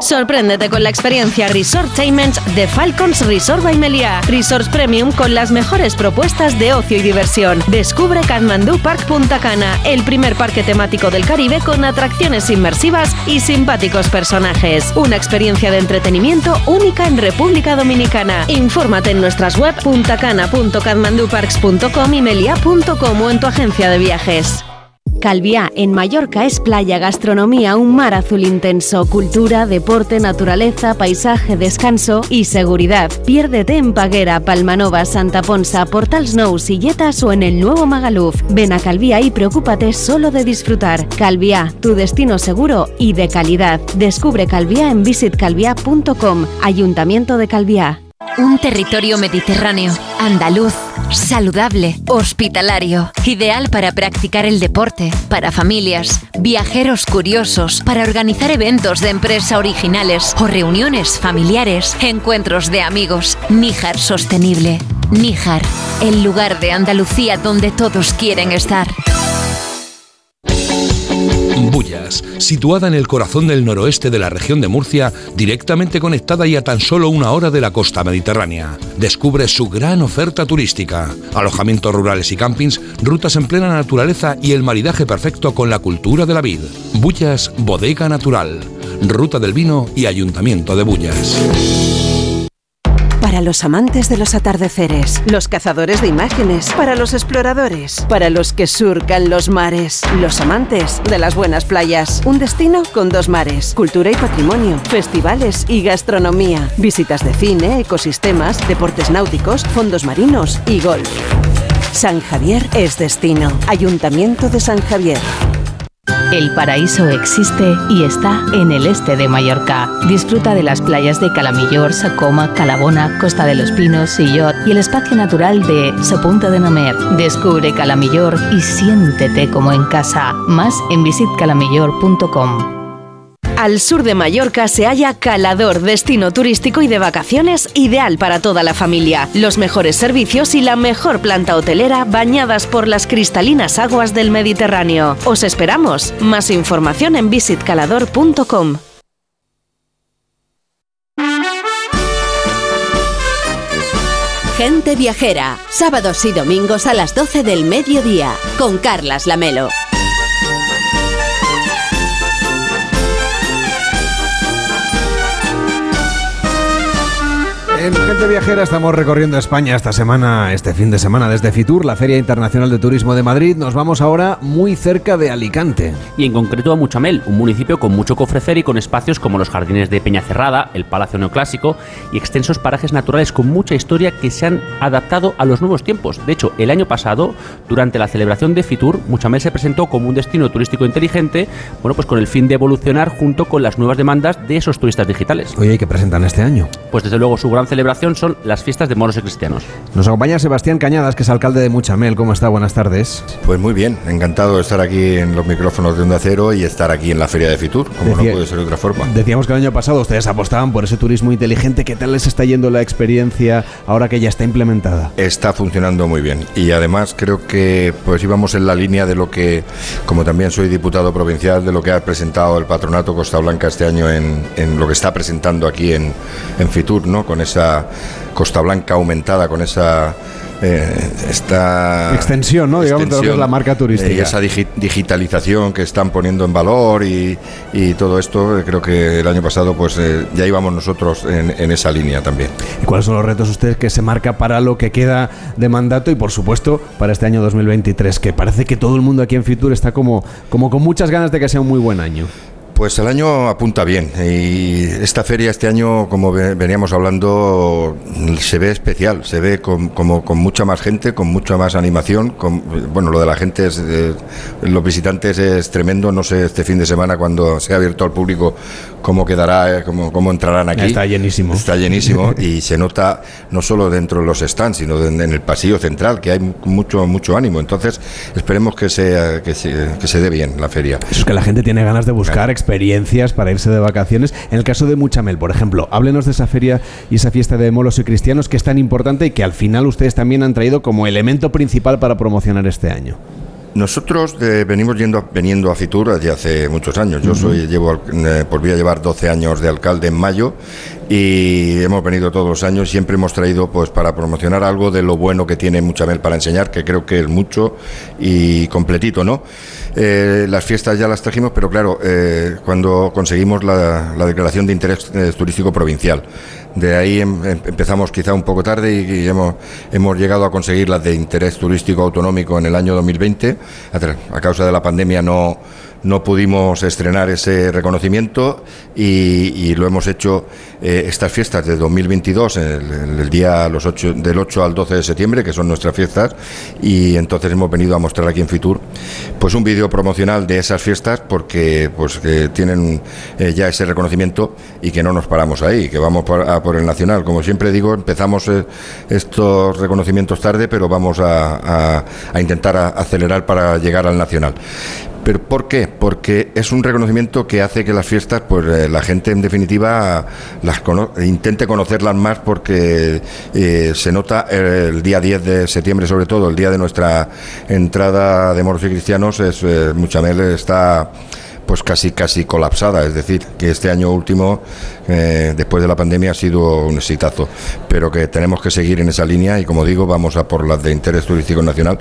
Sorpréndete con la experiencia Resortainment de Falcons Resort by Meliá. Resorts Premium con las mejores propuestas de ocio y diversión. Descubre Kathmandu Park Punta Cana, el primer parque temático del Caribe con atracciones inmersivas y simpáticos personajes. Una experiencia de entretenimiento única en República Dominicana. Infórmate en nuestras web puntacana.kathmanduparks.com y melia.com o en tu agencia de viajes. Calviá en Mallorca es playa, gastronomía, un mar azul intenso, cultura, deporte, naturaleza, paisaje, descanso y seguridad. Piérdete en Paguera, Palmanova, Santa Ponsa, Portal Snow, Silletas o en el nuevo Magaluf. Ven a Calviá y preocúpate solo de disfrutar. Calviá, tu destino seguro y de calidad. Descubre Calviá en visitcalviá.com. Ayuntamiento de Calviá. Un territorio mediterráneo, andaluz, saludable, hospitalario, ideal para practicar el deporte, para familias, viajeros curiosos, para organizar eventos de empresa originales o reuniones familiares, encuentros de amigos. Níjar Sostenible. Níjar, el lugar de Andalucía donde todos quieren estar. Situada en el corazón del noroeste de la región de Murcia, directamente conectada y a tan solo una hora de la costa mediterránea. Descubre su gran oferta turística, alojamientos rurales y campings, rutas en plena naturaleza y el maridaje perfecto con la cultura de la vid. Bullas Bodega Natural, Ruta del Vino y Ayuntamiento de Bullas. Para los amantes de los atardeceres, los cazadores de imágenes, para los exploradores, para los que surcan los mares, los amantes de las buenas playas. Un destino con dos mares, cultura y patrimonio, festivales y gastronomía, visitas de cine, ecosistemas, deportes náuticos, fondos marinos y golf. San Javier es destino. Ayuntamiento de San Javier. El paraíso existe y está en el este de Mallorca. Disfruta de las playas de Calamillor, Sacoma, Calabona, Costa de los Pinos, Sillot y el espacio natural de Sopunta de Nomer. Descubre Calamillor y siéntete como en casa. Más en visitcalamillor.com. Al sur de Mallorca se halla Calador, destino turístico y de vacaciones ideal para toda la familia. Los mejores servicios y la mejor planta hotelera bañadas por las cristalinas aguas del Mediterráneo. Os esperamos. Más información en visitcalador.com. Gente Viajera, sábados y domingos a las 12 del mediodía, con Carlas Lamelo. En Gente Viajera estamos recorriendo España esta semana, este fin de semana desde Fitur, la Feria Internacional de Turismo de Madrid. Nos vamos ahora muy cerca de Alicante. Y en concreto a Muchamel, un municipio con mucho que ofrecer y con espacios como los jardines de Peñacerrada, el Palacio Neoclásico y extensos parajes naturales con mucha historia que se han adaptado a los nuevos tiempos. De hecho, el año pasado, durante la celebración de Fitur, Muchamel se presentó como un destino turístico inteligente, bueno, pues con el fin de evolucionar junto con las nuevas demandas de esos turistas digitales. Oye, ¿y qué presentan este año? Pues desde luego su gran celebración son las fiestas de moros y cristianos. Nos acompaña Sebastián Cañadas, que es alcalde de Muchamel. ¿Cómo está? Buenas tardes. Pues muy bien, encantado de estar aquí en los micrófonos de Onda Cero y estar aquí en la Feria de Fitur, como Decía- no puede ser de otra forma. Decíamos que el año pasado ustedes apostaban por ese turismo inteligente. ¿Qué tal les está yendo la experiencia ahora que ya está implementada? Está funcionando muy bien y además creo que pues íbamos en la línea de lo que, como también soy diputado provincial, de lo que ha presentado el Patronato Costa Blanca este año en, en lo que está presentando aquí en, en Fitur, ¿no? Con esa Costa Blanca aumentada, con esa eh, esta Extensión, ¿no? Digamos, de lo que es la marca turística. Y esa digi- digitalización que están poniendo en valor y, y todo esto, eh, creo que el año pasado pues eh, ya íbamos nosotros en, en esa línea también. ¿Y cuáles son los retos ustedes que se marca para lo que queda de mandato y, por supuesto, para este año 2023? Que parece que todo el mundo aquí en Fitur está como, como con muchas ganas de que sea un muy buen año. Pues el año apunta bien y esta feria este año, como ve- veníamos hablando, se ve especial, se ve con, como, con mucha más gente, con mucha más animación. Con, bueno, lo de la gente, es, eh, los visitantes es tremendo. No sé este fin de semana cuando sea abierto al público cómo quedará, eh, cómo, cómo entrarán aquí. Está llenísimo. Está llenísimo [LAUGHS] y se nota no solo dentro de los stands, sino en, en el pasillo central, que hay mucho mucho ánimo. Entonces esperemos que se, que se, que se dé bien la feria. Eso es que la gente tiene ganas de buscar experiencias para irse de vacaciones. En el caso de Muchamel, por ejemplo, háblenos de esa feria y esa fiesta de molos y cristianos que es tan importante y que al final ustedes también han traído como elemento principal para promocionar este año. Nosotros eh, venimos yendo, veniendo a Fitur desde hace muchos años. Yo soy, llevo, eh, voy a llevar 12 años de alcalde en mayo y hemos venido todos los años, siempre hemos traído pues para promocionar algo de lo bueno que tiene Muchamel para enseñar, que creo que es mucho y completito, ¿no? Eh, las fiestas ya las trajimos, pero claro, eh, cuando conseguimos la, declaración de interés eh, turístico provincial. De ahí em, em, empezamos quizá un poco tarde y, hemos, hemos llegado a conseguir las de interés turístico autonómico en el año 2020. A causa de la pandemia no, no pudimos estrenar ese reconocimiento y, lo hemos hecho eh, estas fiestas de 2022, el, el día los 8, del 8 al 12 de septiembre, que son nuestras fiestas, y entonces hemos venido a mostrar aquí en Fitur pues un vídeo promocional de esas fiestas porque pues tienen eh, ya ese reconocimiento y que no nos paramos ahí, que vamos por, a por el nacional. Como siempre digo, empezamos eh, estos reconocimientos tarde, pero vamos a intentar acelerar para llegar al nacional. ¿Pero por qué? Porque es un reconocimiento que hace que las fiestas, pues eh, la gente en definitiva las intente conocerlas más porque eh, se nota el día 10 de septiembre, sobre todo el día de nuestra entrada de moros y cristianos, es, eh, Muchamel está pues casi casi colapsada, es decir, que este año último, eh, después de la pandemia, ha sido un exitazo, pero que tenemos que seguir en esa línea y como digo, vamos a por las de interés turístico nacional,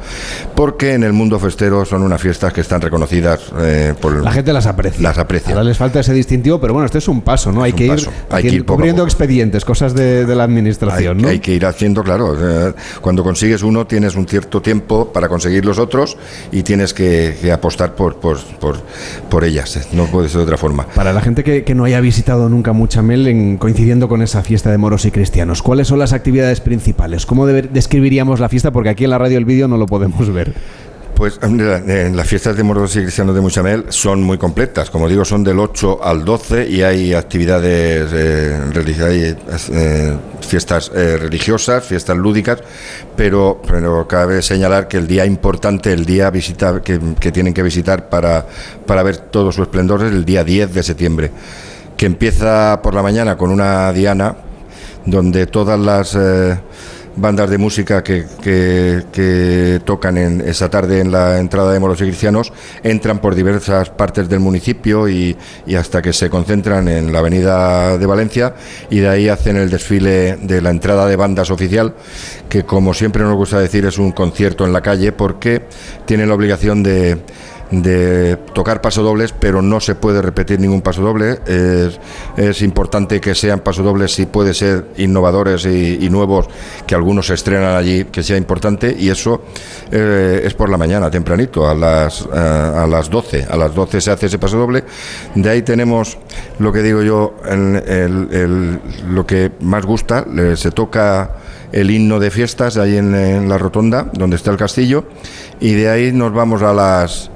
porque en el mundo festero son unas fiestas que están reconocidas eh, por... La gente las aprecia. Las aprecia. Ahora les falta ese distintivo, pero bueno, este es un paso, ¿no? Hay que, ir, hay que ir cubriendo expedientes, cosas de, la administración, hay, ¿no? Hay que ir haciendo, claro, eh, cuando consigues uno tienes un cierto tiempo para conseguir los otros y tienes que, apostar por, por, por, por ello no puede ser de otra forma. Para la gente que, no haya visitado nunca Muchamel, en, coincidiendo con esa fiesta de moros y cristianos, ¿cuáles son las actividades principales? ¿Cómo describiríamos la fiesta? Porque aquí en la radio el vídeo no lo podemos ver. Pues en las fiestas de moros y cristianos de Muchamel son muy completas. Como digo, son del 8 al 12 y hay actividades eh, eh, fiestas eh, religiosas, fiestas lúdicas, pero, pero cabe señalar que el día importante, el día visitar, que, tienen que visitar para, para ver todo su esplendor es el día 10 de septiembre, que empieza por la mañana con una diana donde todas las bandas de música que, que, tocan en esa tarde en la entrada de moros y cristianos entran por diversas partes del municipio y, y, hasta que se concentran en la avenida de Valencia y de ahí hacen el desfile de la entrada de bandas oficial que como siempre nos gusta decir es un concierto en la calle porque tienen la obligación de de tocar pasodobles, pero no se puede repetir ningún pasodoble. Es, es importante que sean pasodobles si puede ser innovadores y, nuevos, que algunos se estrenan allí, que sea importante, y eso eh, es por la mañana, tempranito, a las, eh, a las 12. A las 12 se hace ese pasodoble. De ahí tenemos lo que digo yo, lo que más gusta, se toca el himno de fiestas ahí en, la rotonda, donde está el castillo, y de ahí nos vamos a las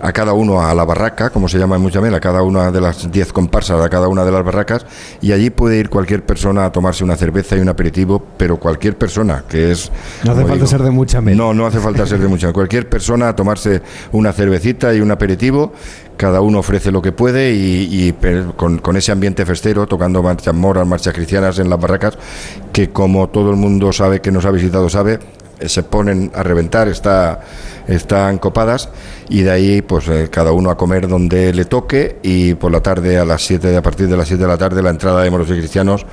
a cada uno a la barraca, como se llama en Muchamel, a cada una de las 10 comparsas, a cada una de las barracas, y allí puede ir cualquier persona a tomarse una cerveza y un aperitivo, pero cualquier persona, que es... No hace falta ser de Muchamel. No, no hace falta ser de Muchamel. Cualquier persona a tomarse una cervecita y un aperitivo, cada uno ofrece lo que puede y, con, con, ese ambiente festero, tocando marchas moras, marchas cristianas en las barracas, que como todo el mundo sabe que nos ha visitado sabe, eh, se ponen a reventar, está, están copadas y de ahí pues eh, cada uno a comer donde le toque y por la tarde a las 7, a partir de las 7 de la tarde la entrada de moros y cristianos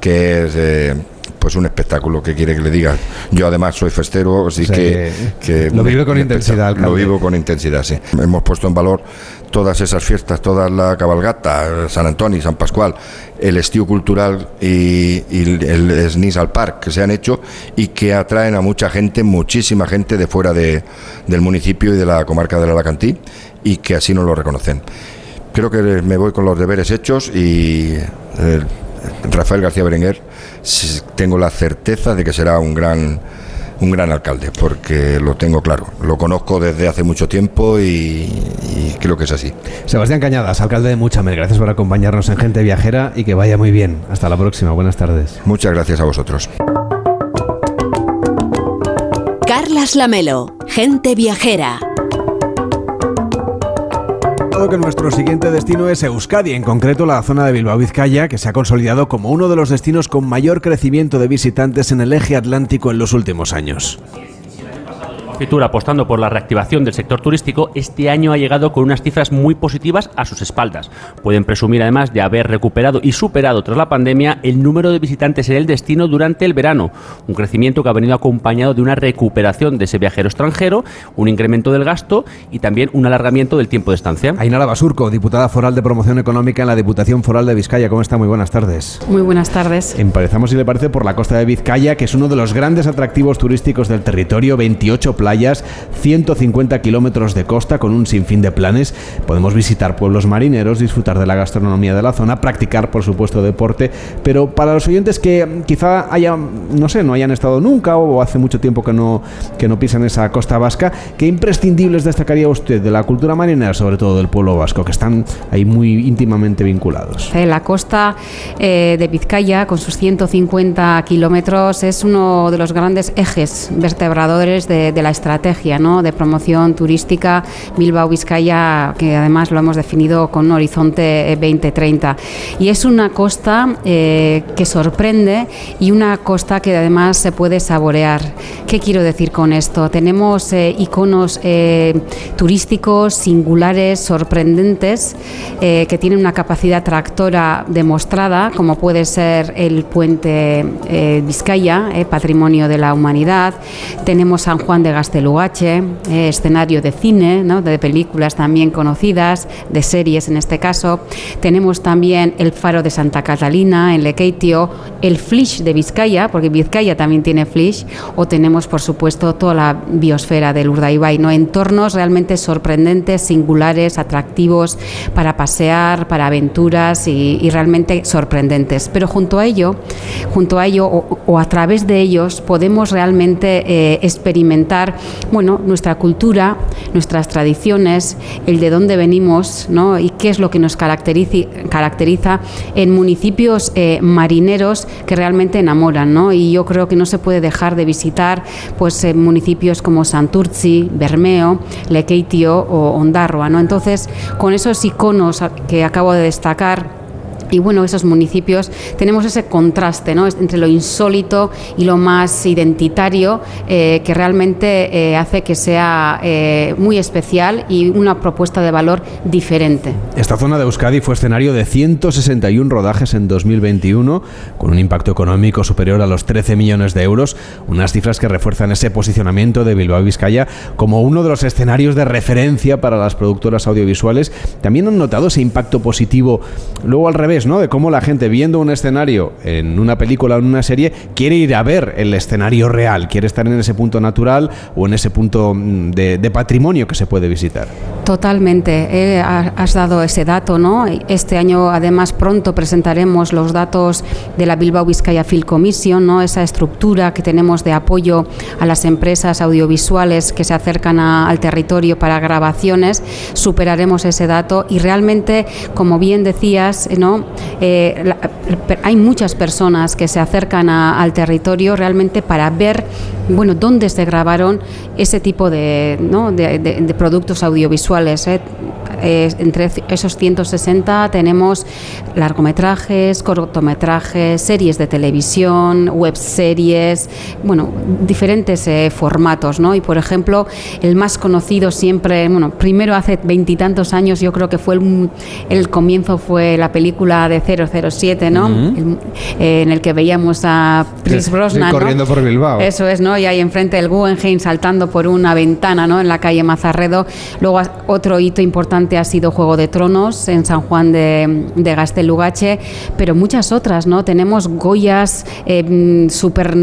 que es eh, pues un espectáculo que quiere que le diga. Yo además soy festero, así que, Lo vivo con intensidad, Lo vivo con intensidad, sí. Hemos puesto en valor todas esas fiestas, toda la cabalgata, San Antonio, San Pascual, el estío cultural y, el SNIS al Park que se han hecho y que atraen a mucha gente, muchísima gente de fuera de, del municipio y de la comarca del Alacantí y que así nos lo reconocen. Creo que me voy con los deberes hechos y eh, Rafael García Berenguer tengo la certeza de que será un gran un gran alcalde, porque lo tengo claro. Lo conozco desde hace mucho tiempo y, creo que es así. Sebastián Cañadas, alcalde de Muchamel, gracias por acompañarnos en Gente Viajera y que vaya muy bien. Hasta la próxima, buenas tardes. Muchas gracias a vosotros. Carlas Lamelo, Gente Viajera que nuestro siguiente destino es Euskadi, en concreto la zona de Bilbao Vizcaya, que se ha consolidado como uno de los destinos con mayor crecimiento de visitantes en el eje atlántico en los últimos años. Fitur, apostando por la reactivación del sector turístico, este año ha llegado con unas cifras muy positivas a sus espaldas. Pueden presumir además de haber recuperado y superado tras la pandemia el número de visitantes en el destino durante el verano, un crecimiento que ha venido acompañado de una recuperación de ese viajero extranjero, un incremento del gasto y también un alargamiento del tiempo de estancia. Ainara Basurco, diputada foral de promoción económica en la Diputación Foral de Vizcaya. ¿Cómo está? Muy buenas tardes. Muy buenas tardes. Empezamos, si le parece, por la costa de Vizcaya, que es uno de los grandes atractivos turísticos del territorio, 28 playas, 150 kilómetros de costa con un sinfín de planes. Podemos visitar pueblos marineros, disfrutar de la gastronomía de la zona, practicar, por supuesto, deporte, pero para los oyentes que quizá haya, no sé, no hayan estado nunca o hace mucho tiempo que no, que no pisan esa costa vasca, ¿qué imprescindibles destacaría usted de la cultura marinera, sobre todo del pueblo vasco, que están ahí muy íntimamente vinculados? La costa eh, de Vizcaya, con sus 150 kilómetros, es uno de los grandes ejes vertebradores de, de la estrategia ¿no? de promoción turística Bilbao-Vizcaya, que además lo hemos definido con un horizonte 2030. Y es una costa eh, que sorprende y una costa que además se puede saborear. ¿Qué quiero decir con esto? Tenemos eh, iconos eh, turísticos singulares, sorprendentes, eh, que tienen una capacidad tractora demostrada, como puede ser el puente eh, Vizcaya, eh, patrimonio de la humanidad. Tenemos San Juan de Gastelugache, eh, escenario de cine, de películas también conocidas, de series en este caso. Tenemos también el faro de Santa Catalina en Lekeitio, el Flish de Vizcaya, porque Vizcaya también tiene Flish, o tenemos por supuesto toda la biosfera del Urdaibai, ¿no? entornos realmente sorprendentes, singulares, atractivos para pasear, para aventuras y, realmente sorprendentes. Pero junto a ello, junto a ello o, o a través de ellos podemos realmente eh, experimentar bueno, nuestra cultura, nuestras tradiciones, el de dónde venimos ¿no? y qué es lo que nos caracteriza, en municipios eh, marineros que realmente enamoran. ¿no? Y yo creo que no se puede dejar de visitar pues, eh, municipios como Santurci, Bermeo, Lekeitio o Ondarroa. ¿no? Entonces, con esos iconos que acabo de destacar, y bueno, esos municipios tenemos ese contraste ¿no? entre lo insólito y lo más identitario eh, que realmente eh, hace que sea eh, muy especial y una propuesta de valor diferente. Esta zona de Euskadi fue escenario de 161 rodajes en 2021, con un impacto económico superior a los 13 millones de euros, unas cifras que refuerzan ese posicionamiento de Bilbao y Vizcaya como uno de los escenarios de referencia para las productoras audiovisuales. También han notado ese impacto positivo, luego al revés, De cómo la gente viendo un escenario en una película o en una serie quiere ir a ver el escenario real, quiere estar en ese punto natural o en ese punto mm, de, patrimonio que se puede visitar. Totalmente, eh, has dado ese dato, ¿no? Este año, además, pronto presentaremos los datos de la Bilbao Vizcaya Film Commission, ¿no? Esa estructura que tenemos de apoyo a las empresas audiovisuales que se acercan al territorio para grabaciones. Superaremos ese dato y realmente, como bien decías, ¿no? Eh, hay muchas personas que se acercan al territorio realmente para ver, bueno, dónde se grabaron ese tipo de productos audiovisuales. ¿eh? Eh, entre esos 160 tenemos largometrajes, cortometrajes, series de televisión, web series, bueno, diferentes eh, formatos, ¿no? Y por ejemplo, el más conocido siempre, bueno, primero hace veintitantos años, yo creo que fue el, el, comienzo fue la película de 007, ¿no? Uh -huh. el, eh, en el que veíamos a Chris Brosnan, sí, corriendo ¿no? por Bilbao. Eso es, ¿no? Y ahí enfrente el Guggenheim saltando por una ventana, ¿no? En la calle Mazarredo. Luego otro hito importante ha sido Juego de Tronos en San Juan de, de Gastelugache, pero muchas otras, ¿no? Tenemos Goyas eh, super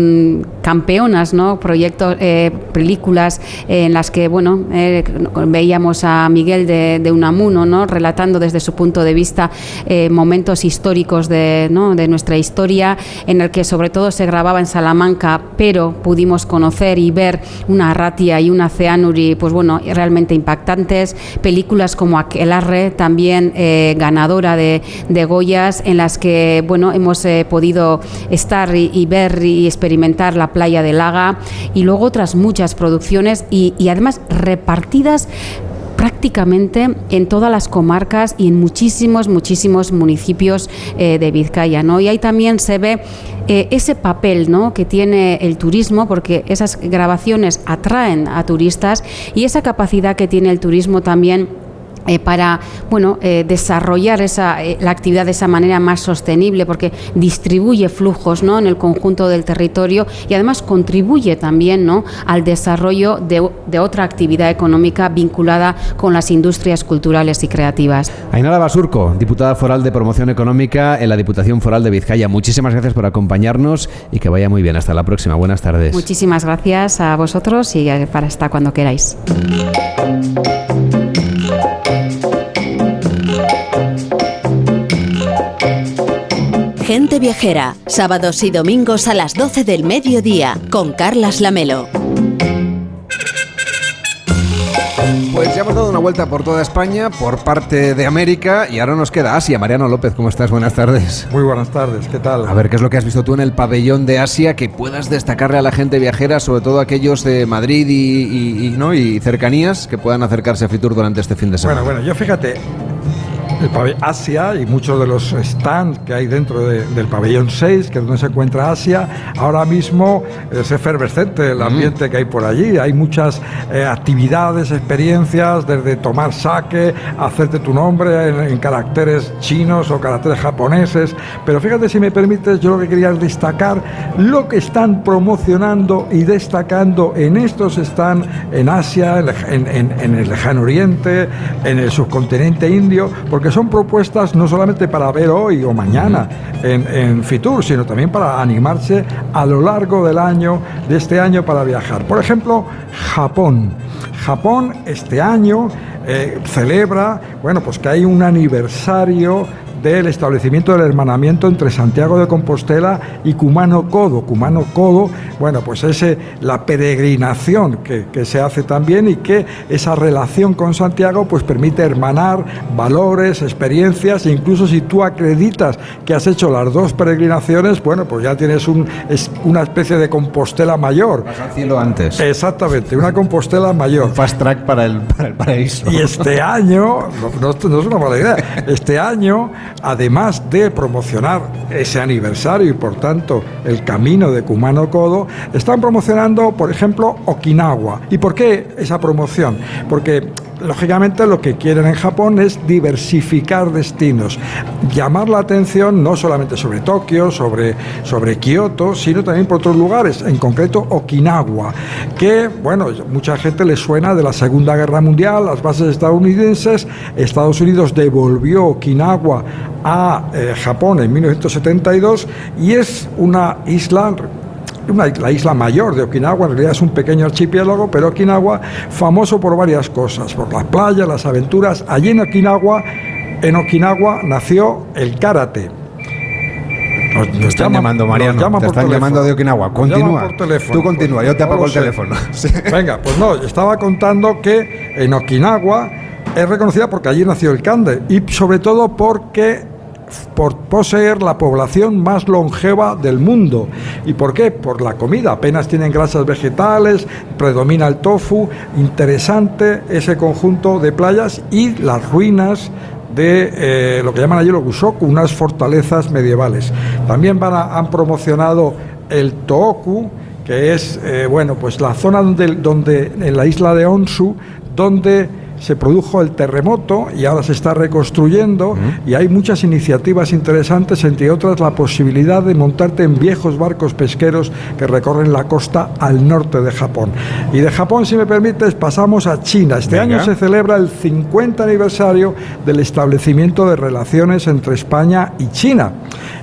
campeonas, ¿no? Proyectos, eh, películas en las que, bueno, eh, veíamos a Miguel de, de, Unamuno, ¿no? Relatando desde su punto de vista eh, momentos históricos de, ¿no? de nuestra historia, en el que sobre todo se grababa en Salamanca, pero pudimos conocer y ver una Ratia y una Ceanuri, pues bueno, realmente impactantes, películas como Aquelarre, también eh, ganadora de, Goyas, en las que bueno, hemos eh, podido estar y, ver y experimentar la playa de Laga, y luego otras muchas producciones y, además repartidas prácticamente en todas las comarcas y en muchísimos, muchísimos municipios eh, de Vizcaya. ¿no? Y ahí también se ve ese papel ¿no? que tiene el turismo, porque esas grabaciones atraen a turistas y esa capacidad que tiene el turismo también eh, para bueno eh, desarrollar esa, eh, la actividad de esa manera más sostenible porque distribuye flujos ¿no? en el conjunto del territorio y además contribuye también ¿no? al desarrollo de, de, otra actividad económica vinculada con las industrias culturales y creativas. Ainara Basurco, diputada foral de promoción económica en la Diputación Foral de Vizcaya. Muchísimas gracias por acompañarnos y que vaya muy bien. Hasta la próxima. Buenas tardes. Muchísimas gracias a vosotros y para estar cuando queráis. Gente Viajera, sábados y domingos a las 12 del mediodía, con Carlas Lamelo. Pues ya hemos dado una vuelta por toda España, por parte de América, y ahora nos queda Asia. Mariano López, ¿cómo estás? Buenas tardes. Muy buenas tardes, ¿qué tal? A ver, ¿qué es lo que has visto tú en el pabellón de Asia que puedas destacarle a la gente viajera, sobre todo aquellos de Madrid y, y, ¿no? y cercanías, que puedan acercarse a Fitur durante este fin de semana? Bueno, bueno, yo fíjate, el Asia y muchos de los stands que hay dentro de, del pabellón 6, que es donde se encuentra Asia, ahora mismo es efervescente el ambiente que hay por allí. Hay muchas eh, actividades, experiencias, desde tomar sake, hacerte tu nombre en, en, caracteres chinos o caracteres japoneses. Pero fíjate, si me permites, yo lo que quería es destacar lo que están promocionando y destacando en estos stands en Asia, en, en, en el lejano oriente, en el subcontinente indio, porque son propuestas no solamente para ver hoy o mañana en, en, Fitur, sino también para animarse a lo largo del año, de este año para viajar. Por ejemplo, Japón. Japón este año eh, celebra, bueno, pues que hay un aniversario del establecimiento del hermanamiento entre Santiago de Compostela y Cumano Codo. Cumano Codo, bueno, pues es eh, la peregrinación que, que, se hace también y que esa relación con Santiago pues permite hermanar valores, experiencias, e incluso si tú acreditas que has hecho las dos peregrinaciones, bueno, pues ya tienes un, es una especie de Compostela mayor. Vas al cielo antes. Exactamente, una Compostela mayor. Un fast track para el, para el paraíso. Y este año, no, no, no es una mala idea, [LAUGHS] este año además de promocionar ese aniversario y por tanto el camino de Kumano Kodo, están promocionando, por ejemplo, Okinawa. ¿Y por qué esa promoción? Porque lógicamente lo que quieren en Japón es diversificar destinos, llamar la atención no solamente sobre Tokio, sobre, sobre Kioto, sino también por otros lugares, en concreto Okinawa, que, bueno, mucha gente le suena de la Segunda Guerra Mundial, las bases estadounidenses, Estados Unidos devolvió Okinawa a eh, Japón en 1972 y es una isla una, la isla mayor de Okinawa, en realidad es un pequeño archipiélago, pero Okinawa famoso por varias cosas, por las playas, las aventuras. Allí en Okinawa, en Okinawa nació el karate. Nos, nos están llama, llamando, Mariano. Llama te están teléfono. llamando de Okinawa. Continúa. Teléfono. Tú continúa, pues, yo te apago no el sé. teléfono. [LAUGHS] Sí. Venga, pues no, estaba contando que en Okinawa es reconocida porque allí nació el kande y sobre todo porque por poseer la población más longeva del mundo. ¿Y por qué? Por la comida. Apenas tienen grasas vegetales, predomina el tofu. Interesante ese conjunto de playas y las ruinas de eh, lo que llaman allí los Gusoku, unas fortalezas medievales. También han promocionado el Tooku, que es eh, bueno, pues la zona donde, donde en la isla de Onsu, donde se produjo el terremoto y ahora se está reconstruyendo y hay muchas iniciativas interesantes, entre otras la posibilidad de montarte en viejos barcos pesqueros que recorren la costa al norte de Japón. Y de Japón, si me permites, pasamos a China. Este Venga. año se celebra el 50 aniversario del establecimiento de relaciones entre España y China.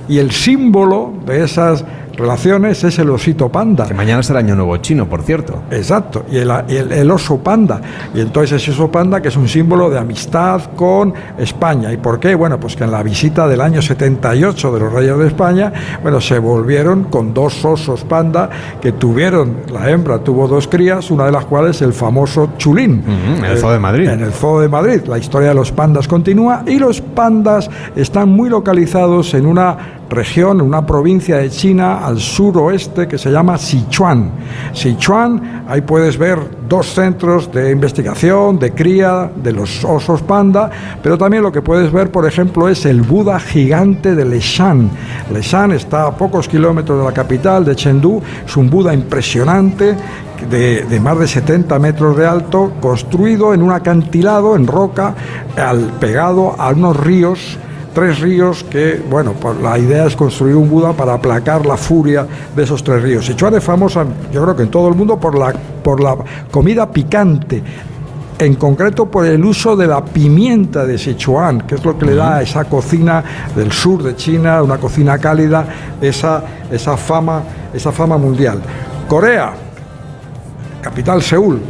Y el símbolo de esas relaciones es el osito panda. Que mañana es el año nuevo chino, por cierto. Exacto, y el, el, el, oso panda. Y entonces ese oso panda que es un símbolo de amistad con España. ¿Y por qué? Bueno, pues que en la visita del año 78 de los reyes de España, bueno, se volvieron con dos osos panda que tuvieron, la hembra tuvo dos crías, una de las cuales el famoso Chulín. Uh -huh, en el Zoo de Madrid. En el Zoo de Madrid. La historia de los pandas continúa y los pandas están muy localizados en una región, una provincia de China al suroeste que se llama Sichuan. Sichuan, ahí puedes ver dos centros de investigación, de cría de los osos panda, pero también lo que puedes ver, por ejemplo, es el Buda gigante de Leshan. Leshan está a pocos kilómetros de la capital, de Chengdu, es un Buda impresionante de, más de 70 metros de alto, construido en un acantilado, en roca, al, pegado a unos ríos tres ríos que, bueno, pues la idea es construir un Buda para aplacar la furia de esos tres ríos. Sichuan es famosa, yo creo que en todo el mundo, por la, por la comida picante en concreto por el uso de la pimienta de Sichuan, que es lo que le da a esa cocina del sur de China, una cocina cálida, esa, esa, fama, esa fama mundial. Corea, capital Seúl.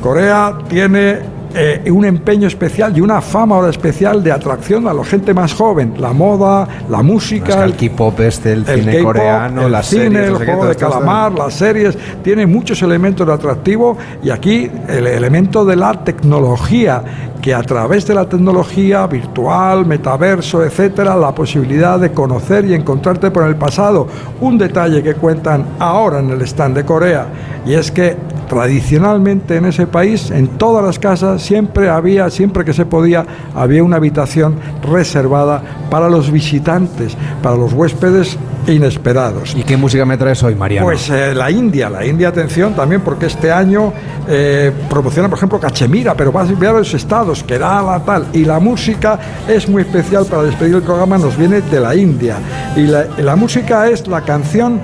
Corea tiene eh, un empeño especial y una fama ahora especial de atracción a la gente más joven. La moda, la música. el K-pop este, el, cine coreano, el las cine, series, el juego de calamar, las series. Tiene muchos elementos de atractivo y aquí el elemento de la tecnología que a través de la tecnología virtual, metaverso, etcétera, la posibilidad de conocer y encontrarte por el pasado. Un detalle que cuentan ahora en el stand de Corea y es que tradicionalmente en ese país, en todas las casas, siempre había, siempre que se podía, había una habitación reservada para los visitantes, para los huéspedes inesperados. ¿Y qué música me traes hoy, Mariano? Pues eh, la India, la India, atención también, porque este año eh, promociona, por ejemplo, Cachemira, pero va a ver los estados, Kerala, tal, y la música es muy especial para despedir el programa, nos viene de la India. Y la, la música es la canción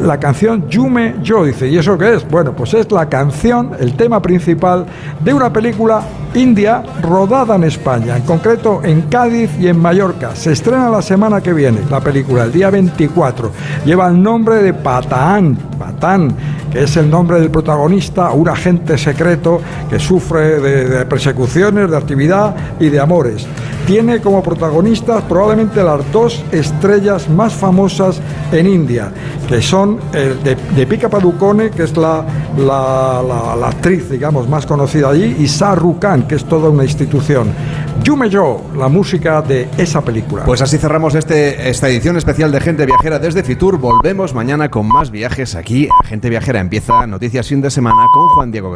la canción Yume Yo, dice, ¿y eso qué es? Bueno, pues es la canción, el tema principal de una película india rodada en España, en concreto en Cádiz y en Mallorca. Se estrena la semana que viene la película, el día 24. Lleva el nombre de Patán, Patán, que es el nombre del protagonista, un agente secreto que sufre de, de persecuciones, de actividad y de amores tiene como protagonistas probablemente las dos estrellas más famosas en India, que son el de, de Pika Padukone, que es la, la, actriz, digamos, más conocida allí, y Shah Rukh Khan, que es toda una institución. Yume Yo, la música de esa película. Pues así cerramos este, esta edición especial de Gente Viajera desde Fitur. Volvemos mañana con más viajes aquí. Gente Viajera empieza Noticias Fin de Semana con Juan Diego Guerra.